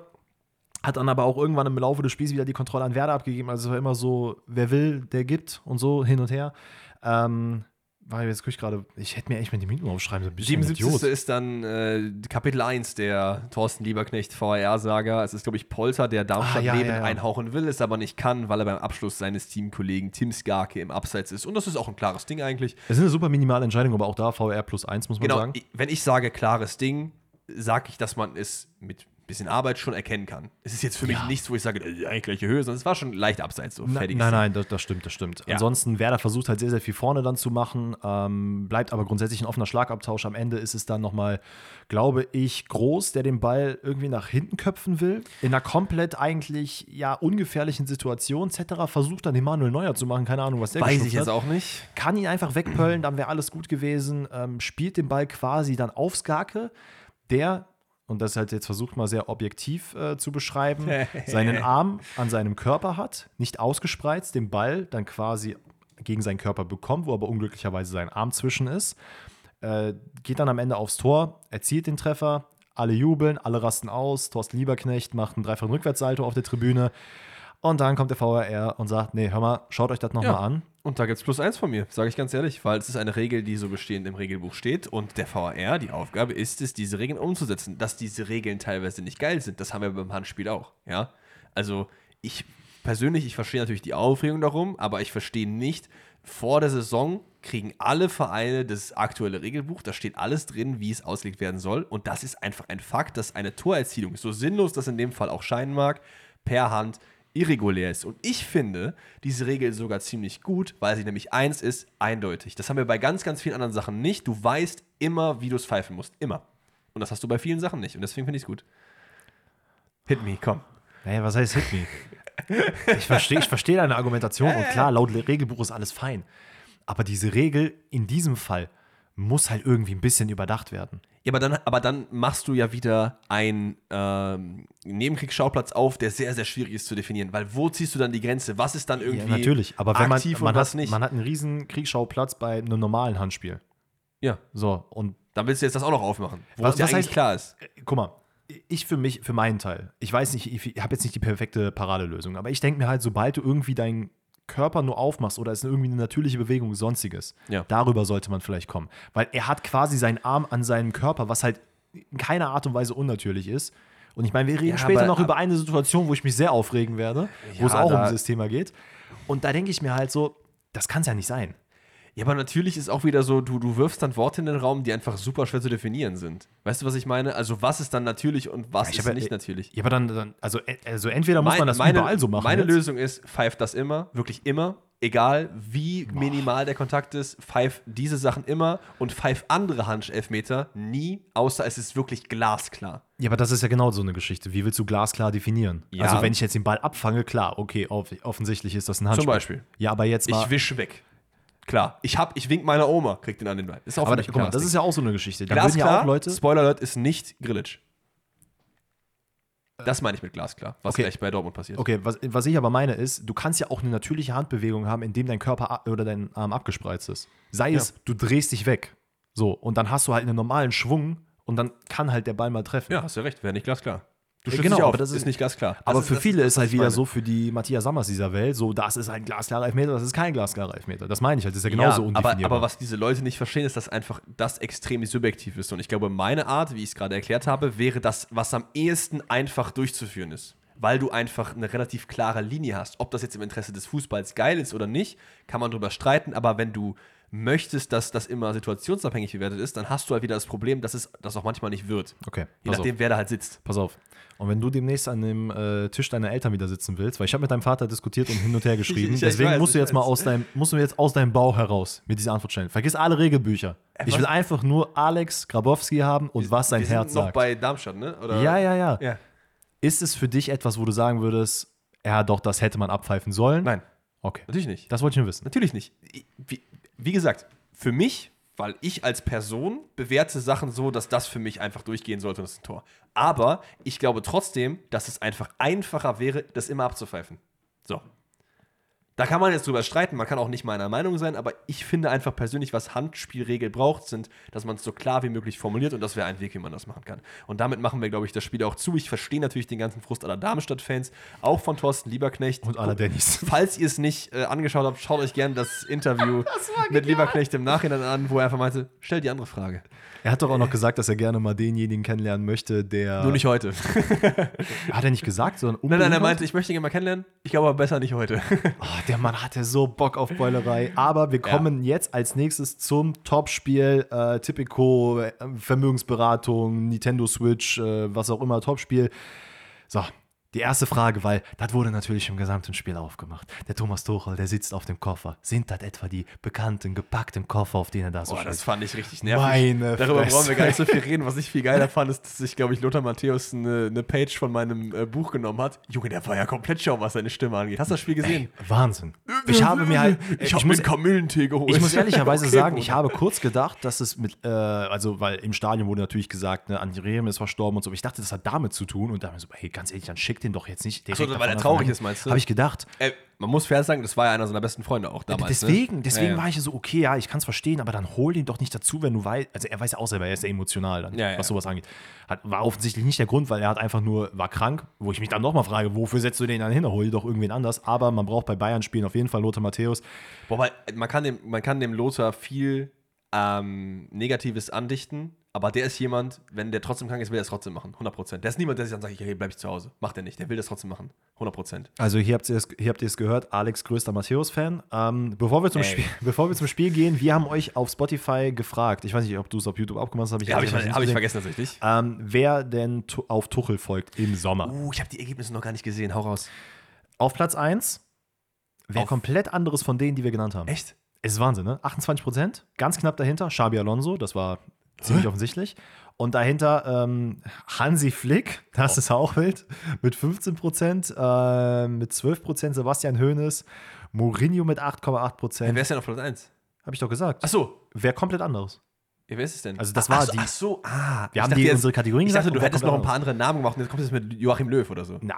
Speaker 2: hat dann aber auch irgendwann im Laufe des Spiels wieder die Kontrolle an Werder abgegeben. Also es war immer so, wer will, der gibt und so hin und her. Ähm, war jetzt guck ich gerade, ich hätte mir echt mal die Minuten aufschreiben, so ein bisschen
Speaker 1: 77. ist dann äh, Kapitel 1 der Thorsten Lieberknecht VAR-Saga. Es ist, glaube ich, Polter, der Darmstadt
Speaker 2: Ah, ja,
Speaker 1: Leben
Speaker 2: ja, ja.
Speaker 1: einhauchen will, es aber nicht kann, weil er beim Abschluss seines Teamkollegen Tim Skarke im Abseits ist. Und das ist auch ein klares Ding eigentlich.
Speaker 2: Es ist eine super minimale Entscheidung, aber auch da VR plus 1, muss man
Speaker 1: Genau,
Speaker 2: sagen.
Speaker 1: wenn ich sage klares Ding, sage ich, dass man es mit bisschen Arbeit schon erkennen kann. Es ist jetzt für mich
Speaker 2: Ja.
Speaker 1: nichts, wo ich sage, äh, eigentlich gleiche Höhe, sondern es war schon leicht abseits. So
Speaker 2: Na, nein,
Speaker 1: Ding.
Speaker 2: nein, das, das stimmt, das stimmt.
Speaker 1: Ja.
Speaker 2: Ansonsten, Werder versucht halt sehr, sehr viel vorne dann zu machen, ähm, bleibt aber grundsätzlich ein offener Schlagabtausch. Am Ende ist es dann nochmal, glaube ich, groß, der den Ball irgendwie nach hinten köpfen will. In einer komplett eigentlich ja ungefährlichen Situation. Cetera versucht dann den Manuel Neuer zu machen, keine Ahnung, was der
Speaker 1: Weiß ich jetzt
Speaker 2: hat.
Speaker 1: auch nicht.
Speaker 2: Kann ihn einfach wegpöllen, dann wäre alles gut gewesen. Ähm, spielt den Ball quasi dann aufs Gake, der, und das halt jetzt versucht mal sehr objektiv äh, zu beschreiben, seinen Arm an seinem Körper hat, nicht ausgespreizt, den Ball dann quasi gegen seinen Körper bekommt, wo aber unglücklicherweise sein Arm zwischen ist. Äh, geht dann am Ende aufs Tor, erzielt den Treffer, alle jubeln, alle rasten aus. Thorsten Lieberknecht macht einen dreifachen Rückwärtssalto auf der Tribüne. Und dann kommt der VRR und sagt: Nee, hör mal, schaut euch das nochmal
Speaker 1: Ja.
Speaker 2: an.
Speaker 1: Und da gibt es plus eins von mir, sage ich ganz ehrlich, weil es ist eine Regel, die so bestehend im Regelbuch steht und der VAR, die Aufgabe ist es, diese Regeln umzusetzen. Dass diese Regeln teilweise nicht geil sind, das haben wir beim Handspiel auch, ja. Also ich persönlich, ich verstehe natürlich die Aufregung darum, aber ich verstehe nicht, vor der Saison kriegen alle Vereine das aktuelle Regelbuch, da steht alles drin, wie es ausgelegt werden soll und das ist einfach ein Fakt, dass eine Torerzielung, so sinnlos das in dem Fall auch scheinen mag, per Hand irregulär ist. Und ich finde diese Regel sogar ziemlich gut, weil sie nämlich eins ist, eindeutig. Das haben wir bei ganz, ganz vielen anderen Sachen nicht. Du weißt immer, wie du es pfeifen musst. Immer. Und das hast du bei vielen Sachen nicht. Und deswegen finde ich es gut. Hit me, komm.
Speaker 2: Naja, was heißt Hit me? Ich verstehe ich versteh deine Argumentation und klar, laut Regelbuch ist alles fein. Aber diese Regel in diesem Fall muss halt irgendwie ein bisschen überdacht werden.
Speaker 1: Ja, aber dann, aber dann machst du ja wieder einen ähm, Nebenkriegsschauplatz auf, der sehr, sehr schwierig ist zu definieren. Weil wo ziehst du dann die Grenze? Was ist dann irgendwie
Speaker 2: Ja, natürlich, aber wenn man,
Speaker 1: aktiv
Speaker 2: man,
Speaker 1: und was
Speaker 2: hat,
Speaker 1: nicht?
Speaker 2: man hat einen riesen Kriegsschauplatz bei einem normalen Handspiel.
Speaker 1: ja,
Speaker 2: So, und
Speaker 1: dann willst du jetzt das auch noch aufmachen. Wo
Speaker 2: Was-
Speaker 1: es
Speaker 2: was
Speaker 1: eigentlich
Speaker 2: heißt-
Speaker 1: klar ist.
Speaker 2: äh, guck mal, ich für mich, für meinen Teil, ich weiß nicht, ich habe jetzt nicht die perfekte Paradelösung, aber ich denke mir halt, sobald du irgendwie deinen Körper nur aufmachst oder es ist irgendwie eine natürliche Bewegung, sonstiges,
Speaker 1: Ja.
Speaker 2: darüber sollte man vielleicht kommen. Weil er hat quasi seinen Arm an seinem Körper, was halt in keiner Art und Weise unnatürlich ist. Und ich meine, wir reden
Speaker 1: Ja,
Speaker 2: später
Speaker 1: aber-
Speaker 2: noch über eine Situation, wo ich mich sehr aufregen werde, wo
Speaker 1: Ja,
Speaker 2: es auch um dieses Thema geht. Und da denke ich mir halt so, das kann es ja nicht sein.
Speaker 1: Ja, aber natürlich ist auch wieder so, du, du wirfst dann Worte in den Raum, die einfach super schwer zu definieren sind. Weißt du, was ich meine? Also, was ist dann natürlich und was
Speaker 2: Ich
Speaker 1: ist
Speaker 2: ja-
Speaker 1: nicht natürlich?
Speaker 2: Ja, aber dann, dann also, äh, also entweder muss man das
Speaker 1: meine,
Speaker 2: überall so machen.
Speaker 1: Meine
Speaker 2: jetzt.
Speaker 1: Lösung ist, pfeift das immer, wirklich immer, egal wie minimal der Kontakt ist, pfeift diese Sachen immer und pfeift andere Handelfmeter nie, außer es ist wirklich glasklar.
Speaker 2: Ja, aber das ist ja genau so eine Geschichte. Wie willst du glasklar definieren?
Speaker 1: Ja.
Speaker 2: Also, wenn ich jetzt den Ball abfange, klar, okay, off offensichtlich ist das ein Handspiel.
Speaker 1: Zum Beispiel.
Speaker 2: Ja, aber jetzt mal.
Speaker 1: Ich wisch weg. Klar, ich hab, ich wink meiner Oma, kriegt den an den Ball. Ist auch
Speaker 2: aber guck mal, das ist ja auch so eine Geschichte. Da
Speaker 1: glasklar.
Speaker 2: ja auch Leute.
Speaker 1: Spoiler Alert ist nicht Grillitsch. Das meine ich mit glasklar, was
Speaker 2: Okay.
Speaker 1: gleich bei Dortmund passiert.
Speaker 2: Okay, was, was ich aber meine ist, du kannst ja auch eine natürliche Handbewegung haben, indem dein Körper oder dein Arm abgespreizt ist. Sei
Speaker 1: Ja.
Speaker 2: es, du drehst dich weg. So, und dann hast du halt einen normalen Schwung und dann kann halt der Ball mal treffen.
Speaker 1: Ja, hast du recht, wäre nicht glasklar. Du schützt
Speaker 2: Genau,
Speaker 1: dich auf,
Speaker 2: aber das ist-
Speaker 1: nicht ganz klar.
Speaker 2: Aber
Speaker 1: Das
Speaker 2: für
Speaker 1: das
Speaker 2: viele
Speaker 1: das,
Speaker 2: ist halt wieder so für die Matthias Sammers dieser Welt, so das ist ein glasklarer Elfmeter, das ist kein glasklarer Elfmeter. Das meine ich halt, das ist ja genauso
Speaker 1: ja, aber, aber was diese Leute nicht verstehen, ist, dass einfach das extrem subjektiv ist. Und ich glaube, meine Art, wie ich es gerade erklärt habe, wäre das, was am ehesten einfach durchzuführen ist. Weil du einfach eine relativ klare Linie hast. Ob das jetzt im Interesse des Fußballs geil ist oder nicht, kann man drüber streiten. Aber wenn du möchtest, dass das immer situationsabhängig bewertet ist, dann hast du halt wieder das Problem, dass es das auch manchmal nicht wird.
Speaker 2: okay,
Speaker 1: Je nachdem,
Speaker 2: auf,
Speaker 1: wer da halt sitzt.
Speaker 2: pass auf. Und wenn du demnächst an dem äh, Tisch deiner Eltern wieder sitzen willst, weil ich habe mit deinem Vater diskutiert und hin und her geschrieben,
Speaker 1: Ich- ich
Speaker 2: deswegen
Speaker 1: weiß,
Speaker 2: musst du
Speaker 1: ich
Speaker 2: jetzt mal aus deinem, musst du jetzt aus deinem Bauch heraus mit dieser Antwort stellen. Vergiss alle Regelbücher. Ich
Speaker 1: was-
Speaker 2: will einfach nur Alex Grabowski haben und was sein
Speaker 1: Wir sind
Speaker 2: Herz
Speaker 1: noch
Speaker 2: sagt.
Speaker 1: bei Darmstadt, ne? Oder?
Speaker 2: Ja, ja, ja,
Speaker 1: ja.
Speaker 2: Ist es für dich etwas, wo du sagen würdest, ja, doch, das hätte man abpfeifen sollen?
Speaker 1: Nein,
Speaker 2: Okay.
Speaker 1: natürlich nicht.
Speaker 2: Das wollte ich nur wissen.
Speaker 1: Natürlich nicht. Ich- Wie, wie gesagt, für mich, weil ich als Person bewerte Sachen so, dass das für mich einfach durchgehen sollte und das ist ein Tor. Aber ich glaube trotzdem, dass es einfach einfacher wäre, das immer abzupfeifen. So. Da kann man jetzt drüber streiten, man kann auch nicht meiner Meinung sein, aber ich finde einfach persönlich, was Handspielregel braucht, sind, dass man es so klar wie möglich formuliert und das wäre ein Weg, wie man das machen kann. Und damit machen wir, glaube ich, das Spiel auch zu. Ich verstehe natürlich den ganzen Frust aller Darmstadt-Fans, auch von Thorsten Lieberknecht.
Speaker 2: Und aller Dannys.
Speaker 1: Falls ihr es nicht äh, angeschaut habt, schaut euch gerne das Interview mit Lieberknecht im Nachhinein an, wo er einfach meinte, stell die andere Frage.
Speaker 2: Er hat doch auch noch gesagt, dass er gerne mal denjenigen kennenlernen möchte, der.
Speaker 1: Nur nicht heute.
Speaker 2: Hat er nicht gesagt, sondern
Speaker 1: Nein, nein, er
Speaker 2: unbedingt
Speaker 1: meinte, ich möchte ihn gerne mal kennenlernen. Ich glaube aber besser nicht heute.
Speaker 2: Oh, der Mann hatte so Bock auf Beulerei. Aber wir kommen jetzt als nächstes zum Topspiel. Äh, Tipico, äh, Vermögensberatung, Nintendo Switch, äh, was auch immer, Topspiel. So, die erste Frage, weil das wurde natürlich im gesamten Spiel aufgemacht. Der Thomas Tuchel, der sitzt auf dem Koffer. Sind das etwa die bekannten, gepackten Koffer, auf denen er da so
Speaker 1: Boah,
Speaker 2: steht?
Speaker 1: das fand ich richtig nervig.
Speaker 2: Meine
Speaker 1: Darüber
Speaker 2: Fresse.
Speaker 1: brauchen wir gar nicht so viel reden. Was ich viel geiler fand, ist, dass sich, glaube ich, Lothar Matthäus eine, eine Page von meinem äh, Buch genommen hat. Junge, der war ja komplett schau, was seine Stimme angeht. Hast du das Spiel gesehen?
Speaker 2: Wahnsinn. Ich habe mir halt.
Speaker 1: Ich,
Speaker 2: ich
Speaker 1: habe
Speaker 2: muss-
Speaker 1: Kamillentee geholt.
Speaker 2: Ich muss ehrlicherweise
Speaker 1: Okay,
Speaker 2: sagen, ich habe kurz gedacht, dass es mit, äh, also, weil im Stadion wurde natürlich gesagt, ne, Andi Rehm ist verstorben und so. Ich dachte, das hat damit zu tun und da habe ich so, hey, ganz ehrlich, dann schick den doch jetzt nicht direkt.
Speaker 1: Ach so, weil er traurig ist, meinst du?
Speaker 2: Habe ich gedacht.
Speaker 1: Äh, man muss fair sagen, das war ja einer seiner besten Freunde auch damals.
Speaker 2: deswegen,
Speaker 1: ne?
Speaker 2: deswegen
Speaker 1: ja, ja.
Speaker 2: war ich so, okay, ja, ich kann es verstehen, aber dann hol ihn doch nicht dazu, wenn du weißt, also er weiß ja auch selber, er ist ja emotional dann,
Speaker 1: Ja,
Speaker 2: was sowas angeht. Hat, war offensichtlich nicht der Grund, weil er hat einfach nur, war krank, wo ich mich dann nochmal frage, wofür setzt du den dann hin? Hol doch irgendwen anders. Aber man braucht bei Bayern spielen auf jeden Fall Lothar Matthäus.
Speaker 1: Wobei, man kann dem, man kann dem Lothar viel ähm, Negatives andichten, aber der ist jemand, wenn der trotzdem krank ist, will er es trotzdem machen. 100%. Der ist niemand, der sich dann sagt, okay, bleib ich zu Hause. Macht er nicht. Der will das trotzdem machen. 100%.
Speaker 2: Also hier habt ihr es, hier habt ihr es gehört, Alex größter Matthäus-Fan. Ähm, bevor, wir zum. Spiel, bevor wir zum Spiel gehen, wir haben euch auf Spotify gefragt, ich weiß nicht, ob du es auf YouTube auch gemacht hast, habe ich,
Speaker 1: Ja, habe ich, hab ich vergessen tatsächlich.
Speaker 2: Ähm, wer denn auf Tuchel folgt im Sommer.
Speaker 1: Uh, ich habe die Ergebnisse noch gar nicht gesehen. Hau raus.
Speaker 2: Auf Platz 1, wer
Speaker 1: Auf-
Speaker 2: komplett anderes von denen, die wir genannt haben.
Speaker 1: Echt?
Speaker 2: Es ist Wahnsinn, ne? 28 Prozent. Ganz knapp dahinter Xabi Alonso, das war ziemlich offensichtlich. Und dahinter ähm, Hansi Flick, das ist auch wild, mit 15 Prozent. Äh, mit 12 Prozent Sebastian Hoeneß. Mourinho mit 8,8 Prozent.
Speaker 1: Wer ist denn auf Platz 1?
Speaker 2: Habe ich doch gesagt.
Speaker 1: Ach so.
Speaker 2: Wer komplett anderes.
Speaker 1: Ja, wer ist es denn?
Speaker 2: Also das war
Speaker 1: ach so,
Speaker 2: die-
Speaker 1: Ach so, ah.
Speaker 2: Wir
Speaker 1: Ich
Speaker 2: haben
Speaker 1: dachte
Speaker 2: die unsere Kategorien
Speaker 1: Ich
Speaker 2: gesagt.
Speaker 1: dachte, du hättest noch ein paar andere Namen gemacht und jetzt kommst du jetzt mit Joachim Löw oder so.
Speaker 2: Na,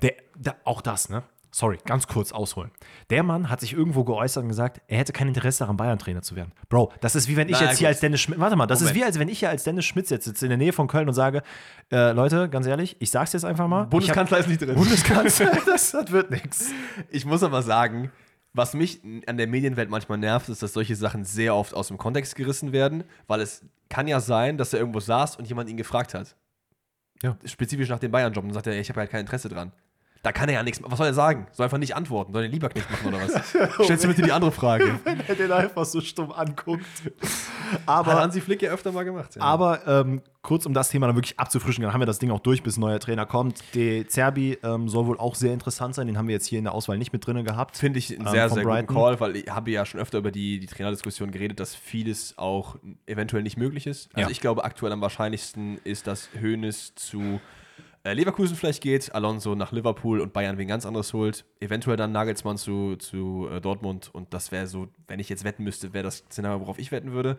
Speaker 2: der, der, auch das, ne? Sorry, ganz kurz ausholen. Der Mann hat sich irgendwo geäußert und gesagt, er hätte kein Interesse daran, Bayern-Trainer zu werden. Bro, das ist wie wenn ich
Speaker 1: Na,
Speaker 2: jetzt hier als Dennis Schmidt, warte mal, das
Speaker 1: Moment.
Speaker 2: ist wie als wenn ich hier als Dennis Schmidt jetzt sitze in der Nähe von Köln und sage, äh, Leute, ganz ehrlich, ich sag's jetzt einfach mal.
Speaker 1: Bundeskanzler ist nicht
Speaker 2: Ich
Speaker 1: drin.
Speaker 2: hab, Bundeskanzler, das, das wird nichts.
Speaker 1: Ich muss aber sagen, was mich an der Medienwelt manchmal nervt, ist, dass solche Sachen sehr oft aus dem Kontext gerissen werden, weil es kann ja sein, dass er irgendwo saß und jemand ihn gefragt hat.
Speaker 2: Ja.
Speaker 1: Spezifisch nach dem Bayern-Job und dann sagt er, ich habe halt kein Interesse dran. Da kann er ja nichts. Was soll er sagen? Soll einfach nicht antworten. Soll er lieber nicht machen oder was? Stellst du bitte die andere Frage.
Speaker 2: Wenn er den einfach so stumm anguckt.
Speaker 1: Hat
Speaker 2: Aber,
Speaker 1: Hansi Flick ja öfter mal gemacht. Ja.
Speaker 2: aber ähm, kurz, um das Thema dann wirklich abzufrischen, dann haben wir das Ding auch durch, bis ein neuer Trainer kommt. Der Zerbi ähm, soll wohl auch sehr interessant sein. Den haben wir jetzt hier in der Auswahl nicht mit drin gehabt.
Speaker 1: Finde ich einen
Speaker 2: Ähm,
Speaker 1: sehr, sehr guten
Speaker 2: Brighton.
Speaker 1: Call, weil ich habe ja schon öfter über die, die Trainerdiskussion geredet, dass vieles auch eventuell nicht möglich ist. Also
Speaker 2: Ja.
Speaker 1: ich glaube, aktuell am wahrscheinlichsten ist, dass Hoeneß zu Leverkusen vielleicht geht, Alonso nach Liverpool und Bayern wen ganz anderes holt. Eventuell dann Nagelsmann zu, zu äh, Dortmund und das wäre so, wenn ich jetzt wetten müsste, wäre das Szenario, worauf ich wetten würde.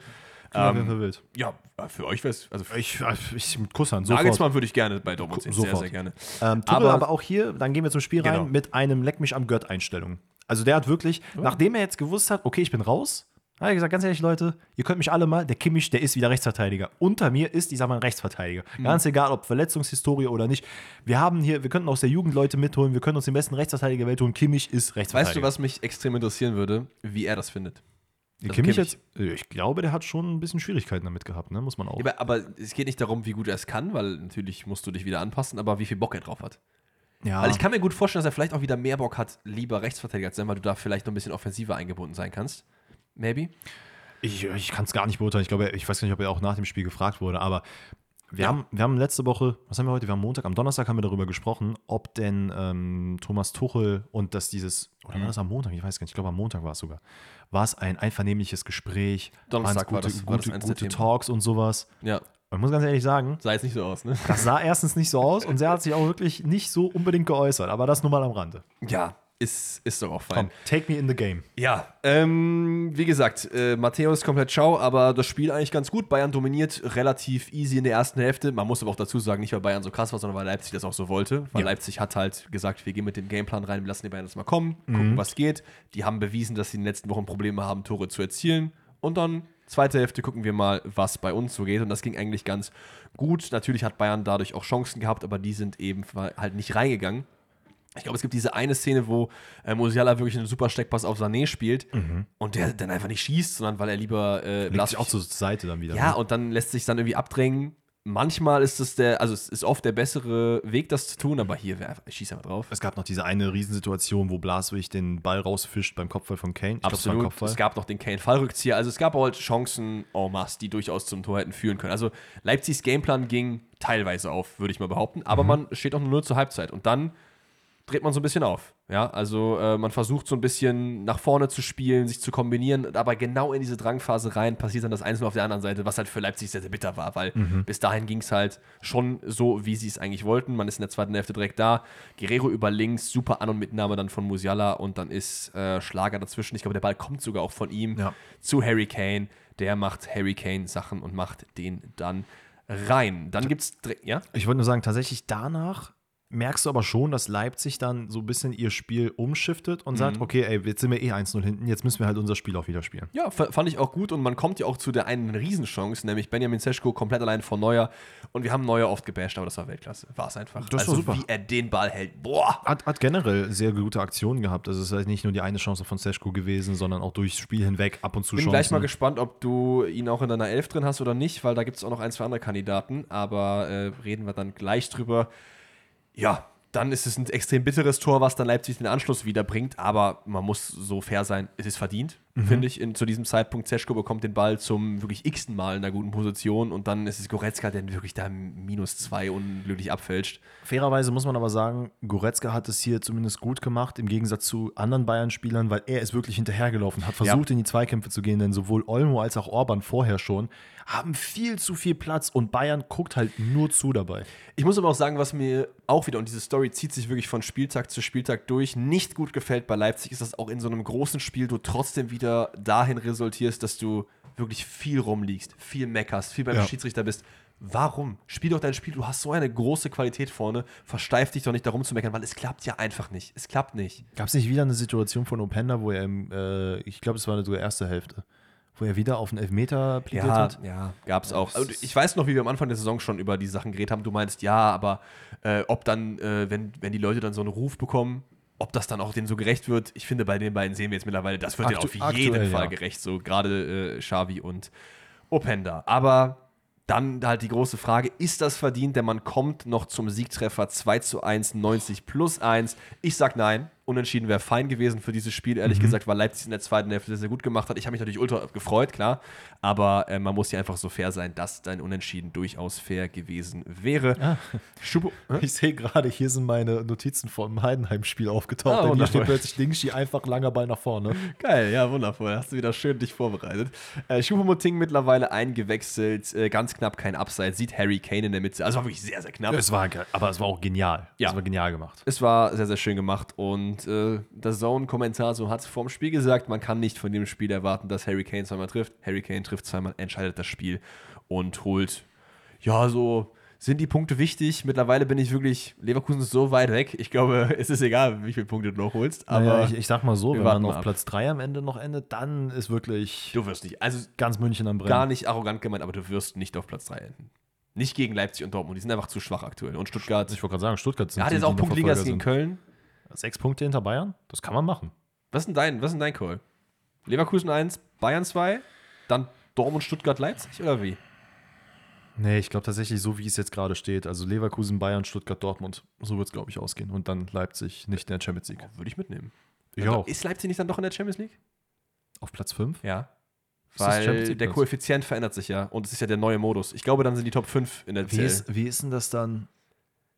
Speaker 2: Ja,
Speaker 1: Ähm,
Speaker 2: wer wild.
Speaker 1: ja, äh, für euch wäre es, also
Speaker 2: Ich, ich mit Kusshand.
Speaker 1: Nagelsmann würde ich gerne bei Dortmund sehen, sehr,
Speaker 2: Sofort.
Speaker 1: sehr gerne.
Speaker 2: Ähm,
Speaker 1: Aber-
Speaker 2: aber, auch hier, dann gehen wir zum Spiel rein
Speaker 1: Genau.
Speaker 2: mit einem Leck mich am Gött Einstellung. Also der hat wirklich, nachdem er jetzt gewusst hat, okay, ich bin raus, Da habe ich gesagt, ganz ehrlich, Leute, ihr könnt mich alle mal, der Kimmich, der ist wieder Rechtsverteidiger. Unter mir ist, ich sag mal, ein Rechtsverteidiger.
Speaker 1: Mhm.
Speaker 2: Ganz egal, ob Verletzungshistorie oder nicht. Wir haben hier, wir könnten aus der Jugend Leute mitholen, wir können uns den besten Rechtsverteidiger der Welt holen. Kimmich ist Rechtsverteidiger.
Speaker 1: Weißt du, was mich extrem interessieren würde? Wie er das findet.
Speaker 2: Der
Speaker 1: Also
Speaker 2: Kimmich,
Speaker 1: Kimmich.
Speaker 2: Jetzt, ich glaube, der hat schon ein bisschen Schwierigkeiten damit gehabt, ne? muss man auch.
Speaker 1: Aber, aber es geht nicht darum, wie gut er es kann, weil natürlich musst du dich wieder anpassen, aber wie viel Bock er drauf hat.
Speaker 2: Ja,
Speaker 1: Weil ich kann mir gut vorstellen, dass er vielleicht auch wieder mehr Bock hat, lieber Rechtsverteidiger zu sein, weil du da vielleicht noch ein bisschen offensiver eingebunden sein kannst. Maybe?
Speaker 2: Ich, ich kann es gar nicht beurteilen. Ich glaube, ich weiß nicht, ob er auch nach dem Spiel gefragt wurde, aber wir,
Speaker 1: Ja.
Speaker 2: haben, wir haben letzte Woche, was haben wir heute? Wir haben Montag, am Donnerstag haben wir darüber gesprochen, ob denn ähm, Thomas Tuchel und dass dieses, oder
Speaker 1: Mhm.
Speaker 2: war das am Montag? Ich weiß gar nicht, ich glaube am Montag war es sogar. War es ein einvernehmliches Gespräch?
Speaker 1: Donnerstag war
Speaker 2: Waren's
Speaker 1: das-
Speaker 2: gute,
Speaker 1: war das
Speaker 2: gute, gute. Talks und sowas.
Speaker 1: Ja.
Speaker 2: Und ich muss ganz ehrlich sagen,
Speaker 1: Sah jetzt nicht so aus, ne?
Speaker 2: das sah erstens nicht so aus und er hat sich auch wirklich nicht so unbedingt geäußert, aber das nur mal am Rande.
Speaker 1: Ja, ist, ist doch auch fein.
Speaker 2: Komm, take me in the game.
Speaker 1: Ja, ähm, wie gesagt, äh, Matthäus komplett schau, aber das Spiel eigentlich ganz gut. Bayern dominiert relativ easy in der ersten Hälfte. Man muss aber auch dazu sagen, nicht weil Bayern so krass war, sondern weil Leipzig das auch so wollte. Weil
Speaker 2: Ja.
Speaker 1: Leipzig hat halt gesagt, wir gehen mit dem Gameplan rein, wir lassen die Bayern jetzt mal kommen, gucken, was geht. Die haben bewiesen, dass sie in den letzten Wochen Probleme haben, Tore zu erzielen. Und dann, zweite Hälfte, gucken wir mal, was bei uns so geht. Und das ging eigentlich ganz gut. Natürlich hat Bayern dadurch auch Chancen gehabt, aber die sind eben halt nicht reingegangen. Ich glaube, es gibt diese eine Szene, wo äh, Musiala wirklich einen super Steckpass auf Sané spielt und der dann einfach nicht schießt, sondern weil er lieber äh,
Speaker 2: Legt sich auch zur Seite dann wieder.
Speaker 1: ja,
Speaker 2: ne?
Speaker 1: und dann lässt sich dann irgendwie abdrängen. Manchmal ist es der, also es ist oft der bessere Weg, das zu tun, aber hier, einfach- ich schieße einfach drauf.
Speaker 2: Es gab noch diese eine Riesensituation, wo Blaswig den Ball rausfischt beim Kopfball von Kane. Ich glaub,
Speaker 1: Absolut.
Speaker 2: Kopfball.
Speaker 1: Es gab noch den Kane-Fallrückzieher. Also es gab auch halt Chancen en masse, die durchaus zum Tor hätten führen können. Also Leipzigs Gameplan ging teilweise auf, würde ich mal behaupten. Aber
Speaker 2: Mhm.
Speaker 1: man steht auch nur 0 zur Halbzeit. Und dann dreht man so ein bisschen auf. Ja, also äh, man versucht so ein bisschen nach vorne zu spielen, sich zu kombinieren, aber genau in diese Drangphase rein passiert dann das Einzelne auf der anderen Seite, was halt für Leipzig sehr, sehr bitter war, weil
Speaker 2: Mhm.
Speaker 1: bis dahin ging es halt schon so, wie sie es eigentlich wollten. Man ist in der zweiten Hälfte direkt da. Guerrero über links, super An- und Mitnahme dann von Musiala und dann ist äh, Schlager dazwischen. Ich glaube, der Ball kommt sogar auch von ihm
Speaker 2: Ja.
Speaker 1: zu Harry Kane. Der macht Harry Kane Sachen und macht den dann rein. Dann gibt es, ja?
Speaker 2: Ich wollte nur sagen, tatsächlich danach merkst du aber schon, dass Leipzig dann so ein bisschen ihr Spiel umschiftet und
Speaker 1: Mhm.
Speaker 2: sagt, okay, ey, jetzt sind wir eh 1-0 hinten, jetzt müssen wir halt unser Spiel auch wieder spielen.
Speaker 1: Ja, fand ich auch gut und man kommt ja auch zu der einen Riesenchance, nämlich Benjamin Seschko komplett allein vor Neuer und wir haben Neuer oft gebasht, aber das war Weltklasse. War es einfach.
Speaker 2: Das war
Speaker 1: also
Speaker 2: super.
Speaker 1: wie er den Ball hält. Boah!
Speaker 2: Hat, hat generell sehr gute Aktionen gehabt. Also es ist halt nicht nur die eine Chance von Seschko gewesen, sondern auch durchs Spiel hinweg ab und zu
Speaker 1: Bin
Speaker 2: Chancen.
Speaker 1: gleich mal gespannt, ob du ihn auch in deiner Elf drin hast oder nicht, weil da gibt es auch noch ein, zwei andere Kandidaten, aber äh, reden wir dann gleich drüber. Ja, dann ist es ein extrem bitteres Tor, was dann Leipzig den Anschluss wiederbringt, aber man muss so fair sein, es ist verdient, finde ich, in, zu diesem Zeitpunkt. Zeschko bekommt den Ball zum wirklich x-ten Mal in einer guten Position und dann ist es Goretzka, der wirklich da minus zwei unglücklich abfälscht.
Speaker 2: Fairerweise muss man aber sagen, Goretzka hat es hier zumindest gut gemacht, im Gegensatz zu anderen Bayern-Spielern, weil er ist wirklich hinterhergelaufen, hat versucht, in die Zweikämpfe zu gehen, denn sowohl Olmo als auch Orban vorher schon haben viel zu viel Platz und Bayern guckt halt nur zu dabei.
Speaker 1: Ich muss aber auch sagen, was mir auch wieder, und diese Story zieht sich wirklich von Spieltag zu Spieltag durch, nicht gut gefällt bei Leipzig, ist, dass auch in so einem großen Spiel du trotzdem wieder dahin resultierst, dass du wirklich viel rumliegst, viel meckerst, viel beim
Speaker 2: Ja.
Speaker 1: Schiedsrichter bist. Warum? Spiel doch dein Spiel, du hast so eine große Qualität vorne, versteif dich doch nicht darum zu meckern, weil es klappt ja einfach nicht. Es klappt nicht.
Speaker 2: Gab es nicht wieder eine Situation von Openda, wo er im, äh, ich glaube, es war sogar erste Hälfte, wo er wieder auf einen Elfmeter plädiert
Speaker 1: Ja,
Speaker 2: hat?
Speaker 1: ja, gab's auch. Und ich weiß noch, wie wir am Anfang der Saison schon über die Sachen geredet haben. Du meinst, ja, aber äh, ob dann, äh, wenn, wenn die Leute dann so einen Ruf bekommen, ob das dann auch denen so gerecht wird. Ich finde, bei den beiden sehen wir jetzt mittlerweile, das wird denen
Speaker 2: Aktu-
Speaker 1: auf jeden
Speaker 2: aktuell,
Speaker 1: Fall
Speaker 2: ja.
Speaker 1: gerecht. So gerade äh, Xavi und Openda. Aber dann halt die große Frage, ist das verdient? Denn man kommt noch zum Siegtreffer 2 zu 1, 90 plus 1. Ich sag nein. Unentschieden wäre fein gewesen für dieses Spiel,
Speaker 2: Mhm.
Speaker 1: ehrlich gesagt, weil Leipzig in der zweiten Hälfte sehr, sehr gut gemacht hat. Ich habe mich natürlich ultra gefreut, klar. Aber äh, man muss ja einfach so fair sein, dass dein Unentschieden durchaus fair gewesen wäre.
Speaker 2: Ah.
Speaker 1: Schubo?
Speaker 2: Ich sehe gerade, hier sind meine Notizen vom Heidenheim-Spiel aufgetaucht.
Speaker 1: Ah,
Speaker 2: hier steht plötzlich Dingshi einfach langer Ball nach vorne.
Speaker 1: Geil, ja, wundervoll. Hast du wieder schön dich vorbereitet. Äh, Choupo-Moting mittlerweile eingewechselt, äh, ganz knapp kein Abseits, sieht Harry Kane in der Mitte. Also war wirklich sehr, sehr knapp.
Speaker 2: Es war, aber es war auch genial.
Speaker 1: Ja.
Speaker 2: Es war genial gemacht.
Speaker 1: Es war sehr, sehr schön gemacht und äh, der Zone-Kommentator hat vorm Spiel gesagt, man kann nicht von dem Spiel erwarten, dass Harry Kane zweimal trifft. Harry Kane trifft zweimal, entscheidet das Spiel und holt, ja, so sind die Punkte wichtig. Mittlerweile bin ich wirklich, Leverkusen ist so weit weg. Ich glaube, es ist egal, wie viele Punkte du noch holst. Aber
Speaker 2: naja, ich, ich sag mal so, wenn man auf
Speaker 1: ab.
Speaker 2: Platz 3 am Ende noch endet, dann ist wirklich
Speaker 1: du wirst nicht, also
Speaker 2: ganz München am Brennen.
Speaker 1: gar nicht arrogant gemeint, aber du wirst nicht auf Platz 3 enden. Nicht gegen Leipzig und Dortmund, die sind einfach zu schwach aktuell. Und Stuttgart,
Speaker 2: Ich wollte gerade sagen, Stuttgart sind
Speaker 1: er hat jetzt auch
Speaker 2: Verfolger
Speaker 1: gegen. Köln.
Speaker 2: Sechs Punkte hinter Bayern? Das kann man machen.
Speaker 1: Was ist denn dein, was ist dein Call? Leverkusen 1, Bayern 2, dann Dortmund, Stuttgart, Leipzig oder wie?
Speaker 2: Nee, ich glaube tatsächlich so, wie es jetzt gerade steht. Also Leverkusen, Bayern, Stuttgart, Dortmund. So wird es, glaube ich, ausgehen. Und dann Leipzig nicht in der Champions League.
Speaker 1: Würde ich mitnehmen.
Speaker 2: Ich
Speaker 1: Also,
Speaker 2: auch.
Speaker 1: Ist Leipzig nicht dann doch in der Champions League?
Speaker 2: Auf Platz 5?
Speaker 1: Ja.
Speaker 2: Ist
Speaker 1: Weil der? Koeffizient verändert sich ja. Und es ist ja der neue Modus. Ich glaube, dann sind die Top 5 in der
Speaker 2: Wie ist, wie ist denn das dann?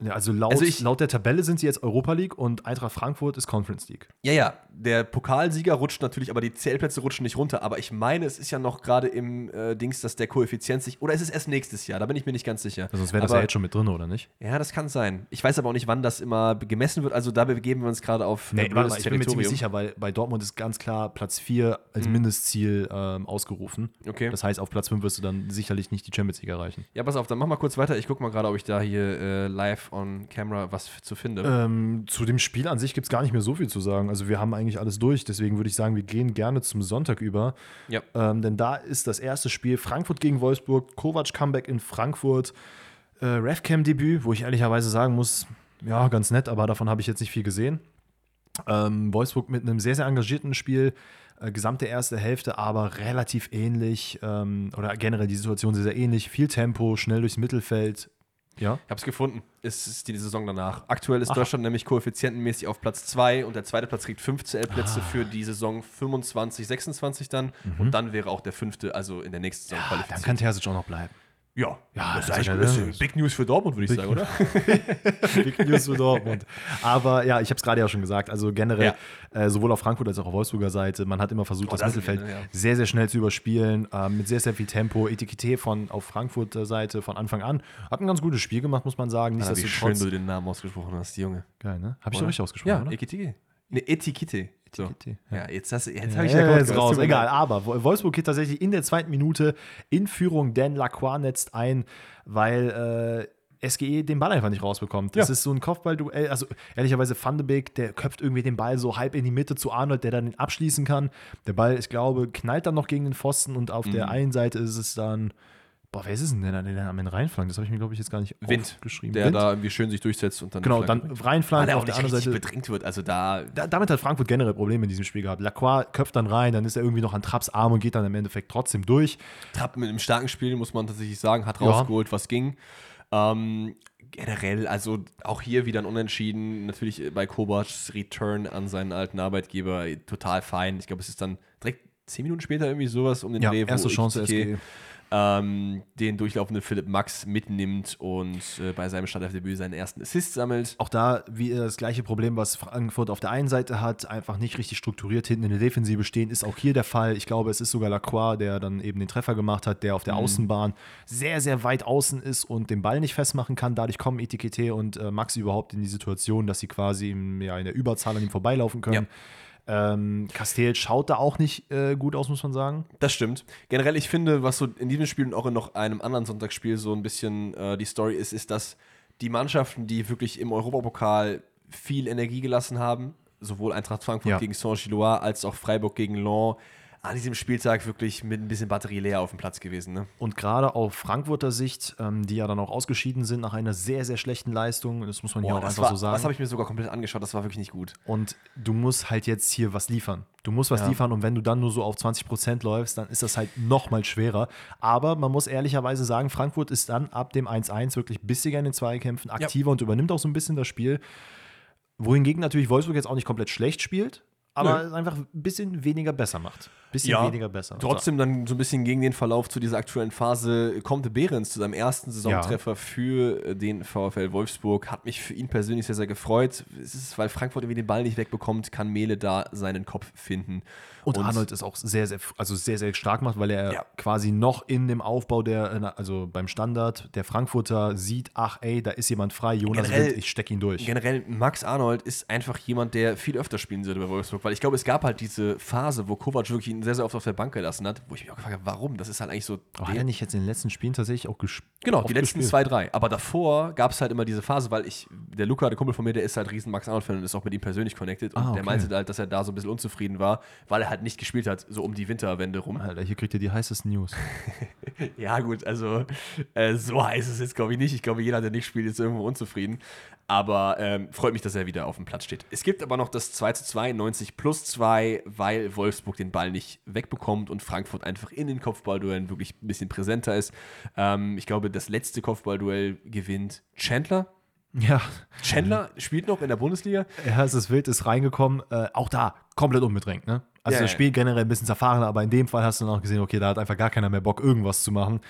Speaker 2: Ja, also laut,
Speaker 1: Also ich-
Speaker 2: laut der Tabelle sind sie jetzt Europa League und Eintracht Frankfurt ist Conference League.
Speaker 1: Ja, ja, der Pokalsieger rutscht natürlich, aber die CL-Plätze rutschen nicht runter. Aber ich meine, es ist ja noch gerade im äh, Dings, dass der Koeffizient sich. Oder ist es erst nächstes Jahr? Da bin ich mir nicht ganz sicher.
Speaker 2: Also sonst wäre das
Speaker 1: aber,
Speaker 2: ja jetzt schon mit drin, oder nicht?
Speaker 1: Ja, das kann sein. Ich weiß aber auch nicht, wann das immer gemessen wird. Also da begeben wir uns gerade auf
Speaker 2: Nee, warte mal, ich bin mir ziemlich sicher, weil bei Dortmund ist ganz klar Platz 4 als Mindestziel ähm, ausgerufen.
Speaker 1: Okay.
Speaker 2: Das heißt, auf Platz 5 wirst du dann sicherlich nicht die Champions League erreichen.
Speaker 1: Ja, pass auf, dann mach mal kurz weiter. Ich guck mal gerade, ob ich da hier äh, live on camera was zu finde.
Speaker 2: Ähm, zu dem Spiel an sich gibt es gar nicht mehr so viel zu sagen. Also wir haben eigentlich alles durch. Deswegen würde ich sagen, wir gehen gerne zum Sonntag über.
Speaker 1: Ja.
Speaker 2: Ähm, denn da ist das erste Spiel Frankfurt gegen Wolfsburg, Kovac Comeback in Frankfurt, äh, Refcam-Debüt, wo ich ehrlicherweise sagen muss, ja, ganz nett, aber davon habe ich jetzt nicht viel gesehen. Ähm, Wolfsburg mit einem sehr, sehr engagierten Spiel, äh, gesamte erste Hälfte, aber relativ ähnlich ähm, oder generell die Situation sehr, sehr ähnlich. Viel Tempo, schnell durchs Mittelfeld. Ja.
Speaker 1: Ich hab's gefunden. Es ist die Saison danach. Aktuell ist
Speaker 2: Aha.
Speaker 1: Deutschland nämlich koeffizientenmäßig auf Platz 2 und der zweite Platz kriegt 5 CL-Plätze
Speaker 2: Ah.
Speaker 1: für die Saison 25, 26 dann. Und dann wäre auch der fünfte, also in der nächsten Saison
Speaker 2: Mhm. Dann
Speaker 1: qualifiziert.
Speaker 2: kann Terzic auch noch bleiben.
Speaker 1: Ja,
Speaker 2: Ja,
Speaker 1: das ist
Speaker 2: das
Speaker 1: eigentlich
Speaker 2: ist
Speaker 1: ein
Speaker 2: ja-
Speaker 1: bisschen Big News für Dortmund, würde ich
Speaker 2: Big
Speaker 1: sagen, oder?
Speaker 2: Big News für Dortmund. Aber ja, ich habe es gerade ja schon gesagt. Also generell, äh, sowohl auf Frankfurt als auch auf Wolfsburger Seite, man hat immer versucht,
Speaker 1: Oh,
Speaker 2: das
Speaker 1: da sind
Speaker 2: Mittelfeld
Speaker 1: wir, ne, ja.
Speaker 2: sehr, sehr schnell zu überspielen, ähm, mit sehr, sehr viel Tempo. Etikette von auf Frankfurter Seite von Anfang an. Hat ein ganz gutes Spiel gemacht, muss man sagen.
Speaker 1: Ah, wie schön du den Namen ausgesprochen hast, Junge.
Speaker 2: Geil, ne? Habe ich doch richtig ausgesprochen,
Speaker 1: Ja,
Speaker 2: oder?
Speaker 1: Etikette. Ne, Etikette. So.
Speaker 2: Etikette,
Speaker 1: Ja, jetzt, jetzt
Speaker 2: Ja,
Speaker 1: habe ich
Speaker 2: ja, jetzt raus. Egal, aber Wo- Wolfsburg geht tatsächlich in der zweiten Minute in Führung, denn Lacroix netzt ein, weil äh, SGE den Ball einfach nicht rausbekommt. Das
Speaker 1: Ja.
Speaker 2: ist so ein Kopfballduell. Also ehrlicherweise Van de Beek, der köpft irgendwie den Ball so halb in die Mitte zu Arnold, der dann den abschließen kann. Der Ball, ich glaube, knallt dann noch gegen den Pfosten und auf
Speaker 1: Mhm.
Speaker 2: der einen Seite ist es dann, boah, wer ist es denn, der dann am Ende reinflankt? Das habe ich mir, glaube ich, jetzt gar nicht
Speaker 1: Wind,
Speaker 2: geschrieben.
Speaker 1: der da irgendwie schön sich durchsetzt und dann.
Speaker 2: Genau, dann reinflankt,
Speaker 1: Weil er
Speaker 2: auf der anderen Seite
Speaker 1: bedrängt wird. Also da.
Speaker 2: da, damit hat Frankfurt generell Probleme in diesem Spiel gehabt. Lacroix köpft dann rein, dann ist er irgendwie noch an Trapps Arm und geht dann im Endeffekt trotzdem durch.
Speaker 1: Trapp mit einem starken Spiel, muss man tatsächlich sagen, hat
Speaker 2: Ja.
Speaker 1: rausgeholt, was ging. Ähm, generell, also auch hier wieder ein Unentschieden. Natürlich bei Kovacs Return an seinen alten Arbeitgeber total fein. Ich glaube, es ist dann direkt zehn Minuten später irgendwie sowas um den
Speaker 2: Ja,
Speaker 1: Dreh,
Speaker 2: erste Chance SG.
Speaker 1: Ähm, den durchlaufenden Philipp Max mitnimmt und äh, bei seinem Startelfdebüt seinen ersten Assist sammelt.
Speaker 2: Auch da wieder das gleiche Problem, was Frankfurt auf der einen Seite hat, einfach nicht richtig strukturiert hinten in der Defensive stehen, ist auch hier der Fall. Ich glaube, es ist sogar Lacroix, der dann eben den Treffer gemacht hat, der auf der Außenbahn sehr, sehr weit außen ist und den Ball nicht festmachen kann. Dadurch kommen Etikette und äh, Max überhaupt in die Situation, dass sie quasi im, ja, in der Überzahl an ihm vorbeilaufen können. Ähm, Castell schaut da auch nicht äh, gut aus, muss man sagen.
Speaker 1: Das stimmt. Generell, ich finde, was so in diesem Spiel und auch in noch einem anderen Sonntagsspiel so ein bisschen äh, die Story ist, ist, dass die Mannschaften, die wirklich im Europapokal viel Energie gelassen haben, sowohl Eintracht Frankfurt
Speaker 2: Ja.
Speaker 1: gegen Saint-Gilloise als auch Freiburg gegen Lens, an diesem Spieltag wirklich mit ein bisschen Batterie leer auf dem Platz gewesen. Ne?
Speaker 2: Und gerade auf Frankfurter Sicht, ähm, die ja dann auch ausgeschieden sind nach einer sehr, sehr schlechten Leistung, das muss man hier
Speaker 1: Boah,
Speaker 2: auch
Speaker 1: das
Speaker 2: einfach
Speaker 1: war,
Speaker 2: so sagen.
Speaker 1: das habe ich mir sogar komplett angeschaut, das war wirklich nicht gut.
Speaker 2: Und du musst halt jetzt hier was liefern. Du musst was
Speaker 1: Ja.
Speaker 2: liefern und wenn du dann nur so auf 20% läufst, dann ist das halt noch mal schwerer. Aber man muss ehrlicherweise sagen, Frankfurt ist dann ab dem 1-1 wirklich bissiger in den Zweikämpfen, aktiver und übernimmt auch so ein bisschen das Spiel. Wohingegen natürlich Wolfsburg jetzt auch nicht komplett schlecht spielt, aber
Speaker 1: Nö.
Speaker 2: einfach ein bisschen weniger besser macht. Bisschen
Speaker 1: Ja,
Speaker 2: weniger besser.
Speaker 1: Trotzdem dann so ein bisschen gegen den Verlauf zu dieser aktuellen Phase kommt Behrens zu seinem ersten Saisontreffer für äh, den VfL Wolfsburg. Hat mich für ihn persönlich sehr, sehr gefreut. Es ist, weil Frankfurt irgendwie den Ball nicht wegbekommt, kann Mele da seinen Kopf finden.
Speaker 2: Und, Arnold ist auch sehr, sehr, also sehr, sehr stark macht, weil er
Speaker 1: Ja.
Speaker 2: quasi noch in dem Aufbau der, äh, also beim Standard der Frankfurter sieht, ach ey, da ist jemand frei, Jonas
Speaker 1: Generell-
Speaker 2: Wind, ich steck ihn durch.
Speaker 1: Generell, Max Arnold ist einfach jemand, der viel öfter spielen sollte bei Wolfsburg, weil ich glaube, es gab halt diese Phase, wo Kovac wirklich ihn sehr, sehr oft auf der Bank gelassen hat, wo ich mich auch gefragt habe, warum? Das ist halt eigentlich so.
Speaker 2: Oh, hat er nicht jetzt in den letzten Spielen tatsächlich auch gespielt?
Speaker 1: Genau, die letzten zwei, drei. Aber davor gab es halt immer diese Phase, weil ich, der Luca, der Kumpel von mir, der ist halt riesen Max Arnold-Fan und ist auch mit ihm persönlich connected. Und
Speaker 2: Ah,
Speaker 1: der
Speaker 2: okay.
Speaker 1: meinte halt, dass er da so ein bisschen unzufrieden war, weil er halt nicht gespielt hat, so um die Winterwende rum.
Speaker 2: Alter, hier kriegt ihr die heißesten News.
Speaker 1: Ja, gut, also äh, so heiß ist es jetzt, glaube ich, nicht. Ich glaube, jeder, der nicht spielt, ist irgendwo unzufrieden. Aber ähm, freut mich, dass er wieder auf dem Platz steht. Es gibt aber noch das 2 zu 2, 90 plus 2, weil Wolfsburg den Ball nicht wegbekommt und Frankfurt einfach in den Kopfballduellen wirklich ein bisschen präsenter ist. Ähm, ich glaube, das letzte Kopfballduell gewinnt Chandler.
Speaker 2: Ja,
Speaker 1: Chandler spielt noch in der Bundesliga.
Speaker 2: ja, es ist wild, ist reingekommen. Äh, auch da komplett unbedrängt, ne? Also
Speaker 1: Ja,
Speaker 2: das
Speaker 1: ja.
Speaker 2: Spiel generell ein bisschen zerfahren, aber in dem Fall hast du dann auch gesehen, okay, da hat einfach gar keiner mehr Bock, irgendwas zu machen.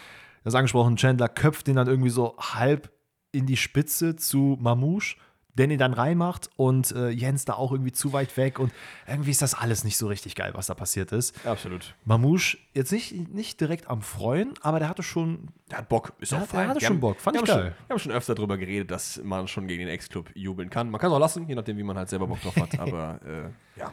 Speaker 2: Das angesprochen, Chandler köpft den dann irgendwie so halb in die Spitze zu Mamouche, der ihn dann reinmacht und äh, Jens da auch irgendwie zu weit weg und irgendwie ist das alles nicht so richtig geil, was da passiert ist.
Speaker 1: Absolut.
Speaker 2: Mamouche jetzt nicht, nicht direkt am Freuen, aber der hatte schon
Speaker 1: Der hat Bock, ist
Speaker 2: Der
Speaker 1: auch
Speaker 2: hat- der
Speaker 1: fein.
Speaker 2: hatte
Speaker 1: Wir
Speaker 2: schon
Speaker 1: haben-
Speaker 2: Bock, fand
Speaker 1: wir
Speaker 2: ich geil.
Speaker 1: Schon, wir haben schon öfter darüber geredet, dass man schon gegen den Ex-Club jubeln kann. Man kann es auch lassen, je nachdem, wie man halt selber Bock drauf hat. Aber äh, ja,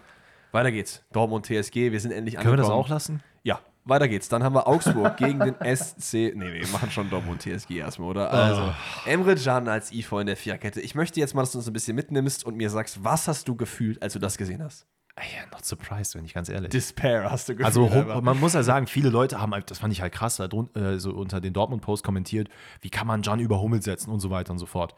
Speaker 1: weiter geht's. Dortmund TSG, wir sind endlich
Speaker 2: Können wir das
Speaker 1: angekommen.
Speaker 2: auch lassen?
Speaker 1: Ja, weiter geht's. Dann haben wir Augsburg gegen den SC. Nee, wir machen schon Dortmund TSG erstmal, oder? Also, Emre Can als IV in der Viererkette. Ich möchte jetzt mal, dass du uns ein bisschen mitnimmst und mir sagst, was hast du gefühlt, als du das gesehen hast?
Speaker 2: Ja, not surprised, wenn ich ganz ehrlich.
Speaker 1: Despair hast du gefühlt.
Speaker 2: Also
Speaker 1: einfach.
Speaker 2: man muss ja sagen, viele Leute haben, halt- das fand ich halt krass, da drun- äh, so unter den Dortmund-Post kommentiert, wie kann man Jan über Hummels setzen und so weiter und so fort.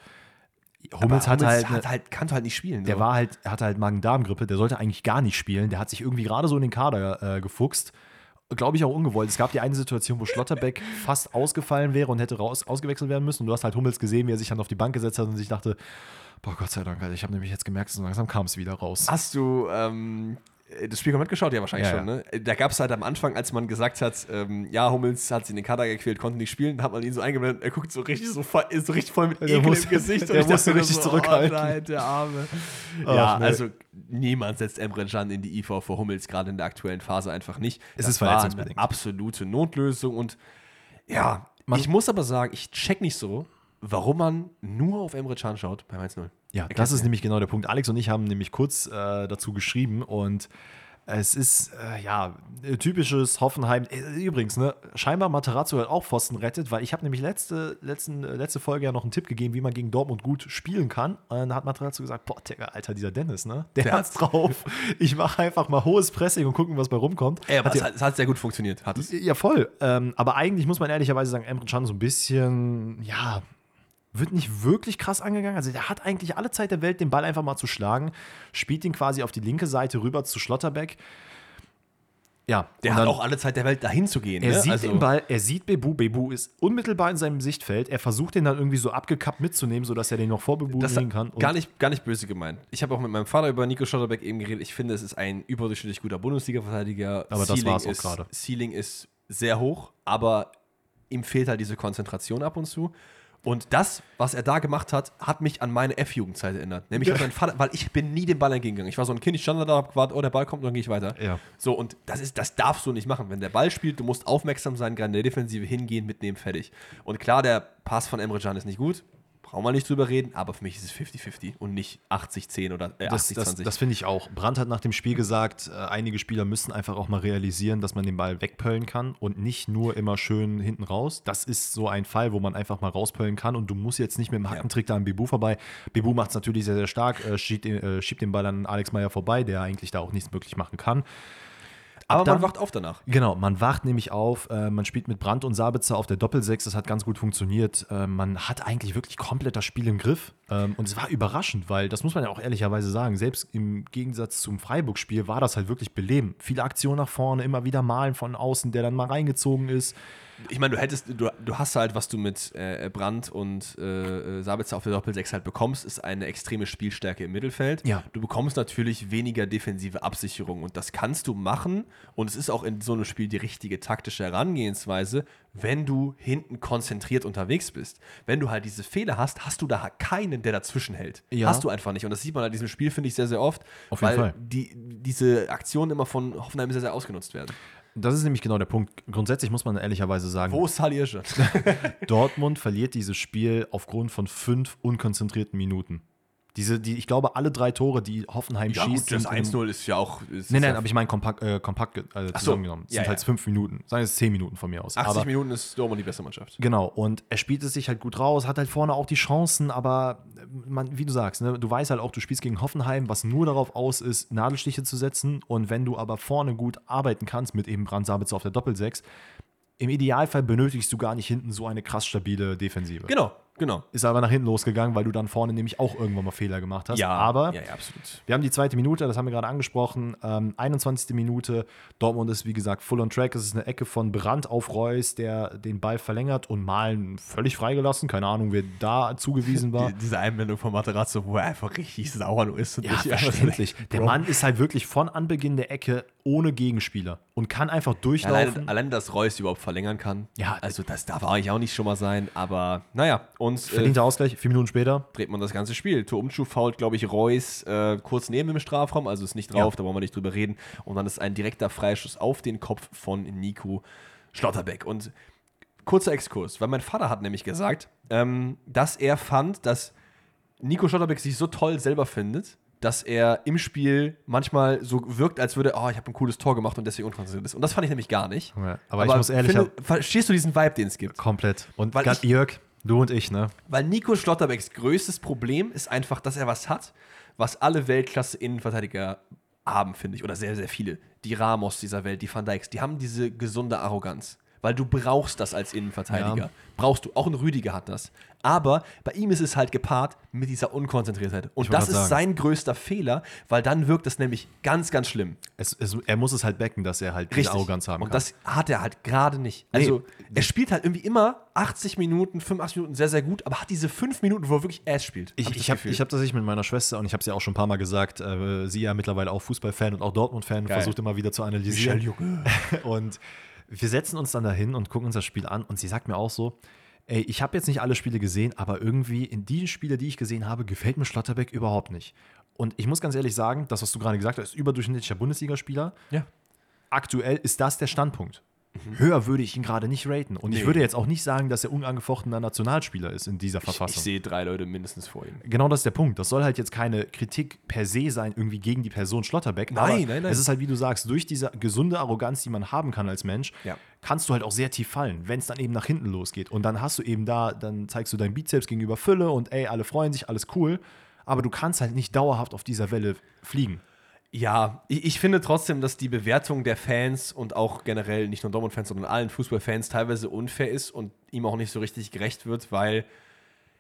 Speaker 2: Hummels
Speaker 1: Aber
Speaker 2: hatte halt,
Speaker 1: hat
Speaker 2: eine-
Speaker 1: halt, kann halt nicht spielen.
Speaker 2: der
Speaker 1: so.
Speaker 2: war halt, hatte halt Magen-Darm-Grippe, der sollte eigentlich gar nicht spielen, der hat sich irgendwie gerade so in den Kader äh, gefuchst. Glaube ich auch ungewollt. Es gab die eine Situation, wo Schlotterbeck fast ausgefallen wäre und hätte raus, ausgewechselt werden müssen. Und du hast halt Hummels gesehen, wie er sich dann auf die Bank gesetzt hat und sich dachte, boah, Gott sei Dank, Alter, ich habe nämlich jetzt gemerkt, so langsam kam es wieder raus.
Speaker 1: Hast du ähm, das Spiel komplett geschaut? Ja, wahrscheinlich
Speaker 2: Ja,
Speaker 1: schon. Ne? Da gab es halt am Anfang, als man gesagt hat, ähm, ja, Hummels hat sich in den Kader gequält, konnte nicht spielen, hat man ihn so eingeblendet, er guckt so richtig, so, voll- ist so richtig voll mit Ekel
Speaker 2: muss-
Speaker 1: im Gesicht.
Speaker 2: der
Speaker 1: ich
Speaker 2: musste
Speaker 1: dachte mir
Speaker 2: richtig zurückhalten.
Speaker 1: Oh nein, der Arme.
Speaker 2: Ach,
Speaker 1: ja,
Speaker 2: nee.
Speaker 1: also niemand setzt Emre Can in die IV vor Hummels, gerade in der aktuellen Phase einfach nicht.
Speaker 2: Es
Speaker 1: Das
Speaker 2: ist
Speaker 1: war eine absolute Notlösung und ja,
Speaker 2: Man-
Speaker 1: ich muss aber sagen, ich check nicht so, warum man nur auf Emre Can schaut bei 1-0.
Speaker 2: Ja,
Speaker 1: Erklär's
Speaker 2: das ist
Speaker 1: mir.
Speaker 2: nämlich genau der Punkt. Alex und ich haben nämlich kurz äh, dazu geschrieben und es ist, äh, ja, typisches Hoffenheim. Äh, Übrigens, ne, scheinbar Materazzo hat auch Pfosten rettet, weil ich habe nämlich letzte, letzten, äh, letzte Folge ja noch einen Tipp gegeben, wie man gegen Dortmund gut spielen kann. Und da hat Materazzo gesagt, boah, Digga, Alter, dieser Dennis, ne, der,
Speaker 1: Der
Speaker 2: hat's drauf. Ich mache einfach mal hohes Pressing und gucken, was bei rumkommt.
Speaker 1: Ey, aber
Speaker 2: Hat
Speaker 1: es
Speaker 2: ja-
Speaker 1: hat, es hat sehr gut funktioniert. Hat es.
Speaker 2: ja, voll. Ähm, aber eigentlich muss man ehrlicherweise sagen, Emre Can so ein bisschen, ja, wird nicht wirklich krass angegangen. Also der hat eigentlich alle Zeit der Welt, den Ball einfach mal zu schlagen, spielt ihn quasi auf die linke Seite rüber zu Schlotterbeck. Ja,
Speaker 1: Der hat auch alle Zeit der Welt, dahin zu gehen.
Speaker 2: er
Speaker 1: ne?
Speaker 2: sieht
Speaker 1: also,
Speaker 2: den Ball, er sieht Bebu, Bebu ist unmittelbar in seinem Sichtfeld. Er versucht den dann irgendwie so abgekappt mitzunehmen, sodass er den noch vor Bebu legen kann.
Speaker 1: Gar nicht, gar nicht böse gemeint. Ich habe auch mit meinem Vater über Nico Schotterbeck eben geredet. Ich finde, es ist ein überdurchschnittlich guter Bundesliga-Verteidiger.
Speaker 2: Aber das
Speaker 1: Ceiling
Speaker 2: war's auch gerade.
Speaker 1: Ceiling ist sehr hoch, aber ihm fehlt halt diese Konzentration ab und zu. Und das, was er da gemacht hat, hat mich an meine F-Jugendzeit erinnert. Nämlich an meinen Vater, weil ich bin nie dem Ball entgegengegangen. Ich war so ein Kind, ich stand da, hab gewartet, oh, der Ball kommt, dann gehe ich weiter.
Speaker 2: Ja.
Speaker 1: So, und das ist, das darfst du nicht machen. Wenn der Ball spielt, du musst aufmerksam sein, gerade in der Defensive hingehen, mitnehmen, fertig. Und klar, der Pass von Emre Can ist nicht gut. Brauchen wir nicht drüber reden, aber für mich ist es 50-50 und nicht 80-10 oder äh,
Speaker 2: Das, das,
Speaker 1: 80-20.
Speaker 2: das finde ich auch. Brandt hat nach dem Spiel gesagt, äh, einige Spieler müssen einfach auch mal realisieren, dass man den Ball wegpöllen kann und nicht nur immer schön hinten raus. Das ist so ein Fall, wo man einfach mal rauspöllen kann und du musst jetzt nicht mit dem Hackentrick da an Bebu vorbei. Bebu macht es natürlich sehr, sehr stark, äh, schiebt, den- äh, schiebt den Ball an Alex Meyer vorbei, der eigentlich da auch nichts wirklich machen kann.
Speaker 1: Aber
Speaker 2: dann-
Speaker 1: man wacht auf danach.
Speaker 2: Genau, man wacht nämlich auf, äh, man spielt mit Brandt und Sabitzer auf der Doppelsechs, das hat ganz gut funktioniert. Äh, man hat eigentlich wirklich komplett das Spiel im Griff. Ähm, und es war überraschend, weil, das muss man ja auch ehrlicherweise sagen, selbst im Gegensatz zum Freiburg-Spiel war das halt wirklich belebend. Viele Aktionen nach vorne, immer wieder Malen von außen, der dann mal reingezogen ist.
Speaker 1: Ich meine, du hättest, du, du hast halt, was du mit äh, Brandt und äh, äh, Sabitzer auf der Doppel-6 halt bekommst, ist eine extreme Spielstärke im Mittelfeld.
Speaker 2: Ja.
Speaker 1: Du bekommst natürlich weniger defensive Absicherung und das kannst du machen und es ist auch in so einem Spiel die richtige taktische Herangehensweise, wenn du hinten konzentriert unterwegs bist. Wenn du halt diese Fehler hast, hast du da keinen, der dazwischen hält.
Speaker 2: Ja.
Speaker 1: Hast du einfach nicht und das sieht man in diesem Spiel, finde ich, sehr, sehr oft,
Speaker 2: Auf
Speaker 1: weil. Die, diese Aktionen immer von Hoffenheim sehr, sehr ausgenutzt werden.
Speaker 2: Das ist nämlich genau der Punkt. Grundsätzlich muss man ehrlicherweise sagen,
Speaker 1: Wo ist Salih
Speaker 2: Dortmund verliert dieses Spiel aufgrund von fünf unkonzentrierten Minuten. Diese, die, ich glaube, alle drei Tore, die Hoffenheim
Speaker 1: Ja,
Speaker 2: schießt,
Speaker 1: gut, das
Speaker 2: sind in-
Speaker 1: 1-0 ist ja auch. Ist
Speaker 2: Nein, nein,
Speaker 1: ja
Speaker 2: aber ich meine kompakt, äh, kompakt äh,
Speaker 1: so.
Speaker 2: zusammengenommen. Es
Speaker 1: Ja,
Speaker 2: sind halt fünf Minuten. Sagen wir es zehn Minuten von mir aus.
Speaker 1: 80
Speaker 2: aber,
Speaker 1: Minuten ist Dortmund die beste Mannschaft.
Speaker 2: Genau, und er spielt es sich halt gut raus, hat halt vorne auch die Chancen, aber man, wie du sagst, ne, du weißt halt auch, du spielst gegen Hoffenheim, was nur darauf aus ist, Nadelstiche zu setzen. Und wenn du aber vorne gut arbeiten kannst, mit eben Brand Sabitzer auf der Doppelsechs, im Idealfall benötigst du gar nicht hinten so eine krass stabile Defensive.
Speaker 1: Genau, genau.
Speaker 2: Ist aber nach hinten losgegangen, weil du dann vorne nämlich auch irgendwann mal Fehler gemacht hast. aber
Speaker 1: Ja, ja, absolut.
Speaker 2: wir haben die zweite Minute, das haben wir gerade angesprochen. Ähm, 21. Minute. Dortmund ist, wie gesagt, full on track. Es ist eine Ecke von Brandt auf Reus, der den Ball verlängert und Malen völlig freigelassen. Keine Ahnung, wer da zugewiesen war.
Speaker 1: Die, diese Einblendung von Materazzo, wo er einfach richtig sauer nur ist. Und
Speaker 2: Ja, verständlich. Der. Mann ist halt wirklich von Anbeginn der Ecke ohne Gegenspieler und kann einfach durchlaufen.
Speaker 1: Allein, allein, dass Reus überhaupt verlängern kann.
Speaker 2: Ja.
Speaker 1: Also, das darf eigentlich auch nicht schon mal sein. Aber naja, und äh,
Speaker 2: Verdienter Ausgleich, vier Minuten später.
Speaker 1: dreht man das ganze Spiel. Tor Umschuh fault, glaube ich, Reus äh, kurz neben dem Strafraum, also ist nicht drauf,
Speaker 2: Ja.
Speaker 1: da wollen wir nicht drüber reden. Und dann ist ein direkter Freischuss auf den Kopf von Nico Schlotterbeck. Und kurzer Exkurs, weil mein Vater hat nämlich gesagt, ähm, dass er fand, dass Nico Schlotterbeck sich so toll selber findet, dass er im Spiel manchmal so wirkt, als würde, oh, ich habe ein cooles Tor gemacht und deswegen unkonzentriert ist. Und das fand ich nämlich gar nicht.
Speaker 2: Ja, aber ich muss ehrlich
Speaker 1: finde, verstehst du diesen Vibe, den es gibt?
Speaker 2: Komplett. Und Jörg, du und ich, ne?
Speaker 1: Weil Nico Schlotterbecks größtes Problem ist einfach, dass er was hat, was alle Weltklasse-Innenverteidiger haben, finde ich. Oder sehr, sehr viele. Die Ramos dieser Welt, die Van Dijks, die haben diese gesunde Arroganz. Weil du brauchst das als Innenverteidiger.
Speaker 2: Ja.
Speaker 1: Brauchst du. Auch ein Rüdiger hat das. Aber bei ihm ist es halt gepaart mit dieser Unkonzentriertheit. Und das ist
Speaker 2: sagen.
Speaker 1: sein größter Fehler, weil dann wirkt es nämlich ganz, ganz schlimm.
Speaker 2: Es, es, er muss es halt becken, dass er halt diese Arroganz haben
Speaker 1: Und
Speaker 2: kann.
Speaker 1: das hat er halt gerade nicht.
Speaker 2: Nee.
Speaker 1: Also, er spielt halt irgendwie immer 80 Minuten, 85 Minuten sehr, sehr gut, aber hat diese 5 Minuten, wo er wirklich Ass spielt.
Speaker 2: Ich,
Speaker 1: Hab
Speaker 2: ich
Speaker 1: das
Speaker 2: habe
Speaker 1: Gefühl.
Speaker 2: ich hab tatsächlich mit meiner Schwester, und ich habe es ja auch schon ein paar Mal gesagt, äh, sie ja mittlerweile auch Fußballfan und auch Dortmund-Fan, versucht immer wieder zu analysieren.
Speaker 1: Michel Junge.
Speaker 2: Und wir setzen uns dann dahin und gucken uns das Spiel an und sie sagt mir auch so, ey, ich habe jetzt nicht alle Spiele gesehen, aber irgendwie in die Spiele, die ich gesehen habe, gefällt mir Schlotterbeck überhaupt nicht. Und ich muss ganz ehrlich sagen, das, was du gerade gesagt hast, ist überdurchschnittlicher Bundesligaspieler.
Speaker 1: Ja.
Speaker 2: Aktuell ist das der Standpunkt. Höher würde ich ihn gerade nicht raten. Und ich
Speaker 1: Mhm. Nee.
Speaker 2: würde jetzt auch nicht sagen, dass er unangefochtener Nationalspieler ist in dieser
Speaker 1: Ich,
Speaker 2: Verfassung.
Speaker 1: ich sehe drei Leute mindestens vor ihm.
Speaker 2: Genau das ist der Punkt. Das soll halt jetzt keine Kritik per se sein, irgendwie gegen die Person Schlotterbeck.
Speaker 1: Nein, nein, nein.
Speaker 2: Es ist halt, wie du sagst, durch diese gesunde Arroganz, die man haben kann als Mensch,
Speaker 1: Ja.
Speaker 2: kannst du halt auch sehr tief fallen, wenn es dann eben nach hinten losgeht. Und dann hast du eben da, dann zeigst du deinen Bizeps gegenüber Fülle und ey, alle freuen sich, alles cool. Aber du kannst halt nicht dauerhaft auf dieser Welle fliegen.
Speaker 1: Ja, ich, ich finde trotzdem, dass die Bewertung der Fans und auch generell nicht nur Dortmund-Fans, sondern allen Fußballfans teilweise unfair ist und ihm auch nicht so richtig gerecht wird, weil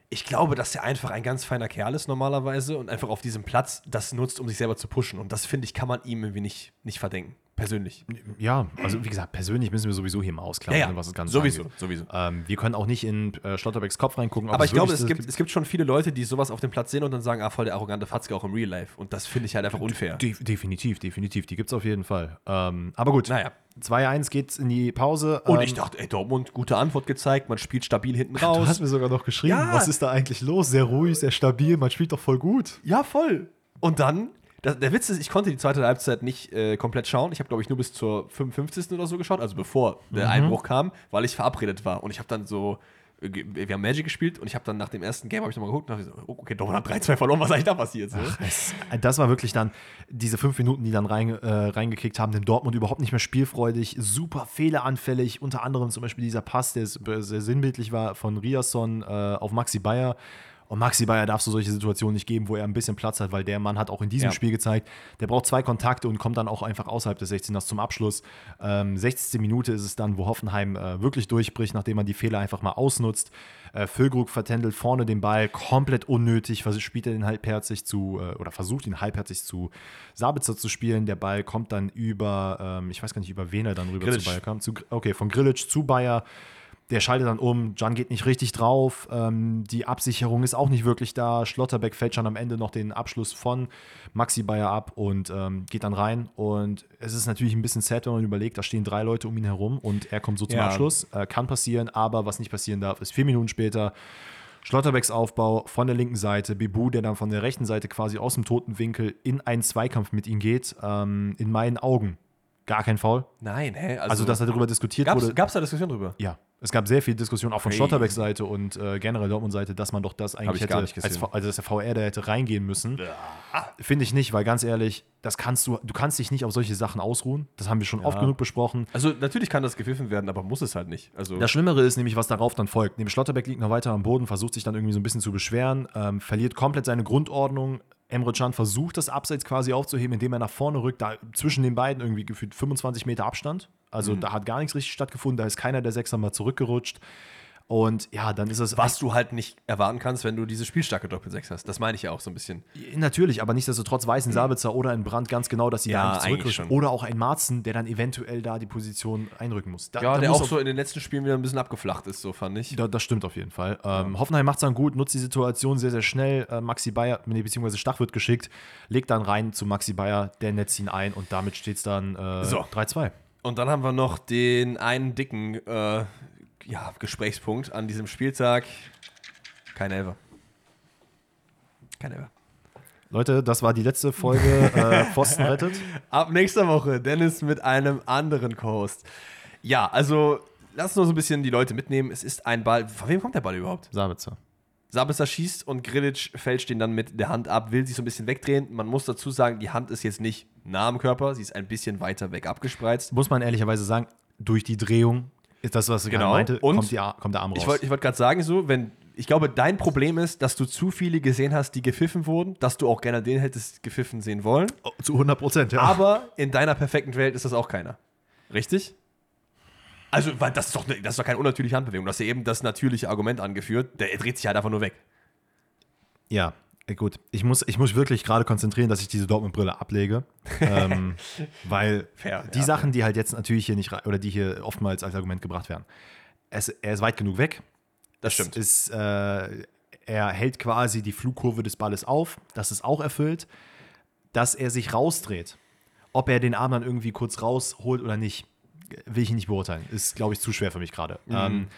Speaker 1: ich glaube, dass er einfach ein ganz feiner Kerl ist normalerweise und einfach auf diesem Platz das nutzt, um sich selber zu pushen. Und das finde ich, kann man ihm irgendwie nicht, nicht verdenken. Persönlich.
Speaker 2: Ja, also wie gesagt, persönlich müssen wir sowieso hier mal ausklammern, ne, was das Ganze
Speaker 1: sowieso,
Speaker 2: angeht.
Speaker 1: sowieso.
Speaker 2: Ähm, wir können auch nicht in äh, Schlotterbecks Kopf reingucken. ob
Speaker 1: Aber ich glaube, es gibt, es gibt schon viele Leute, die sowas auf dem Platz sehen und dann sagen, ah, voll der arrogante Fatzke auch im Real Life. Und das finde ich halt einfach unfair.
Speaker 2: De definitiv, definitiv. Die gibt es auf jeden Fall. Ähm, aber gut.
Speaker 1: Naja.
Speaker 2: 2-1 geht's in die Pause.
Speaker 1: Und
Speaker 2: Ähm,
Speaker 1: ich dachte, ey, Dortmund, gute Antwort gezeigt, man spielt stabil hinten
Speaker 2: Du hast
Speaker 1: raus.
Speaker 2: mir sogar noch geschrieben,
Speaker 1: Ja.
Speaker 2: was ist da eigentlich los? Sehr ruhig, sehr stabil, man spielt doch voll gut.
Speaker 1: Ja, voll. Und dann, das, der Witz ist, ich konnte die zweite Halbzeit nicht äh, komplett schauen. Ich habe, glaube ich, nur bis zur 55. oder so geschaut, also bevor der Einbruch kam, weil ich verabredet war. Und ich habe dann so, äh, wir haben Magic gespielt und ich habe dann nach dem ersten Game, habe ich nochmal geguckt und hab so, oh, okay, Dortmund hat 3-2 verloren, was ist eigentlich da passiert? So?
Speaker 2: Es, das war wirklich dann diese fünf Minuten, die dann rein, äh, reingekickt haben, dem Dortmund überhaupt nicht mehr spielfreudig, super fehleranfällig, unter anderem zum Beispiel dieser Pass, der sehr sinnbildlich war, von Riasson äh, auf Maxi Bayer. Und Maxi Bayer darfst du solche Situationen nicht geben, wo er ein bisschen Platz hat, weil der Mann hat auch in diesem
Speaker 1: Ja.
Speaker 2: Spiel gezeigt, der braucht zwei Kontakte und kommt dann auch einfach außerhalb des 16ers zum Abschluss. Ähm, 60. Minute ist es dann, wo Hoffenheim äh, wirklich durchbricht, nachdem man die Fehler einfach mal ausnutzt. Äh, Füllkrug vertändelt vorne den Ball, komplett unnötig, spielt er den halbherzig zu, äh, oder versucht ihn halbherzig zu Sabitzer zu spielen. Der Ball kommt dann über, ähm, ich weiß gar nicht, über wen er dann rüber
Speaker 1: Grillitsch.
Speaker 2: zu Bayer kam. Zu, okay, von Grillitsch zu Bayer. Der schaltet dann um, Can geht nicht richtig drauf, ähm, die Absicherung ist auch nicht wirklich da. Schlotterbeck fällt schon am Ende noch den Abschluss von Maxi Bayer ab und ähm, geht dann rein. Und es ist natürlich ein bisschen sad, wenn man überlegt, da stehen drei Leute um ihn herum und er kommt so zum
Speaker 1: Ja.
Speaker 2: Abschluss. Äh, kann passieren, aber was nicht passieren darf, ist vier Minuten später Schlotterbecks Aufbau von der linken Seite, Bibu, der dann von der rechten Seite quasi aus dem toten Winkel in einen Zweikampf mit ihm geht. Ähm, in meinen Augen gar kein Foul.
Speaker 1: Nein, hä?
Speaker 2: Also, dass darüber diskutiert
Speaker 1: gab's,
Speaker 2: wurde.
Speaker 1: gab's da Diskussion drüber?
Speaker 2: Ja, es gab sehr viel Diskussion auch von
Speaker 1: Crazy.
Speaker 2: Schlotterbecks Seite und äh, generell Dortmund Seite, dass man doch das eigentlich
Speaker 1: ich
Speaker 2: hätte,
Speaker 1: gar nicht
Speaker 2: als, also dass der VR da hätte reingehen müssen. Finde ich nicht, weil ganz ehrlich, das kannst du, du kannst dich nicht auf solche Sachen ausruhen. Das haben wir schon oft genug besprochen.
Speaker 1: Also natürlich kann das gepfiffen werden, aber muss es halt nicht. Also
Speaker 2: Das Schlimmere ist nämlich, was darauf dann folgt. Neben Schlotterbeck liegt noch weiter am Boden, versucht sich dann irgendwie so ein bisschen zu beschweren, ähm, verliert komplett seine Grundordnung. Emre Can versucht das Abseits quasi aufzuheben, indem er nach vorne rückt. Da zwischen den beiden irgendwie gefühlt 25 Meter Abstand. Also da hat gar nichts richtig stattgefunden. Da ist keiner der Sechser mal zurückgerutscht. Und ja, dann ist es.
Speaker 1: was du halt nicht erwarten kannst, wenn du diese spielstarke Doppelsechs hast. Das meine ich ja auch so ein bisschen.
Speaker 2: Natürlich, aber nichtsdestotrotz weiß ein Sabitzer oder ein Brand ganz genau, dass sie
Speaker 1: Ja,
Speaker 2: da nicht
Speaker 1: schon.
Speaker 2: Oder auch ein Marzen, der dann eventuell da die Position einrücken muss. Da,
Speaker 1: Ja,
Speaker 2: da
Speaker 1: der
Speaker 2: muss
Speaker 1: auch so in den letzten Spielen wieder ein bisschen abgeflacht ist, so fand ich.
Speaker 2: Da, das stimmt auf jeden Fall. Ähm, Hoffenheim macht es dann gut, nutzt die Situation sehr, sehr schnell. Äh, Maxi Bayer, nee, beziehungsweise Stach wird geschickt, legt dann rein zu Maxi Bayer, der netzt ihn ein und damit steht es dann äh,
Speaker 1: So.
Speaker 2: 3-2.
Speaker 1: Und dann haben wir noch den einen dicken äh, ja, Gesprächspunkt an diesem Spieltag. Kein Elfer. Kein Elfer.
Speaker 2: Leute, das war die letzte Folge äh, Pfosten rettet.
Speaker 1: Ab nächster Woche Dennis mit einem anderen Co-Host. Ja, also lass nur so ein bisschen die Leute mitnehmen. Es ist ein Ball. Von wem kommt der Ball überhaupt?
Speaker 2: Sabitzer.
Speaker 1: Sabitzer schießt und Grilic fälscht den dann mit der Hand ab, will sich so ein bisschen wegdrehen. Man muss dazu sagen, die Hand ist jetzt nicht nah am Körper, sie ist ein bisschen weiter weg abgespreizt.
Speaker 2: Muss man ehrlicherweise sagen, durch die Drehung ist das, was du
Speaker 1: Genau.
Speaker 2: meinte,
Speaker 1: Und
Speaker 2: kommt, die, kommt der Arm raus.
Speaker 1: Ich wollte wollt gerade sagen, so, wenn, ich glaube, dein Problem ist, dass du zu viele gesehen hast, die gepfiffen wurden, dass du auch gerne den hättest gepfiffen sehen wollen.
Speaker 2: Oh, zu 100 Prozent, ja.
Speaker 1: Aber in deiner perfekten Welt ist das auch keiner. Richtig? Also, weil das ist doch, ne- das ist doch keine unnatürliche Handbewegung. Du hast ja eben das natürliche Argument angeführt. Der dreht sich halt einfach nur weg.
Speaker 2: Ja, gut. Ich muss, ich muss wirklich gerade konzentrieren, dass ich diese Dortmund-Brille ablege. ähm, weil
Speaker 1: Fair,
Speaker 2: die
Speaker 1: ja.
Speaker 2: Sachen, die halt jetzt natürlich hier nicht, oder die hier oftmals als Argument gebracht werden, es, er ist weit genug weg.
Speaker 1: Das stimmt.
Speaker 2: Es Ist, äh, er hält quasi die Flugkurve des Balles auf. Das ist auch erfüllt. Dass er sich rausdreht, ob er den Arm dann irgendwie kurz rausholt oder nicht, will ich nicht beurteilen. Ist, glaube ich, zu schwer für mich gerade.
Speaker 1: Mhm.
Speaker 2: Ähm,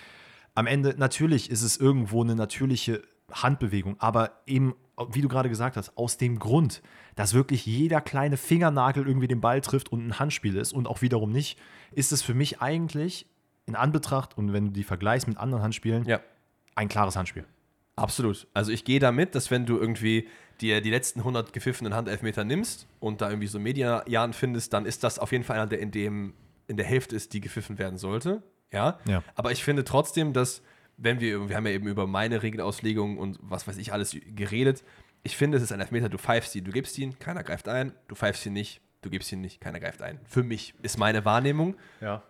Speaker 2: am Ende, natürlich ist es irgendwo eine natürliche Handbewegung, aber eben, wie du gerade gesagt hast, aus dem Grund, dass wirklich jeder kleine Fingernagel irgendwie den Ball trifft und ein Handspiel ist und auch wiederum nicht, ist es für mich eigentlich in Anbetracht und wenn du die vergleichst mit anderen Handspielen,
Speaker 1: Ja.
Speaker 2: ein klares Handspiel.
Speaker 1: Absolut. Also ich gehe damit, dass wenn du irgendwie dir die letzten 100 gepfiffenen Handelfmeter nimmst und da irgendwie so Mediajahren findest, dann ist das auf jeden Fall einer, der in, dem, in der Hälfte ist, die gepfiffen werden sollte. Ja?
Speaker 2: Ja.
Speaker 1: Aber ich finde trotzdem, dass, wenn wir, wir haben ja eben über meine Regelauslegung und was weiß ich alles geredet, ich finde, es ist ein Elfmeter, du pfeifst ihn, du gibst ihn, keiner greift ein, du pfeifst ihn nicht, du gibst ihn nicht, keiner greift ein. Für mich ist meine Wahrnehmung
Speaker 2: Ja.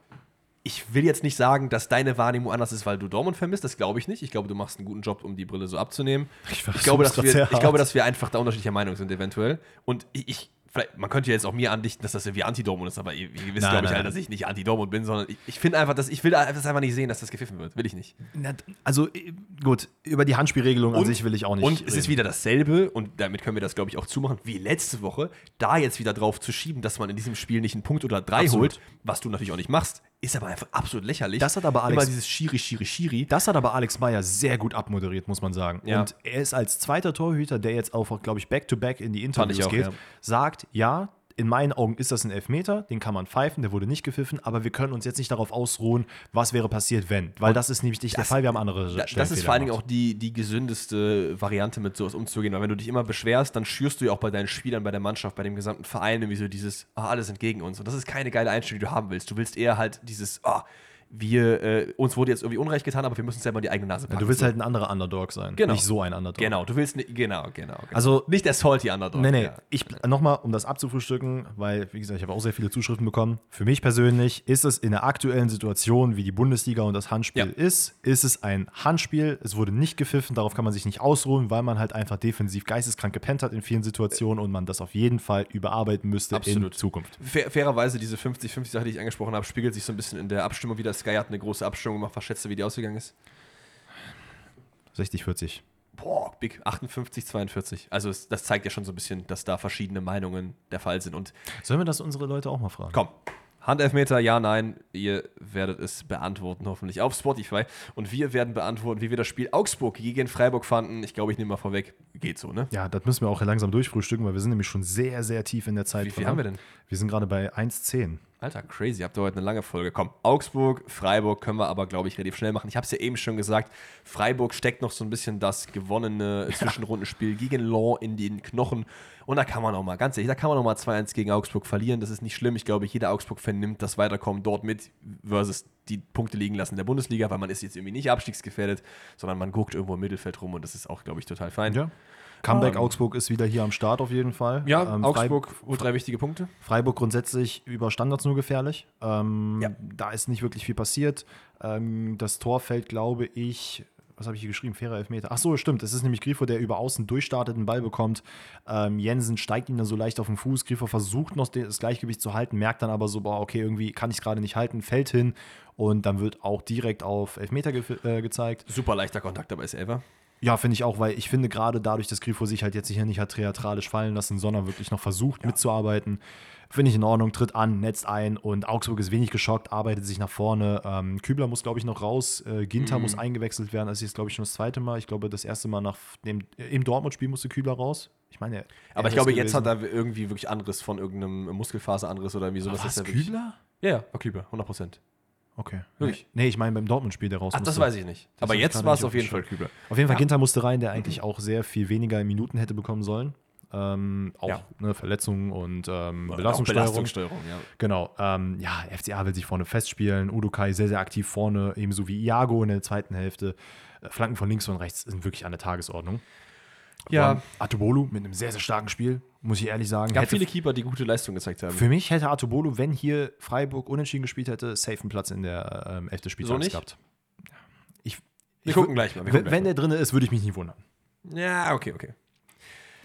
Speaker 1: ich will jetzt nicht sagen, dass deine Wahrnehmung anders ist, weil du Dortmund vermisst. Das glaube ich nicht. Ich glaube, du machst einen guten Job, um die Brille so abzunehmen.
Speaker 2: Ich
Speaker 1: Ich, glaube, dass wir, ich glaube, dass wir einfach da unterschiedlicher Meinung sind, eventuell. Und ich, ich man könnte ja jetzt auch mir andichten, dass das irgendwie Anti-Dortmund ist, aber ihr, ihr wisst, glaube ich, alle, dass ich nicht Anti-Dortmund bin, sondern ich, ich finde einfach, dass ich will das einfach nicht sehen, dass das gepfiffen wird. Will ich nicht.
Speaker 2: Na, Also, äh, gut, über die Handspielregelung an
Speaker 1: Und-
Speaker 2: sich will ich auch nicht.
Speaker 1: Und es ist
Speaker 2: reden.
Speaker 1: wieder dasselbe, und damit können wir das, glaube ich, auch zumachen, wie letzte Woche, da jetzt wieder drauf zu schieben, dass man in diesem Spiel nicht einen Punkt oder drei
Speaker 2: Absolut.
Speaker 1: holt, was du natürlich auch nicht machst, ist aber einfach absolut lächerlich.
Speaker 2: Das hat aber Alex-
Speaker 1: Immer dieses Schiri, Schiri, Schiri.
Speaker 2: Das hat aber Alex Meyer sehr gut abmoderiert, muss man sagen.
Speaker 1: Ja.
Speaker 2: Und er ist als zweiter Torhüter, der jetzt auch, glaube ich, back-to-back in die Interviews
Speaker 1: auch,
Speaker 2: geht,
Speaker 1: ja.
Speaker 2: sagt, ja, in meinen Augen ist das ein Elfmeter, den kann man pfeifen, der wurde nicht gepfiffen, aber wir können uns jetzt nicht darauf ausruhen, was wäre passiert, wenn. Weil das ist nämlich nicht der Fall, wir haben andere
Speaker 1: Da, das ist vor allen Dingen auch die, die gesündeste Variante, mit sowas umzugehen. Weil wenn du dich immer beschwerst, dann schürst du ja auch bei deinen Spielern, bei der Mannschaft, bei dem gesamten Verein irgendwie so dieses, ah, alles sind gegen uns. Und das ist keine geile Einstellung, die du haben willst. Du willst eher halt dieses, ah, wir, äh, uns wurde jetzt irgendwie Unrecht getan, aber wir müssen selber in die eigene Nase packen.
Speaker 2: Du willst halt ein anderer Underdog sein,
Speaker 1: Genau.
Speaker 2: nicht so ein Underdog.
Speaker 1: Genau, du willst nicht, genau, genau, genau.
Speaker 2: Also-
Speaker 1: nicht der salty Underdog.
Speaker 2: Nee, nee,
Speaker 1: Ja.
Speaker 2: ich nochmal, um das abzufrühstücken, weil, wie gesagt, ich habe auch sehr viele Zuschriften bekommen. Für mich persönlich ist es in der aktuellen Situation, wie die Bundesliga und das Handspiel
Speaker 1: Ja.
Speaker 2: ist, ist es ein Handspiel. Es wurde nicht gepfiffen, darauf kann man sich nicht ausruhen, weil man halt einfach defensiv geisteskrank gepennt hat in vielen Situationen und man das auf jeden Fall überarbeiten müsste in
Speaker 1: Absolut.
Speaker 2: Zukunft.
Speaker 1: Fair, fairerweise, diese 50-50-Sache, die ich angesprochen habe, spiegelt sich so ein bisschen in der Abstimmung wieder. Sky hat eine große Abstimmung gemacht. Was schätzt du, wie die ausgegangen ist?
Speaker 2: 60, 40.
Speaker 1: Boah, big 58, 42. Also es, das zeigt ja schon so ein bisschen, dass da verschiedene Meinungen der Fall sind. Und
Speaker 2: Sollen wir das unsere Leute auch mal fragen?
Speaker 1: komm, Handelfmeter, ja, nein, ihr werdet es beantworten, hoffentlich auf Spotify. Und wir werden beantworten, wie wir das Spiel Augsburg gegen Freiburg fanden. Ich glaube, ich nehme mal vorweg, geht so, ne?
Speaker 2: Ja, das müssen wir auch langsam durchfrühstücken, weil wir sind nämlich schon sehr, sehr tief in der Zeit.
Speaker 1: Wie viel haben wir denn?
Speaker 2: Wir sind gerade bei 1,10.
Speaker 1: Alter, crazy. Habt ihr heute eine lange Folge. Komm, Augsburg, Freiburg können wir aber, glaube ich, relativ schnell machen. Ich habe es ja eben schon gesagt, Freiburg steckt noch so ein bisschen das gewonnene Zwischenrundenspiel gegen Law in den Knochen. Und da kann man auch mal, ganz ehrlich, da kann man auch mal 2-1 gegen Augsburg verlieren. Das ist nicht schlimm. Ich glaube, jeder Augsburg-Fan nimmt das Weiterkommen dort mit versus die Punkte liegen lassen in der Bundesliga, weil man ist jetzt irgendwie nicht abstiegsgefährdet, sondern man guckt irgendwo im Mittelfeld rum und das ist auch, glaube ich, total fein.
Speaker 2: Ja. Comeback Augsburg ist wieder hier am Start auf jeden Fall.
Speaker 1: Ja,
Speaker 2: Ähm,
Speaker 1: Augsburg holt drei wichtige Punkte.
Speaker 2: Freiburg grundsätzlich über Standards nur gefährlich. Ähm,
Speaker 1: Ja.
Speaker 2: Da ist nicht wirklich viel passiert. Ähm, das Tor fällt, glaube ich, was habe ich hier geschrieben? Fairer Elfmeter. Ach so, stimmt. Es ist nämlich Grifo, der über außen durchstartet, einen Ball bekommt. Ähm, Jensen steigt ihm dann so leicht auf den Fuß. Grifo versucht noch das Gleichgewicht zu halten, merkt dann aber so, boah, okay, irgendwie kann ich es gerade nicht halten, fällt hin und dann wird auch direkt auf Elfmeter ge äh, gezeigt.
Speaker 1: Super leichter Kontakt dabei ist Elfer.
Speaker 2: Ja, finde ich auch, weil ich finde gerade dadurch, dass Grifo sich halt jetzt hier nicht hat theatralisch fallen lassen, sondern wirklich noch versucht mitzuarbeiten, finde ich in Ordnung, tritt an, netzt ein und Augsburg ist wenig geschockt, arbeitet sich nach vorne. Ähm, Kübler muss, glaube ich, noch raus, äh, Ginter
Speaker 1: Mhm.
Speaker 2: muss eingewechselt werden, das ist jetzt, glaube ich, schon das zweite Mal. Ich glaube, das erste Mal nach dem, äh, im Dortmund-Spiel musste Kübler raus. Ich meine, er-
Speaker 1: Aber
Speaker 2: er
Speaker 1: ich glaube,
Speaker 2: ist
Speaker 1: jetzt
Speaker 2: gewesen.
Speaker 1: hat er irgendwie wirklich Anriss von irgendeinem Muskelfaseranriss oder irgendwie sowas.
Speaker 2: Was,
Speaker 1: er
Speaker 2: Kübler?
Speaker 1: Ja, ja, war Kübler, 100 Prozent.
Speaker 2: Okay.
Speaker 1: Wirklich?
Speaker 2: Nee, ich meine beim Dortmund-Spiel, der raus
Speaker 1: Ach, das
Speaker 2: musste.
Speaker 1: weiß ich nicht. Aber
Speaker 2: hab ich
Speaker 1: jetzt war es auf jeden Fall Kübler.
Speaker 2: Auf jeden Fall,
Speaker 1: Ja.
Speaker 2: Ginter musste rein, der eigentlich auch sehr viel weniger Minuten hätte bekommen sollen. Ähm, auch
Speaker 1: Ja.
Speaker 2: ne, Verletzungen und ähm, Belastungssteuerung.
Speaker 1: Belastungssteuerung, ja.
Speaker 2: Genau. Ähm, ja, FCA will sich vorne festspielen. Udokai sehr, sehr aktiv vorne, ebenso wie Iago in der zweiten Hälfte. Äh, Flanken von links und rechts sind wirklich an der Tagesordnung.
Speaker 1: Ja.
Speaker 2: Atobolu mit einem sehr, sehr starken Spiel, muss ich ehrlich sagen.
Speaker 1: Gab viele Keeper, die gute Leistung gezeigt haben.
Speaker 2: für mich hätte Atobolu, wenn hier Freiburg unentschieden gespielt hätte, safe einen Platz in der ähm, 11. Spieltags
Speaker 1: nicht?
Speaker 2: gehabt. Ich,
Speaker 1: Wir
Speaker 2: ich
Speaker 1: gucken gleich mal. Gucken
Speaker 2: wenn
Speaker 1: gleich
Speaker 2: der drin ist, würde ich mich nicht wundern.
Speaker 1: Ja, okay, okay.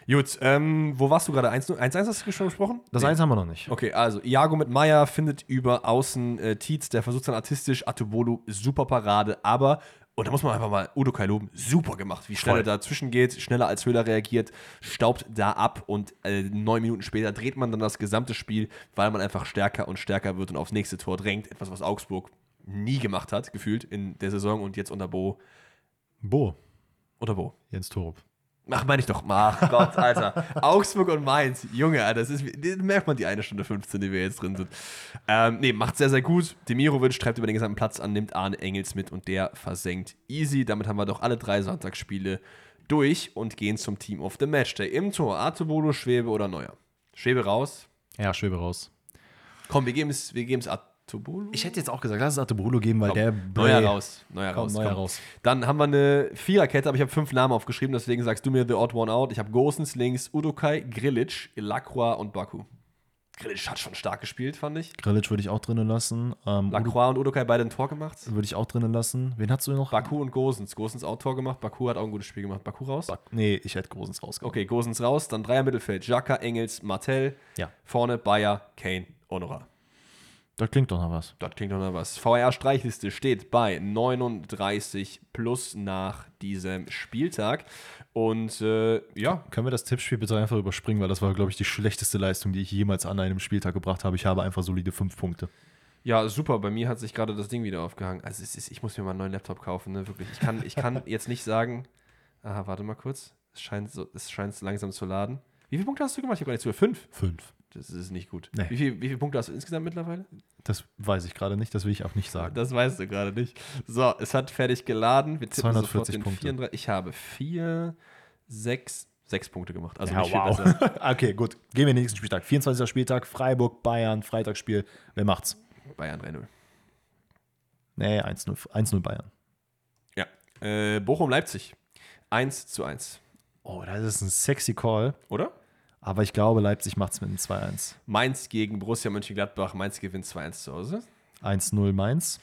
Speaker 1: Gut, ähm, wo warst du gerade? 1-1 1-1 hast du schon gesprochen?
Speaker 2: Das
Speaker 1: Nee.
Speaker 2: eins haben wir noch nicht.
Speaker 1: Okay, also Iago mit Meier findet über außen äh, Tietz, der versucht dann artistisch, Atubolu, super Parade, aber, und da muss man einfach mal Udo Kai loben, super gemacht, wie schnell
Speaker 2: Voll.
Speaker 1: er dazwischen geht, schneller als Höhler reagiert, staubt da ab und äh, neun Minuten später dreht man dann das gesamte Spiel, weil man einfach stärker und stärker wird und aufs nächste Tor drängt, etwas, was Augsburg nie gemacht hat, gefühlt in der Saison und jetzt unter Bo,
Speaker 2: Bo,
Speaker 1: unter Bo.
Speaker 2: Jens Torup.
Speaker 1: Ach, meine ich doch. Ach Gott, Alter. Augsburg und Mainz. Junge, das ist, das merkt man die eine Stunde 15, die wir jetzt drin sind. Ähm, nee, macht sehr, sehr gut. Demirovic treibt über den gesamten Platz an, nimmt Arne Engels mit und der versenkt easy. Damit haben wir doch alle drei Sonntagsspiele durch und gehen zum Team of the Matchday. Im Tor Artebolo, Schwebe oder Neuer. Schwebe raus.
Speaker 2: Ja, Schwebe raus.
Speaker 1: Komm, wir geben es wir geben's Artebolo.
Speaker 2: Ich hätte jetzt auch gesagt, lass es Atobolu geben, weil
Speaker 1: Komm,
Speaker 2: der
Speaker 1: Neuer raus. Neuer
Speaker 2: Komm,
Speaker 1: raus.
Speaker 2: Neuer
Speaker 1: komm.
Speaker 2: raus.
Speaker 1: Dann haben wir eine Viererkette, aber ich habe fünf Namen aufgeschrieben, deswegen sagst du mir The Odd One Out. Ich habe Gosens links, Udokai, Grilic, Lacroix und Baku. Grilic hat schon stark gespielt, fand ich.
Speaker 2: Grilic würde ich auch drinnen lassen. Ähm, Udo
Speaker 1: Lacroix und Udokai beide ein Tor gemacht.
Speaker 2: würde ich auch drinnen lassen. Wen hast du noch?
Speaker 1: Baku und Gosens. Gosens auch Tor gemacht. Baku hat auch ein gutes Spiel gemacht. Baku raus.
Speaker 2: Nee, ich hätte Großens rausgehauen.
Speaker 1: Okay, Gosens raus. Dann Dreier Mittelfeld. Jaka, Engels, Martell.
Speaker 2: Ja.
Speaker 1: Vorne Bayer, Kane, Honora.
Speaker 2: Das klingt doch noch was.
Speaker 1: Das klingt doch noch was. VR-Streichliste steht bei 39 plus nach diesem Spieltag. Und äh, ja,
Speaker 2: Können wir das Tippspiel bitte einfach überspringen, weil das war, glaube ich, die schlechteste Leistung, die ich jemals an einem Spieltag gebracht habe. Ich habe einfach solide fünf Punkte.
Speaker 1: Ja, super. Bei mir hat sich gerade das Ding wieder aufgehangen. Also ist, ich muss mir mal einen neuen Laptop kaufen, ne? Wirklich. Ich kann, ich kann jetzt nicht sagen. Aha, warte mal kurz. Es scheint, so, es scheint langsam zu laden. Wie viele Punkte hast du gemacht? Ich habe gar nicht zu. Fünf.
Speaker 2: Fünf.
Speaker 1: Das ist nicht gut.
Speaker 2: Nee.
Speaker 1: Wie, viel, wie viele Punkte hast du insgesamt mittlerweile?
Speaker 2: Das weiß ich gerade nicht, das will ich auch nicht sagen.
Speaker 1: Das weißt du gerade nicht. So, es hat fertig geladen. Wir tippen
Speaker 2: 240
Speaker 1: sofort den
Speaker 2: Punkte.
Speaker 1: 34. Ich habe vier, sechs, sechs Punkte gemacht. Also
Speaker 2: ja,
Speaker 1: nicht viel
Speaker 2: wow.
Speaker 1: besser.
Speaker 2: okay, gut. Gehen wir in den nächsten Spieltag. 24. Spieltag, Freiburg, Bayern, Freitagsspiel. Wer macht's?
Speaker 1: Bayern 3-0.
Speaker 2: Nee, 1-0 1-0 Bayern.
Speaker 1: Ja. Äh, Bochum-Leipzig. 1 zu 1.
Speaker 2: Oh, das ist ein sexy Call.
Speaker 1: Oder?
Speaker 2: Aber ich glaube, Leipzig macht's mit einem 2-1.
Speaker 1: Mainz gegen Borussia Mönchengladbach. Mainz gewinnt 2-1 zu Hause.
Speaker 2: 1-0 Mainz.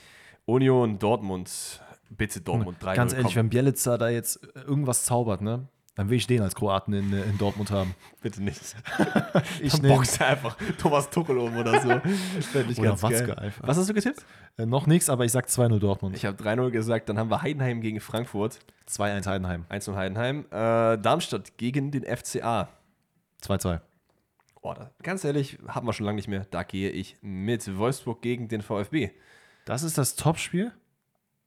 Speaker 1: Union Dortmund. Bitte Dortmund 3
Speaker 2: Ganz ehrlich, wenn Bielica da jetzt irgendwas zaubert, ne? Dann will ich den als Kroaten in, in Dortmund haben.
Speaker 1: bitte nicht.
Speaker 2: Ich
Speaker 1: Dann er einfach Thomas Tuchel um oder so. Fände ich
Speaker 2: Oder
Speaker 1: ganz
Speaker 2: Watzke
Speaker 1: geil.
Speaker 2: einfach.
Speaker 1: Was hast du getippt?
Speaker 2: Äh, noch nichts, aber ich sag 2-0 Dortmund.
Speaker 1: Ich habe 3-0 gesagt. Dann haben wir Heidenheim gegen Frankfurt.
Speaker 2: 2-1 Heidenheim.
Speaker 1: 1-0 Heidenheim. Äh, Darmstadt gegen den FCA.
Speaker 2: 2-2.
Speaker 1: Oh, da, ganz ehrlich, haben wir schon lange nicht mehr. Da gehe ich mit Wolfsburg gegen den VfB.
Speaker 2: Das ist das Topspiel?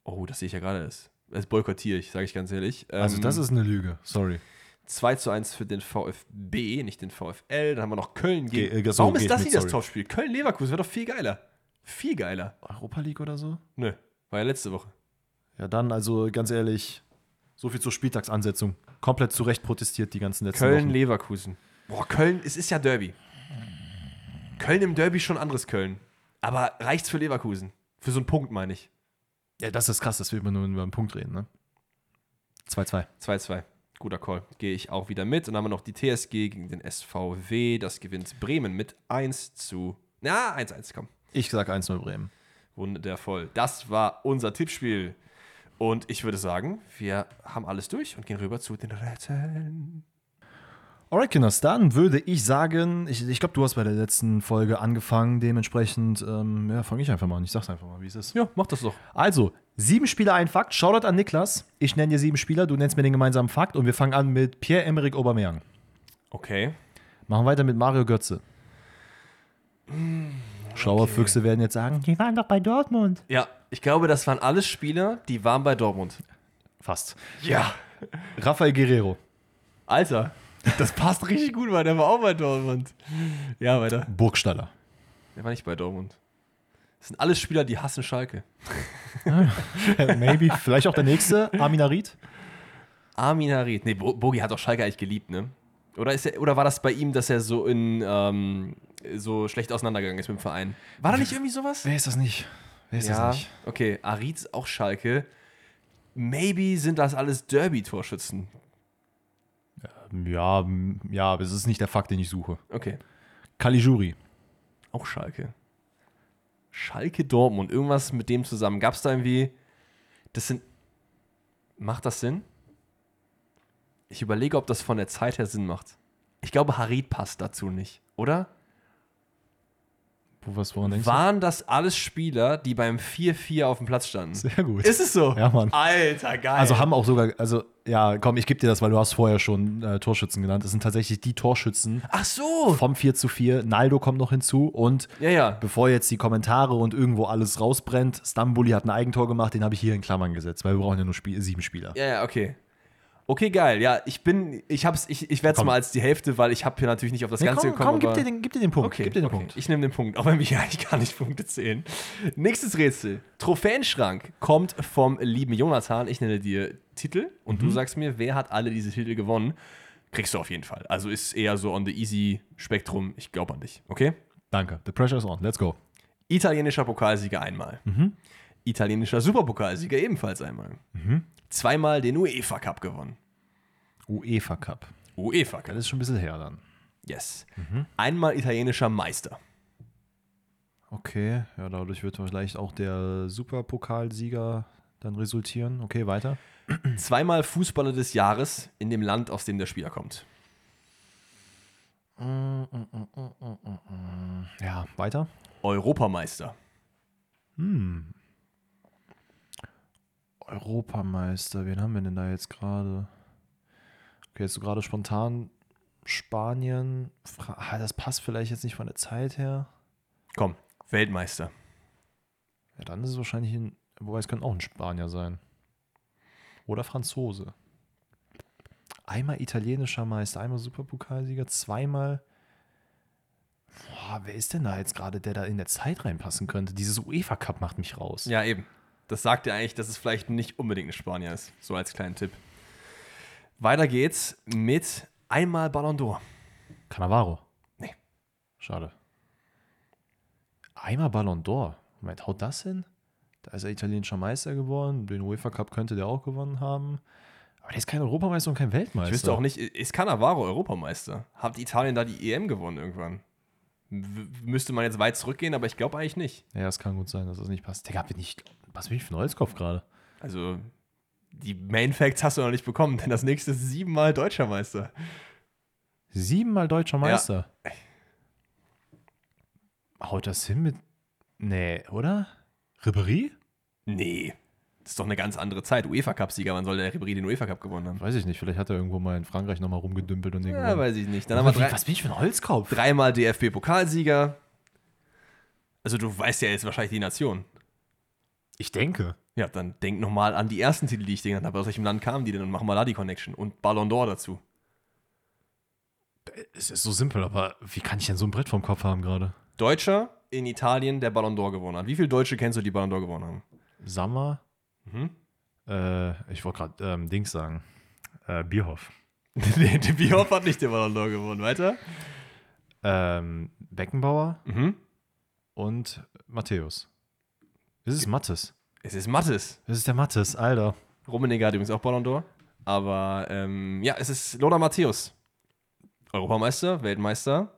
Speaker 1: Oh, das sehe ich ja gerade. Das, das boykottiere ich, sage ich ganz ehrlich.
Speaker 2: Also,
Speaker 1: Ähm,
Speaker 2: das ist eine Lüge. Sorry.
Speaker 1: 2 zu 1 für den VfB, nicht den VfL. Dann haben wir noch Köln gegen.
Speaker 2: Ge- äh, so,
Speaker 1: Warum ist das nicht das. Topspiel? Köln-Leverkusen wäre doch viel geiler. Viel geiler.
Speaker 2: Europa League oder so?
Speaker 1: Nö, war ja letzte Woche.
Speaker 2: Ja, dann, also ganz ehrlich, so viel zur Spieltagsansetzung. Komplett zu Recht protestiert die ganzen letzten Wochen.
Speaker 1: Köln-Leverkusen. Boah, Köln, es ist ja Derby. Köln im Derby schon anderes Köln. Aber reicht's für Leverkusen? Für so einen Punkt, meine ich.
Speaker 2: Ja, das ist krass, dass wir immer nur über einen Punkt reden, ne? 2-2.
Speaker 1: 2-2. Guter Call. Gehe ich auch wieder mit. Und dann haben wir noch die TSG gegen den SVW. Das gewinnt Bremen mit 1 zu. Na, 1-1, komm.
Speaker 2: Ich sag 1-0 Bremen.
Speaker 1: Wundervoll. Das war unser Tippspiel. Und ich würde sagen, wir haben alles durch und gehen rüber zu den Rätseln.
Speaker 2: Alright, Kinders, dann würde ich sagen, ich, ich glaube, du hast bei der letzten Folge angefangen, dementsprechend, ähm, ja, fange ich einfach mal an. Ich sag's einfach mal, wie es ist.
Speaker 1: Ja, mach das doch.
Speaker 2: Also, sieben Spieler, ein Fakt. Shoutout an Niklas. Ich nenne dir sieben Spieler, du nennst mir den gemeinsamen Fakt und wir fangen an mit Pierre-Emerick Aubameyang.
Speaker 1: Okay.
Speaker 2: Machen weiter mit Mario Götze. Schlaue Füchse werden jetzt sagen, die waren doch bei Dortmund.
Speaker 1: Ja, ich glaube, das waren alles Spieler, die waren bei Dortmund.
Speaker 2: Fast.
Speaker 1: Ja.
Speaker 2: Rafael Guerrero.
Speaker 1: Alter, das passt richtig gut, weil der war auch bei Dortmund. Ja, weiter.
Speaker 2: Burgstaller.
Speaker 1: Der war nicht bei Dortmund. Das sind alles Spieler, die hassen Schalke.
Speaker 2: Maybe. Vielleicht auch der nächste, Armin Harit.
Speaker 1: Armin Harit. Nee, Bo Bogi hat doch Schalke eigentlich geliebt, ne? Oder, ist er, oder war das bei ihm, dass er so in ähm, so schlecht auseinandergegangen ist mit dem Verein? War da nicht irgendwie sowas?
Speaker 2: Wer ist das nicht? Wer ist
Speaker 1: Ja,
Speaker 2: das nicht?
Speaker 1: okay. Arid ist auch Schalke. Maybe sind das alles Derby-Torschützen.
Speaker 2: Ja, ja, aber es ist nicht der Fakt, den ich suche.
Speaker 1: Okay.
Speaker 2: Caligiuri.
Speaker 1: Auch Schalke. Schalke Dortmund, irgendwas mit dem zusammen. Gab es da irgendwie. Das sind. Macht das Sinn? Ich überlege, ob das von der Zeit her Sinn macht. Ich glaube, Harid passt dazu nicht, oder?
Speaker 2: Wo, was, woran denkst
Speaker 1: Waren das alles Spieler, die beim 4-4 auf dem Platz standen?
Speaker 2: Sehr gut.
Speaker 1: Ist es so?
Speaker 2: Ja, Mann.
Speaker 1: Alter, geil.
Speaker 2: Also haben auch sogar, also ja, komm, ich gebe dir das, weil du hast vorher schon äh, Torschützen genannt. Das sind tatsächlich die Torschützen
Speaker 1: Ach so.
Speaker 2: vom 4 zu 4. Naldo kommt noch hinzu und
Speaker 1: Ja, ja.
Speaker 2: bevor jetzt die Kommentare und irgendwo alles rausbrennt, Stambuli hat ein Eigentor gemacht, den habe ich hier in Klammern gesetzt, weil wir brauchen ja nur Spiel sieben Spieler.
Speaker 1: Ja, ja, okay. Okay, geil. Ja, ich bin, ich hab's, ich, ich werde es mal als die Hälfte, weil ich habe hier natürlich nicht auf das
Speaker 2: Nee,
Speaker 1: Ganze
Speaker 2: komm,
Speaker 1: gekommen.
Speaker 2: komm gib, dir den, gib dir den Punkt.
Speaker 1: Okay,
Speaker 2: gib dir den
Speaker 1: okay.
Speaker 2: Punkt.
Speaker 1: Ich nehme den Punkt, auch wenn wir hier eigentlich gar nicht Punkte zählen. Nächstes Rätsel. Trophäenschrank kommt vom lieben Jonathan. Ich nenne dir Titel und
Speaker 2: Mhm.
Speaker 1: du sagst mir, wer hat alle diese Titel gewonnen. Kriegst du auf jeden Fall. Also ist eher so on the easy Spektrum. Ich glaube an dich. Okay?
Speaker 2: Danke. The pressure is on. Let's go.
Speaker 1: Italienischer Pokalsieger einmal.
Speaker 2: Mhm.
Speaker 1: Italienischer Superpokalsieger ebenfalls einmal.
Speaker 2: Mhm.
Speaker 1: Zweimal den UEFA Cup gewonnen.
Speaker 2: UEFA Cup.
Speaker 1: UEFA Cup.
Speaker 2: Das ist schon ein bisschen her dann.
Speaker 1: Yes.
Speaker 2: Mhm.
Speaker 1: Einmal italienischer Meister.
Speaker 2: Okay, ja, dadurch wird vielleicht auch der Superpokalsieger dann resultieren. Okay, weiter.
Speaker 1: Zweimal Fußballer des Jahres in dem Land, aus dem der Spieler kommt.
Speaker 2: Ja, weiter.
Speaker 1: Europameister.
Speaker 2: Europameister, wen haben wir denn da jetzt gerade? Okay, jetzt so gerade spontan Spanien. Fra ah, das passt vielleicht jetzt nicht von der Zeit her.
Speaker 1: Komm, Weltmeister.
Speaker 2: Ja, dann ist es wahrscheinlich ein, wobei es könnte auch ein Spanier sein. Oder Franzose. Einmal italienischer Meister, einmal Superpokalsieger, zweimal. Boah, wer ist denn da jetzt gerade, der da in der Zeit reinpassen könnte? Dieses UEFA Cup macht mich raus.
Speaker 1: Ja, eben. Das sagt ja eigentlich, dass es vielleicht nicht unbedingt ein Spanier ist. So als kleinen Tipp. Weiter geht's mit einmal Ballon d'Or.
Speaker 2: Cannavaro.
Speaker 1: Nee.
Speaker 2: Schade. Einmal Ballon d'Or. Moment, haut das hin? Da ist er italienischer Meister geworden. Den UEFA Cup könnte der auch gewonnen haben. Aber der ist kein Europameister und kein Weltmeister.
Speaker 1: Ich wüsste auch nicht, ist Cannavaro Europameister? Hat Italien da die EM gewonnen irgendwann? W müsste man jetzt weit zurückgehen, aber ich glaube eigentlich nicht.
Speaker 2: Ja, es kann gut sein, dass das nicht passt. Der gab nicht. Was bin ich für ein Holzkopf gerade?
Speaker 1: Also, die Main Facts hast du noch nicht bekommen, denn das nächste ist siebenmal deutscher Meister.
Speaker 2: Siebenmal deutscher Meister. Haut das hin mit. Nee, oder? Ribéry?
Speaker 1: Nee. Das ist doch eine ganz andere Zeit. UEFA-Cup-Sieger, wann soll der Ribéry den UEFA-Cup gewonnen haben?
Speaker 2: Weiß ich nicht. Vielleicht hat er irgendwo mal in Frankreich nochmal rumgedümpelt und den
Speaker 1: Ja,
Speaker 2: gewonnen.
Speaker 1: weiß ich nicht. Dann haben wir drei,
Speaker 2: Was bin ich für ein Holzkopf?
Speaker 1: dreimal DFB-Pokalsieger. Also, du weißt ja jetzt wahrscheinlich die Nation.
Speaker 2: Ich denke.
Speaker 1: Ja, dann denk nochmal an die ersten Titel, die ich genannt habe. Aus welchem Land kamen die denn? Und mach mal da die Connection. Und Ballon d'Or dazu.
Speaker 2: Es ist so simpel, aber wie kann ich denn so ein Brett vom Kopf haben gerade?
Speaker 1: Deutscher in Italien, der Ballon d'Or gewonnen hat. Wie viele Deutsche kennst du, die Ballon d'Or gewonnen haben?
Speaker 2: Sammer?
Speaker 1: Mhm.
Speaker 2: Äh, ich wollte gerade ähm, Dings sagen. Äh, Bierhoff.
Speaker 1: nee, der Bierhoff hat nicht den Ballon d'Or gewonnen. Weiter?
Speaker 2: Ähm, Beckenbauer
Speaker 1: Mhm.
Speaker 2: und Matthäus. Das ist Mattes.
Speaker 1: Es ist Mattes.
Speaker 2: Das ist der Mattes, Alter.
Speaker 1: Rummenigge hat übrigens auch Ballon d'Or. Aber ähm, ja, es ist Lothar Matthäus. Europameister, Weltmeister.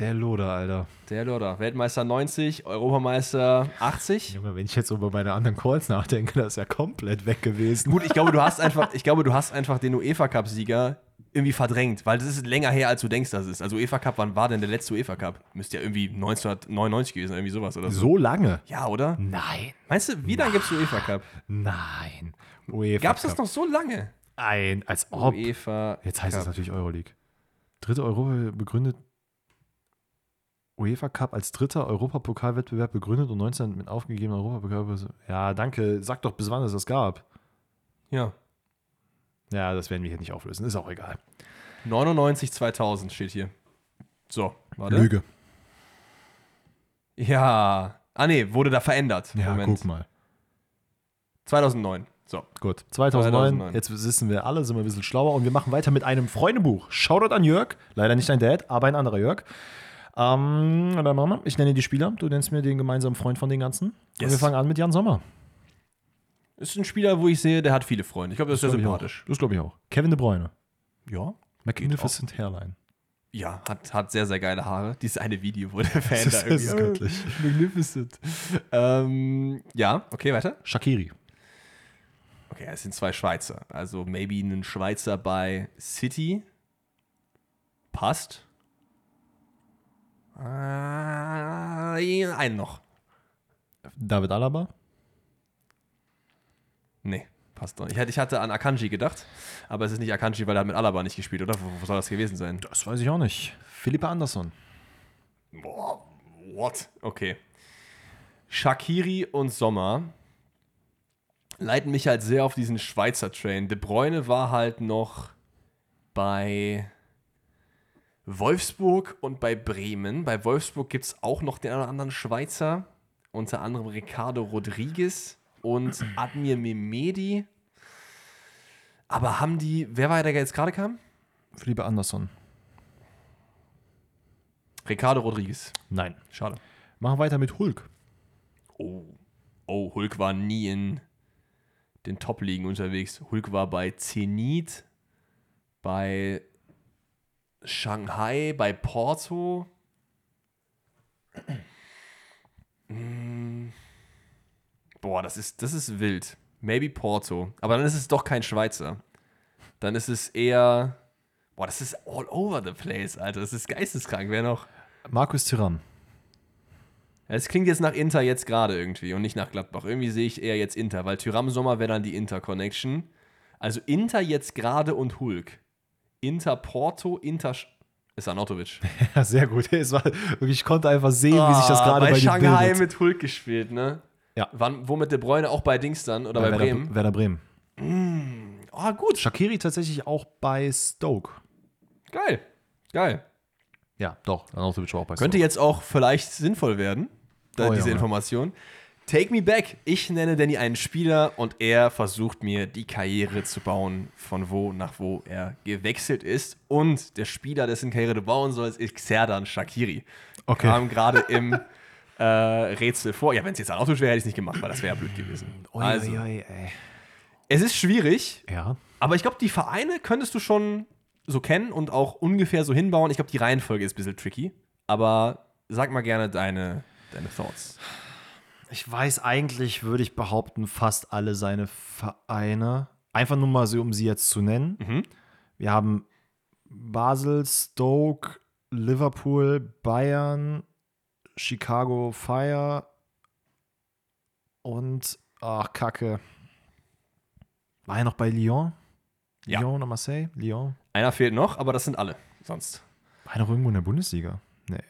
Speaker 2: Der Loder, Alter.
Speaker 1: Der Lothar. Weltmeister 90, Europameister 80.
Speaker 2: Junge, wenn ich jetzt über meine anderen Calls nachdenke, das ist ja komplett weg gewesen.
Speaker 1: Gut, ich glaube, du hast einfach, ich glaube, du hast einfach den UEFA Cup Sieger irgendwie verdrängt, weil das ist länger her, als du denkst, das ist. Also UEFA Cup, wann war denn der letzte UEFA Cup? Müsste ja irgendwie 1999 gewesen, sein, irgendwie sowas oder so.
Speaker 2: So lange?
Speaker 1: Ja, oder?
Speaker 2: Nein,
Speaker 1: Meinst du, wie lange gibt es UEFA Cup?
Speaker 2: nein. UEFA
Speaker 1: Gab es das noch so lange?
Speaker 2: Ein, als ob.
Speaker 1: UEFA
Speaker 2: Jetzt heißt es natürlich Euroleague. Dritte Europa begründet. UEFA Cup als dritter Europapokalwettbewerb begründet und 19 mit aufgegebener Europapokal. Ja, danke. Sag doch, bis wann es das gab.
Speaker 1: Ja.
Speaker 2: Ja, das werden wir hier nicht auflösen. Ist auch egal.
Speaker 1: 99, 2000 steht hier. So, warte. Ja. Ah, nee, wurde da verändert.
Speaker 2: Ja,
Speaker 1: Moment.
Speaker 2: guck mal.
Speaker 1: 2009. So.
Speaker 2: Gut. 2009,
Speaker 1: 2009.
Speaker 2: Jetzt wissen wir alle, sind wir ein bisschen schlauer und wir machen weiter mit einem Freundebuch. Shoutout an Jörg. Leider nicht dein Dad, aber ein anderer Jörg. Ähm, dann machen wir. ich nenne die Spieler. Du nennst mir den gemeinsamen Freund von den ganzen. Und
Speaker 1: Yes.
Speaker 2: wir fangen an mit Jan Sommer.
Speaker 1: Ist ein Spieler, wo ich sehe, der hat viele Freunde. Ich glaube, das ist sehr sympathisch.
Speaker 2: Das glaube ich auch. Kevin De Bruyne.
Speaker 1: Ja.
Speaker 2: Magnificent Hairline.
Speaker 1: Ja, hat, hat sehr, sehr geile Haare. Dieses eine Video, wo der Fan
Speaker 2: Das
Speaker 1: da
Speaker 2: ist
Speaker 1: irgendwie.
Speaker 2: göttlich.
Speaker 1: "Oh, Magnificent. ähm, ja, okay, weiter.
Speaker 2: Shakiri.
Speaker 1: Okay, es sind zwei Schweizer. Also maybe einen Schweizer bei City. Passt. Äh, einen noch.
Speaker 2: David Alaba.
Speaker 1: Nee, passt doch nicht. Ich hatte, ich hatte an Akanji gedacht, aber es ist nicht Akanji, weil er hat mit Alaba nicht gespielt, oder? Wo, wo soll das gewesen sein?
Speaker 2: Das weiß ich auch nicht. Philippe Andersson.
Speaker 1: Boah, what? Okay. Shakiri und Sommer leiten mich halt sehr auf diesen Schweizer Train. De Bruyne war halt noch bei Wolfsburg und bei Bremen. Bei Wolfsburg gibt es auch noch den einen oder anderen Schweizer, unter anderem Ricardo Rodriguez und Admir Mehmedi. Aber haben die, wer war der, der jetzt gerade kam?
Speaker 2: Philippe Andersson.
Speaker 1: Ricardo Rodriguez.
Speaker 2: Nein.
Speaker 1: Schade.
Speaker 2: Machen weiter mit Hulk.
Speaker 1: Oh. Oh, Hulk war nie in den Top-Ligen unterwegs. Hulk war bei Zenit, bei Shanghai, bei Porto. Boah, das ist, das ist wild. Maybe Porto. Aber dann ist es doch kein Schweizer. Dann ist es eher. Boah, das ist all over the place, Alter. Das ist geisteskrank. Wer noch?
Speaker 2: Markus Thuram.
Speaker 1: Es klingt jetzt nach Inter jetzt gerade irgendwie und nicht nach Gladbach. Irgendwie sehe ich eher jetzt Inter, weil Tyram Sommer wäre dann die Inter-Connection. Also Inter jetzt gerade und Hulk. Inter Porto, Inter. Ist Anatovic.
Speaker 2: Ja, sehr gut. War, ich konnte einfach sehen, wie sich das
Speaker 1: Ah,
Speaker 2: gerade bei,
Speaker 1: bei
Speaker 2: dir
Speaker 1: Shanghai
Speaker 2: bildet.
Speaker 1: mit Hulk gespielt, ne?
Speaker 2: Ja.
Speaker 1: Wann, wo mit De Bruyne auch bei Dings dann oder bei,
Speaker 2: Werder,
Speaker 1: Bremen?
Speaker 2: Werder Bremen.
Speaker 1: Ah, gut.
Speaker 2: Shakiri tatsächlich auch bei Stoke.
Speaker 1: Geil. Geil.
Speaker 2: Ja, doch. Arnautovic war auch bei
Speaker 1: Könnte jetzt auch vielleicht sinnvoll werden, da,
Speaker 2: Oh,
Speaker 1: diese
Speaker 2: Junge.
Speaker 1: Information. Take me back. Ich nenne Danny einen Spieler und er versucht mir die Karriere zu bauen, von wo nach wo er gewechselt ist. Und der Spieler, dessen Karriere du bauen sollst, ist Xerdan Shakiri.
Speaker 2: Okay.
Speaker 1: Kam gerade im äh, Rätsel vor. Ja, wenn es jetzt ein Auto wäre, hätte ich es nicht gemacht, weil das wäre ja blöd gewesen.
Speaker 2: Ui,
Speaker 1: also,
Speaker 2: ui, ui,
Speaker 1: es ist schwierig,
Speaker 2: Ja.
Speaker 1: aber ich glaube, die Vereine könntest du schon so kennen und auch ungefähr so hinbauen. Ich glaube, die Reihenfolge ist ein bisschen tricky. Aber sag mal gerne deine, deine Thoughts.
Speaker 2: Ich weiß eigentlich, würde ich behaupten, fast alle seine Vereine. Einfach nur mal so, um sie jetzt zu nennen.
Speaker 1: Mhm.
Speaker 2: Wir haben Basel, Stoke, Liverpool, Bayern, Chicago Fire und, ach, Kacke. War er noch bei Lyon?
Speaker 1: Ja.
Speaker 2: Lyon oder Marseille? Lyon?
Speaker 1: Einer fehlt noch, aber das sind alle. Sonst.
Speaker 2: War er noch irgendwo in der Bundesliga? Nee.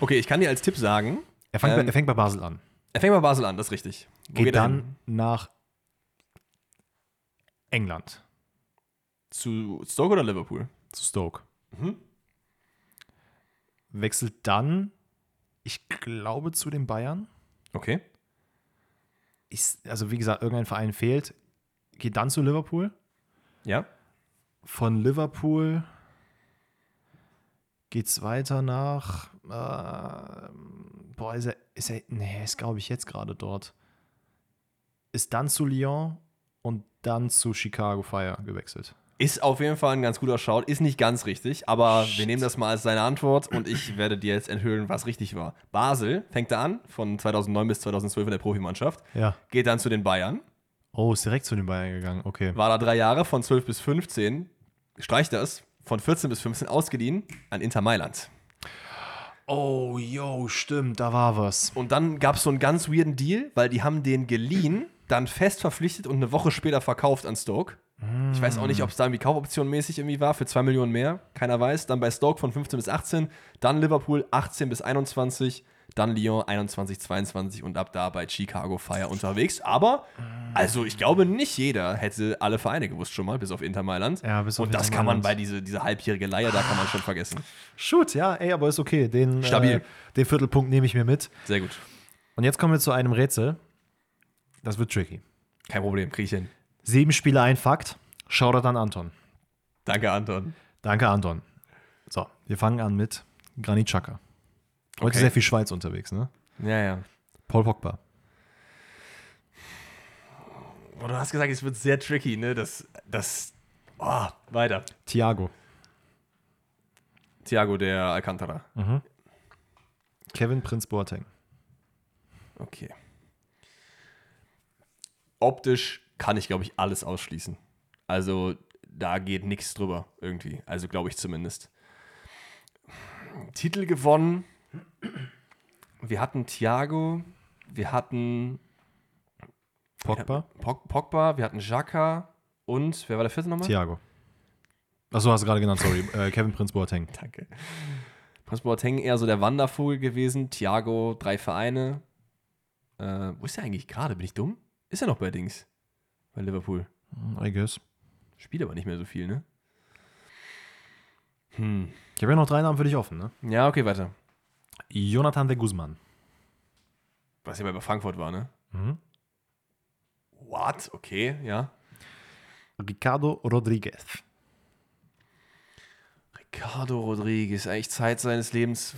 Speaker 1: Okay, ich kann dir als Tipp sagen,
Speaker 2: Er fängt,
Speaker 1: Ähm,
Speaker 2: bei, er fängt bei Basel an.
Speaker 1: er fängt bei Basel an, das ist richtig. Wo
Speaker 2: Geht,
Speaker 1: er
Speaker 2: dann nach England.
Speaker 1: Zu Stoke oder Liverpool?
Speaker 2: Zu Stoke.
Speaker 1: Mhm.
Speaker 2: Wechselt dann, ich glaube, zu den Bayern.
Speaker 1: Okay.
Speaker 2: Ist, also wie gesagt, irgendein Verein fehlt. Geht dann zu Liverpool.
Speaker 1: Ja.
Speaker 2: Von Liverpool geht es weiter nach. Äh, boah, ist er. Ist er nee, ist glaube ich jetzt gerade dort. Ist dann zu Lyon und dann zu Chicago Fire gewechselt.
Speaker 1: Ist auf jeden Fall ein ganz guter Shout. Ist nicht ganz richtig, aber wir nehmen das mal als seine Antwort und ich werde dir jetzt enthüllen, was richtig war. Basel fängt da an, von 2009 bis 2012 in der Profimannschaft.
Speaker 2: Ja.
Speaker 1: Geht dann zu den Bayern.
Speaker 2: Oh, ist direkt zu den Bayern gegangen. Okay.
Speaker 1: War da drei Jahre, von 12 bis 15. Streicht das. Von 14 bis 15 ausgeliehen an Inter Mailand.
Speaker 2: Oh, yo, stimmt, da war was.
Speaker 1: Und dann gab es so einen ganz weirden Deal, weil die haben den geliehen, dann fest verpflichtet und eine Woche später verkauft an Stoke. Ich weiß auch nicht, ob es da irgendwie Kaufoption mäßig irgendwie war, für 2 Millionen mehr. Keiner weiß. Dann bei Stoke von 15 bis 18, dann Liverpool 18 bis 21, dann Lyon 21, 22 und ab da bei Chicago Fire unterwegs. Aber, also ich glaube, nicht jeder hätte alle Vereine gewusst schon mal, bis auf Inter Mailand.
Speaker 2: Ja, bis auf
Speaker 1: und das kann man bei diese, diese halbjährige Leihe, da kann man schon vergessen.
Speaker 2: Shoot, ja, ey, aber ist okay. Den,
Speaker 1: Stabil.
Speaker 2: Äh, den Viertelpunkt nehme ich mir mit.
Speaker 1: Sehr gut.
Speaker 2: Und jetzt kommen wir zu einem Rätsel. Das wird tricky.
Speaker 1: Kein Problem, krieg ich hin.
Speaker 2: Sieben Spieler, ein Fakt. Shoutout an Anton.
Speaker 1: Danke, Anton.
Speaker 2: Danke, Anton. So, wir fangen an mit Granit Xhaka. Heute
Speaker 1: Okay.
Speaker 2: sehr viel Schweiz unterwegs, ne?
Speaker 1: Ja, ja.
Speaker 2: Paul Pogba.
Speaker 1: Oh, du hast gesagt, es wird sehr tricky, ne? Das, das, oh, weiter.
Speaker 2: Thiago.
Speaker 1: Thiago der Alcantara.
Speaker 2: Kevin Prinz Boateng.
Speaker 1: Okay. Optisch kann ich, glaube ich, alles ausschließen. Also, da geht nichts drüber irgendwie. Also, glaube ich zumindest. Titel gewonnen. Wir hatten Thiago. Wir hatten
Speaker 2: Pogba.
Speaker 1: Pog Pogba. Wir hatten Xhaka. Und, wer war der vierte nochmal?
Speaker 2: Thiago. Achso, hast du gerade genannt, sorry. äh, Kevin Prinz Boateng.
Speaker 1: Danke. Prinz Boateng eher so der Wandervogel gewesen. Thiago, drei Vereine. Äh, wo ist er eigentlich gerade? Bin ich dumm? Ist er noch bei Dings? Bei Liverpool.
Speaker 2: I guess.
Speaker 1: Spielt aber nicht mehr so viel, ne? Hm.
Speaker 2: Ich habe ja noch drei Namen für dich offen, ne?
Speaker 1: Ja, okay, weiter.
Speaker 2: Jonathan de Guzman.
Speaker 1: Was ja bei Frankfurt war, ne?
Speaker 2: Mhm.
Speaker 1: What? Okay, ja.
Speaker 2: Ricardo Rodriguez.
Speaker 1: Ricardo Rodriguez, eigentlich Zeit seines Lebens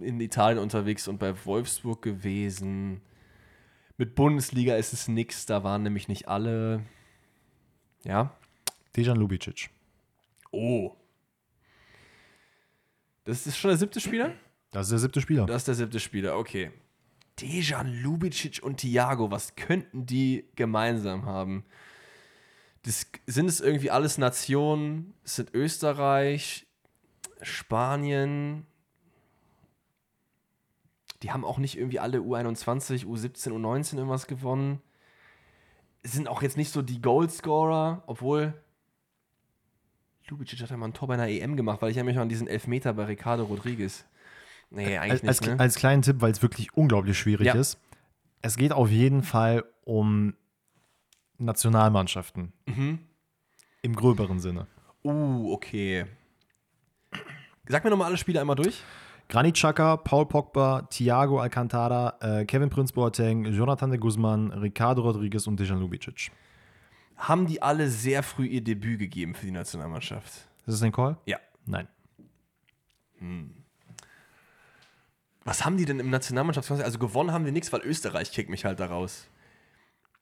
Speaker 1: in Italien unterwegs und bei Wolfsburg gewesen. Mit Bundesliga ist es nix, da waren nämlich nicht alle. Ja.
Speaker 2: Dejan Lubicic.
Speaker 1: Oh. Das ist schon der siebte Spieler?
Speaker 2: Das ist der siebte Spieler.
Speaker 1: Das ist der siebte Spieler, okay. Dejan Lubicic und Thiago, was könnten die gemeinsam haben? Das, sind es irgendwie alles Nationen? Es sind Österreich, Spanien. Die haben auch nicht irgendwie alle U21, U17, U19 irgendwas gewonnen. Sind auch jetzt nicht so die Goalscorer, obwohl Lubicic hat ja mal ein Tor bei einer EM gemacht, weil ich erinnere mich an diesen Elfmeter bei Ricardo Rodriguez. Nee, eigentlich
Speaker 2: als,
Speaker 1: nicht, ne?
Speaker 2: als kleinen Tipp, weil es wirklich unglaublich schwierig
Speaker 1: Ja.
Speaker 2: ist. Es geht auf jeden Fall um Nationalmannschaften.
Speaker 1: Mhm.
Speaker 2: Im gröberen Sinne.
Speaker 1: Uh, okay. Sag mir nochmal alle Spiele einmal durch.
Speaker 2: Granit Xhaka, Paul Pogba, Thiago Alcantara, äh, Kevin Prinz Boateng, Jonathan de Guzman, Ricardo Rodriguez und Dejan Lubicic.
Speaker 1: Haben die alle sehr früh ihr Debüt gegeben für die Nationalmannschaft?
Speaker 2: Ist das ein Call?
Speaker 1: Ja.
Speaker 2: Nein.
Speaker 1: Was haben die denn im Nationalmannschaftskontext? Also gewonnen haben die nichts, weil Österreich kickt mich halt da raus.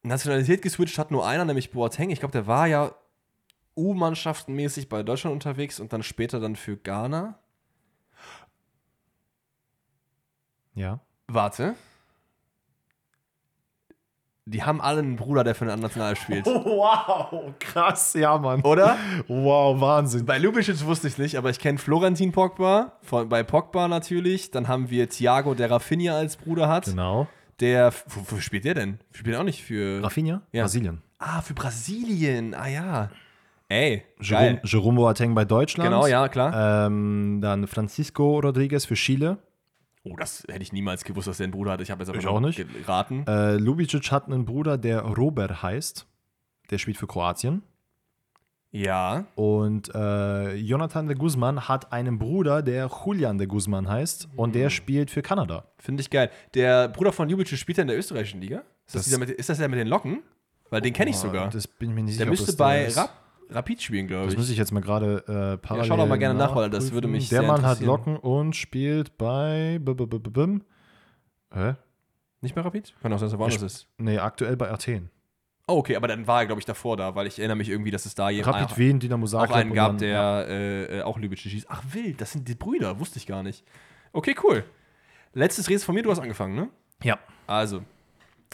Speaker 1: Nationalität geswitcht hat nur einer, nämlich Boateng. Ich glaube, der war ja U-Mannschaftenmäßig bei Deutschland unterwegs und dann später dann für Ghana.
Speaker 2: Ja.
Speaker 1: Warte. Die haben alle einen Bruder, der für eine National spielt.
Speaker 2: Wow, krass, ja, Mann.
Speaker 1: Oder?
Speaker 2: Wow, Wahnsinn.
Speaker 1: Bei Lubicic wusste ich nicht, aber ich kenne Florentin Pogba, von, bei Pogba natürlich. Dann haben wir Thiago, der Rafinha als Bruder hat.
Speaker 2: Genau.
Speaker 1: Der, wo, wo spielt der denn? Spielt auch nicht für.
Speaker 2: Rafinha?
Speaker 1: Ja.
Speaker 2: Brasilien.
Speaker 1: Ah, für Brasilien. Ah ja. Ey,
Speaker 2: Jerome. Jerome Boateng bei Deutschland.
Speaker 1: Genau, ja, klar.
Speaker 2: Ähm, dann Francisco Rodriguez für Chile.
Speaker 1: Oh, das hätte ich niemals gewusst, dass der einen Bruder hat. Ich habe jetzt aber
Speaker 2: Ich auch nicht.
Speaker 1: geraten.
Speaker 2: Äh, Lubicic hat einen Bruder, der Robert heißt. Der spielt für Kroatien.
Speaker 1: Ja.
Speaker 2: Und äh, Jonathan de Guzman hat einen Bruder, der Julian de Guzman heißt. Und der spielt für Kanada.
Speaker 1: Finde ich geil. Der Bruder von Ljubicic spielt ja in der österreichischen Liga. Ist das,
Speaker 2: Das-
Speaker 1: mit, ist das der mit den Locken? Weil den kenne ich sogar.
Speaker 2: Das bin ich mir nicht
Speaker 1: der
Speaker 2: sicher.
Speaker 1: müsste
Speaker 2: das
Speaker 1: bei
Speaker 2: ist.
Speaker 1: Rap, Rapid spielen, glaube
Speaker 2: Das
Speaker 1: ich.
Speaker 2: muss ich jetzt mal gerade äh, parallel
Speaker 1: schau doch mal gerne nach, weil das würde mich
Speaker 2: Der Mann hat. Locken und spielt bei. b- b- b-. Hä?
Speaker 1: Nicht bei Rapid? Kann auch sein, dass er woanders ist.
Speaker 2: Nee, aktuell bei Athen.
Speaker 1: Oh, okay, aber dann war er, glaube ich, davor da, weil ich erinnere mich irgendwie, dass es da jemand
Speaker 2: Rapid Wien, Dynamo
Speaker 1: auch
Speaker 2: Zagreb.
Speaker 1: einen
Speaker 2: und
Speaker 1: gab, der
Speaker 2: ja.
Speaker 1: äh, äh, auch Lübitsche schießt. Ach, wild, das sind die Brüder, wusste ich gar nicht. Okay, cool. Letztes Rätsel von mir, du hast angefangen, ne?
Speaker 2: Ja.
Speaker 1: Also,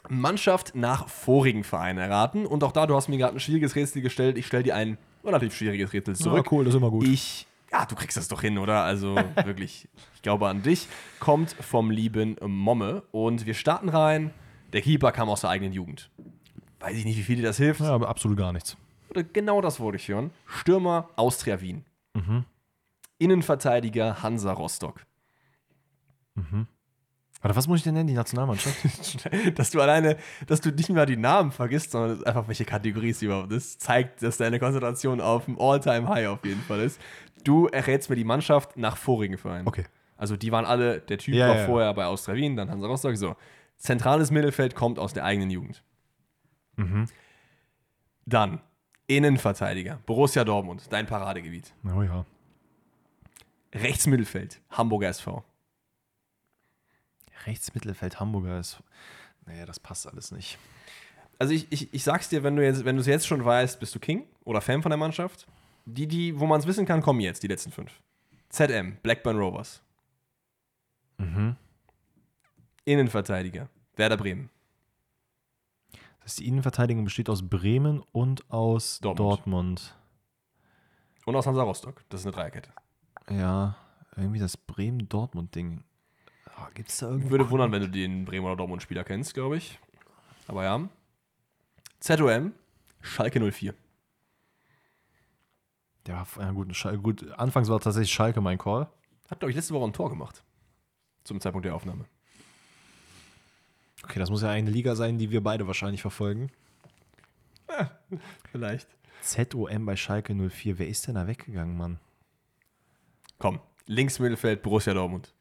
Speaker 1: Mannschaft nach vorigen Verein erraten. Und auch da, du hast mir gerade ein schwieriges Rätsel gestellt. Ich stelle dir ein relativ schwieriges Rätsel zurück.
Speaker 2: Ja, cool, das ist immer gut.
Speaker 1: Ich, ja, du kriegst das doch hin, oder? Also wirklich, ich glaube an dich. Kommt vom lieben Momme. Und wir starten rein. Der Keeper kam aus der eigenen Jugend. Weiß ich nicht, wie viel dir das hilft.
Speaker 2: ja, aber absolut gar nichts.
Speaker 1: Oder genau das wollte ich hören. Stürmer Austria Wien.
Speaker 2: Mhm.
Speaker 1: Innenverteidiger Hansa Rostock.
Speaker 2: Warte, was muss ich denn nennen, die Nationalmannschaft?
Speaker 1: dass du alleine, dass du nicht mal die Namen vergisst, sondern einfach welche Kategorie es überhaupt ist, zeigt, dass deine Konzentration auf dem All-Time-High auf jeden Fall ist. Du errätst mir die Mannschaft nach vorigen Vereinen.
Speaker 2: Okay.
Speaker 1: Also die waren alle, der Typ
Speaker 2: Ja,
Speaker 1: war
Speaker 2: ja, ja.
Speaker 1: vorher bei Austria Wien, dann Hansa Rostock, so. Zentrales Mittelfeld kommt aus der eigenen Jugend.
Speaker 2: Mhm.
Speaker 1: Dann Innenverteidiger, Borussia Dortmund, dein Paradegebiet.
Speaker 2: Oh ja.
Speaker 1: Rechtsmittelfeld, Hamburger SV.
Speaker 2: Rechtsmittelfeld Hamburger ist. Naja, das passt alles nicht.
Speaker 1: Also ich, ich, ich sag's dir, wenn du jetzt, wenn du es jetzt schon weißt, bist du King oder Fan von der Mannschaft. Die, die, wo man es wissen kann, kommen jetzt, die letzten fünf. ZM, Blackburn Rovers.
Speaker 2: Mhm.
Speaker 1: Innenverteidiger, Werder Bremen.
Speaker 2: Das heißt, die Innenverteidigung besteht aus Bremen und aus
Speaker 1: Dortmund.
Speaker 2: Dortmund.
Speaker 1: Und aus Hansa Rostock. Das ist eine Dreierkette.
Speaker 2: Ja, irgendwie das Bremen-Dortmund-Ding. Ah, Gibt es da irgendwie.
Speaker 1: Würde wundern, wenn du den Bremen oder Dortmund-Spieler kennst, glaube ich. Aber ja. ZOM, Schalke 04.
Speaker 2: Ja, ja gut, Schal gut, anfangs war tatsächlich Schalke mein Call.
Speaker 1: Hat, glaube ich, letzte Woche ein Tor gemacht. Zum Zeitpunkt der Aufnahme.
Speaker 2: Okay, das muss ja eine Liga sein, die wir beide wahrscheinlich verfolgen.
Speaker 1: Vielleicht.
Speaker 2: ZOM bei Schalke 04. Wer ist denn da weggegangen, Mann?
Speaker 1: Komm, Linksmittelfeld, Borussia Dortmund.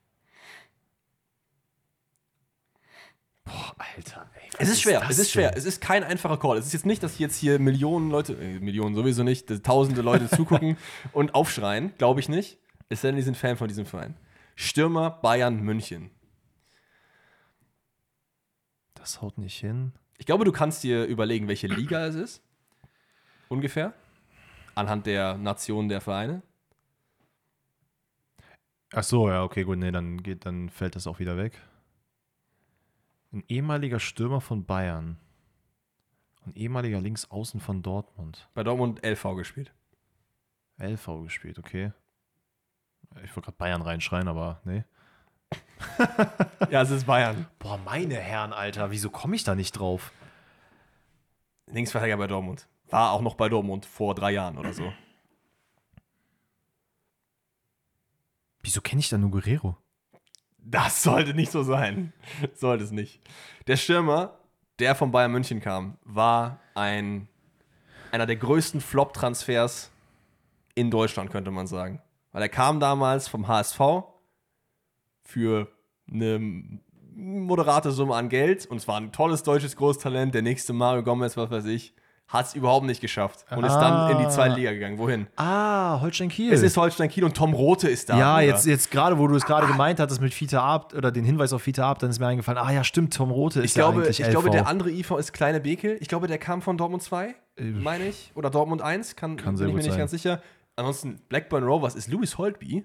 Speaker 2: Boah, Alter, ey.
Speaker 1: Es ist schwer,
Speaker 2: das
Speaker 1: es ist schwer.
Speaker 2: denn?
Speaker 1: Es ist kein einfacher Call. Es ist jetzt nicht, dass jetzt hier Millionen Leute, äh, Millionen sowieso nicht, dass tausende Leute zugucken und aufschreien. Glaube ich nicht. Es sei denn, die sind Fan von diesem Verein. Stürmer Bayern München.
Speaker 2: Das haut nicht hin.
Speaker 1: Ich glaube, du kannst dir überlegen, welche Liga es ist. Ungefähr. Anhand der Nationen der Vereine.
Speaker 2: Ach so, ja, okay, gut, nee, dann geht, dann fällt das auch wieder weg. Ein ehemaliger Stürmer von Bayern. Ein ehemaliger Linksaußen von Dortmund.
Speaker 1: Bei Dortmund LV gespielt.
Speaker 2: LV gespielt, okay. Ich wollte gerade Bayern reinschreien, aber nee.
Speaker 1: Ja, es ist Bayern.
Speaker 2: Boah, meine Herren, Alter, wieso komme ich da nicht drauf?
Speaker 1: Linksverteidiger bei Dortmund. War auch noch bei Dortmund vor drei Jahren oder so.
Speaker 2: Wieso kenne ich da nur Guerrero?
Speaker 1: Das sollte nicht so sein. Sollte es nicht. Der Stürmer, der von Bayern München kam, war ein, einer der größten Flop-Transfers in Deutschland, könnte man sagen. Weil er kam damals vom HSV für eine moderate Summe an Geld und es war ein tolles deutsches Großtalent. Der nächste Mario Gomez, was weiß ich, hat es überhaupt nicht geschafft und ist dann in die
Speaker 2: Ah.
Speaker 1: zweite Liga gegangen. Wohin?
Speaker 2: Ah, Holstein Kiel.
Speaker 1: Es ist Holstein Kiel und Tom Rote ist da.
Speaker 2: ja,
Speaker 1: Bruder.
Speaker 2: jetzt, jetzt gerade, wo du es gerade gemeint hattest mit Fiete Abt oder den Hinweis auf Fiete Abt, dann ist mir eingefallen, ah ja, stimmt, Tom Rote ist
Speaker 1: Ich glaube,
Speaker 2: eigentlich
Speaker 1: ich glaube,
Speaker 2: LV.
Speaker 1: der andere IV ist Kleine Bekel. Ich glaube, der kam von Dortmund 2, meine ich. Oder Dortmund 1, kann,
Speaker 2: Kann
Speaker 1: bin ich mir nicht
Speaker 2: sein.
Speaker 1: ganz sicher. Ansonsten, Blackburn Rovers ist Louis Holtby.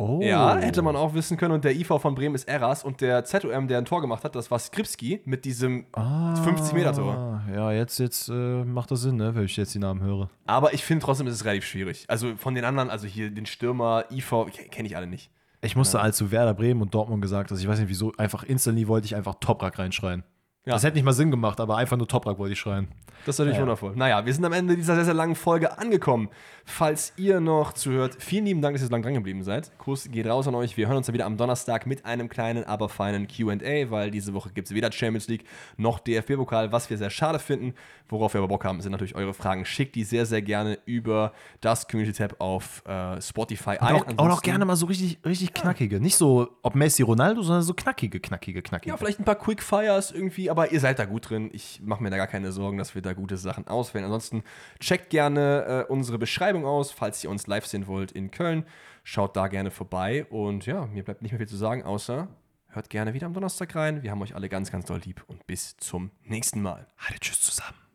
Speaker 2: Oh.
Speaker 1: Ja, hätte man auch wissen können. Und der IV von Bremen ist Eras. Und der ZOM, der ein Tor gemacht hat, das war Skripski mit diesem
Speaker 2: Ah,
Speaker 1: 50-Meter-Tor.
Speaker 2: Ja, jetzt, jetzt äh, macht das Sinn, ne, wenn ich jetzt die Namen höre.
Speaker 1: Aber ich finde trotzdem, ist es relativ schwierig. Also von den anderen, also hier den Stürmer, IV, kenne ich alle nicht.
Speaker 2: Ich musste als du Werder Bremen und Dortmund gesagt hast, ich weiß nicht wieso, einfach instantly wollte ich einfach Toprak reinschreien.
Speaker 1: Ja.
Speaker 2: Das hätte nicht mal Sinn gemacht, aber einfach nur Toprak wollte ich schreien.
Speaker 1: Das ist natürlich
Speaker 2: Ja.
Speaker 1: wundervoll. Naja, wir sind am Ende dieser sehr, sehr langen Folge angekommen. Falls ihr noch zuhört, vielen lieben Dank, dass ihr so lange dran geblieben seid. Kuss geht raus an euch. Wir hören uns dann wieder am Donnerstag mit einem kleinen, aber feinen QA, weil diese Woche gibt es weder Champions League noch DFB-Pokal, was wir sehr schade finden. Worauf wir aber Bock haben, sind natürlich eure Fragen. Schickt die sehr, sehr gerne über das Community-Tab auf äh, Spotify ein.
Speaker 2: Auch, auch noch gerne mal so richtig, richtig knackige. Nicht so, ob Messi, Ronaldo, sondern so knackige, knackige, knackige.
Speaker 1: Ja, vielleicht ein paar Quickfires irgendwie, aber ihr seid da gut drin. Ich mache mir da gar keine Sorgen, dass wir da gute Sachen auswählen. Ansonsten checkt gerne äh, unsere Beschreibung aus, falls ihr uns live sehen wollt in Köln. Schaut da gerne vorbei. Und ja, mir bleibt nicht mehr viel zu sagen, außer hört gerne wieder am Donnerstag rein. Wir haben euch alle ganz, ganz doll lieb und bis zum nächsten Mal.
Speaker 2: Hallo, tschüss zusammen.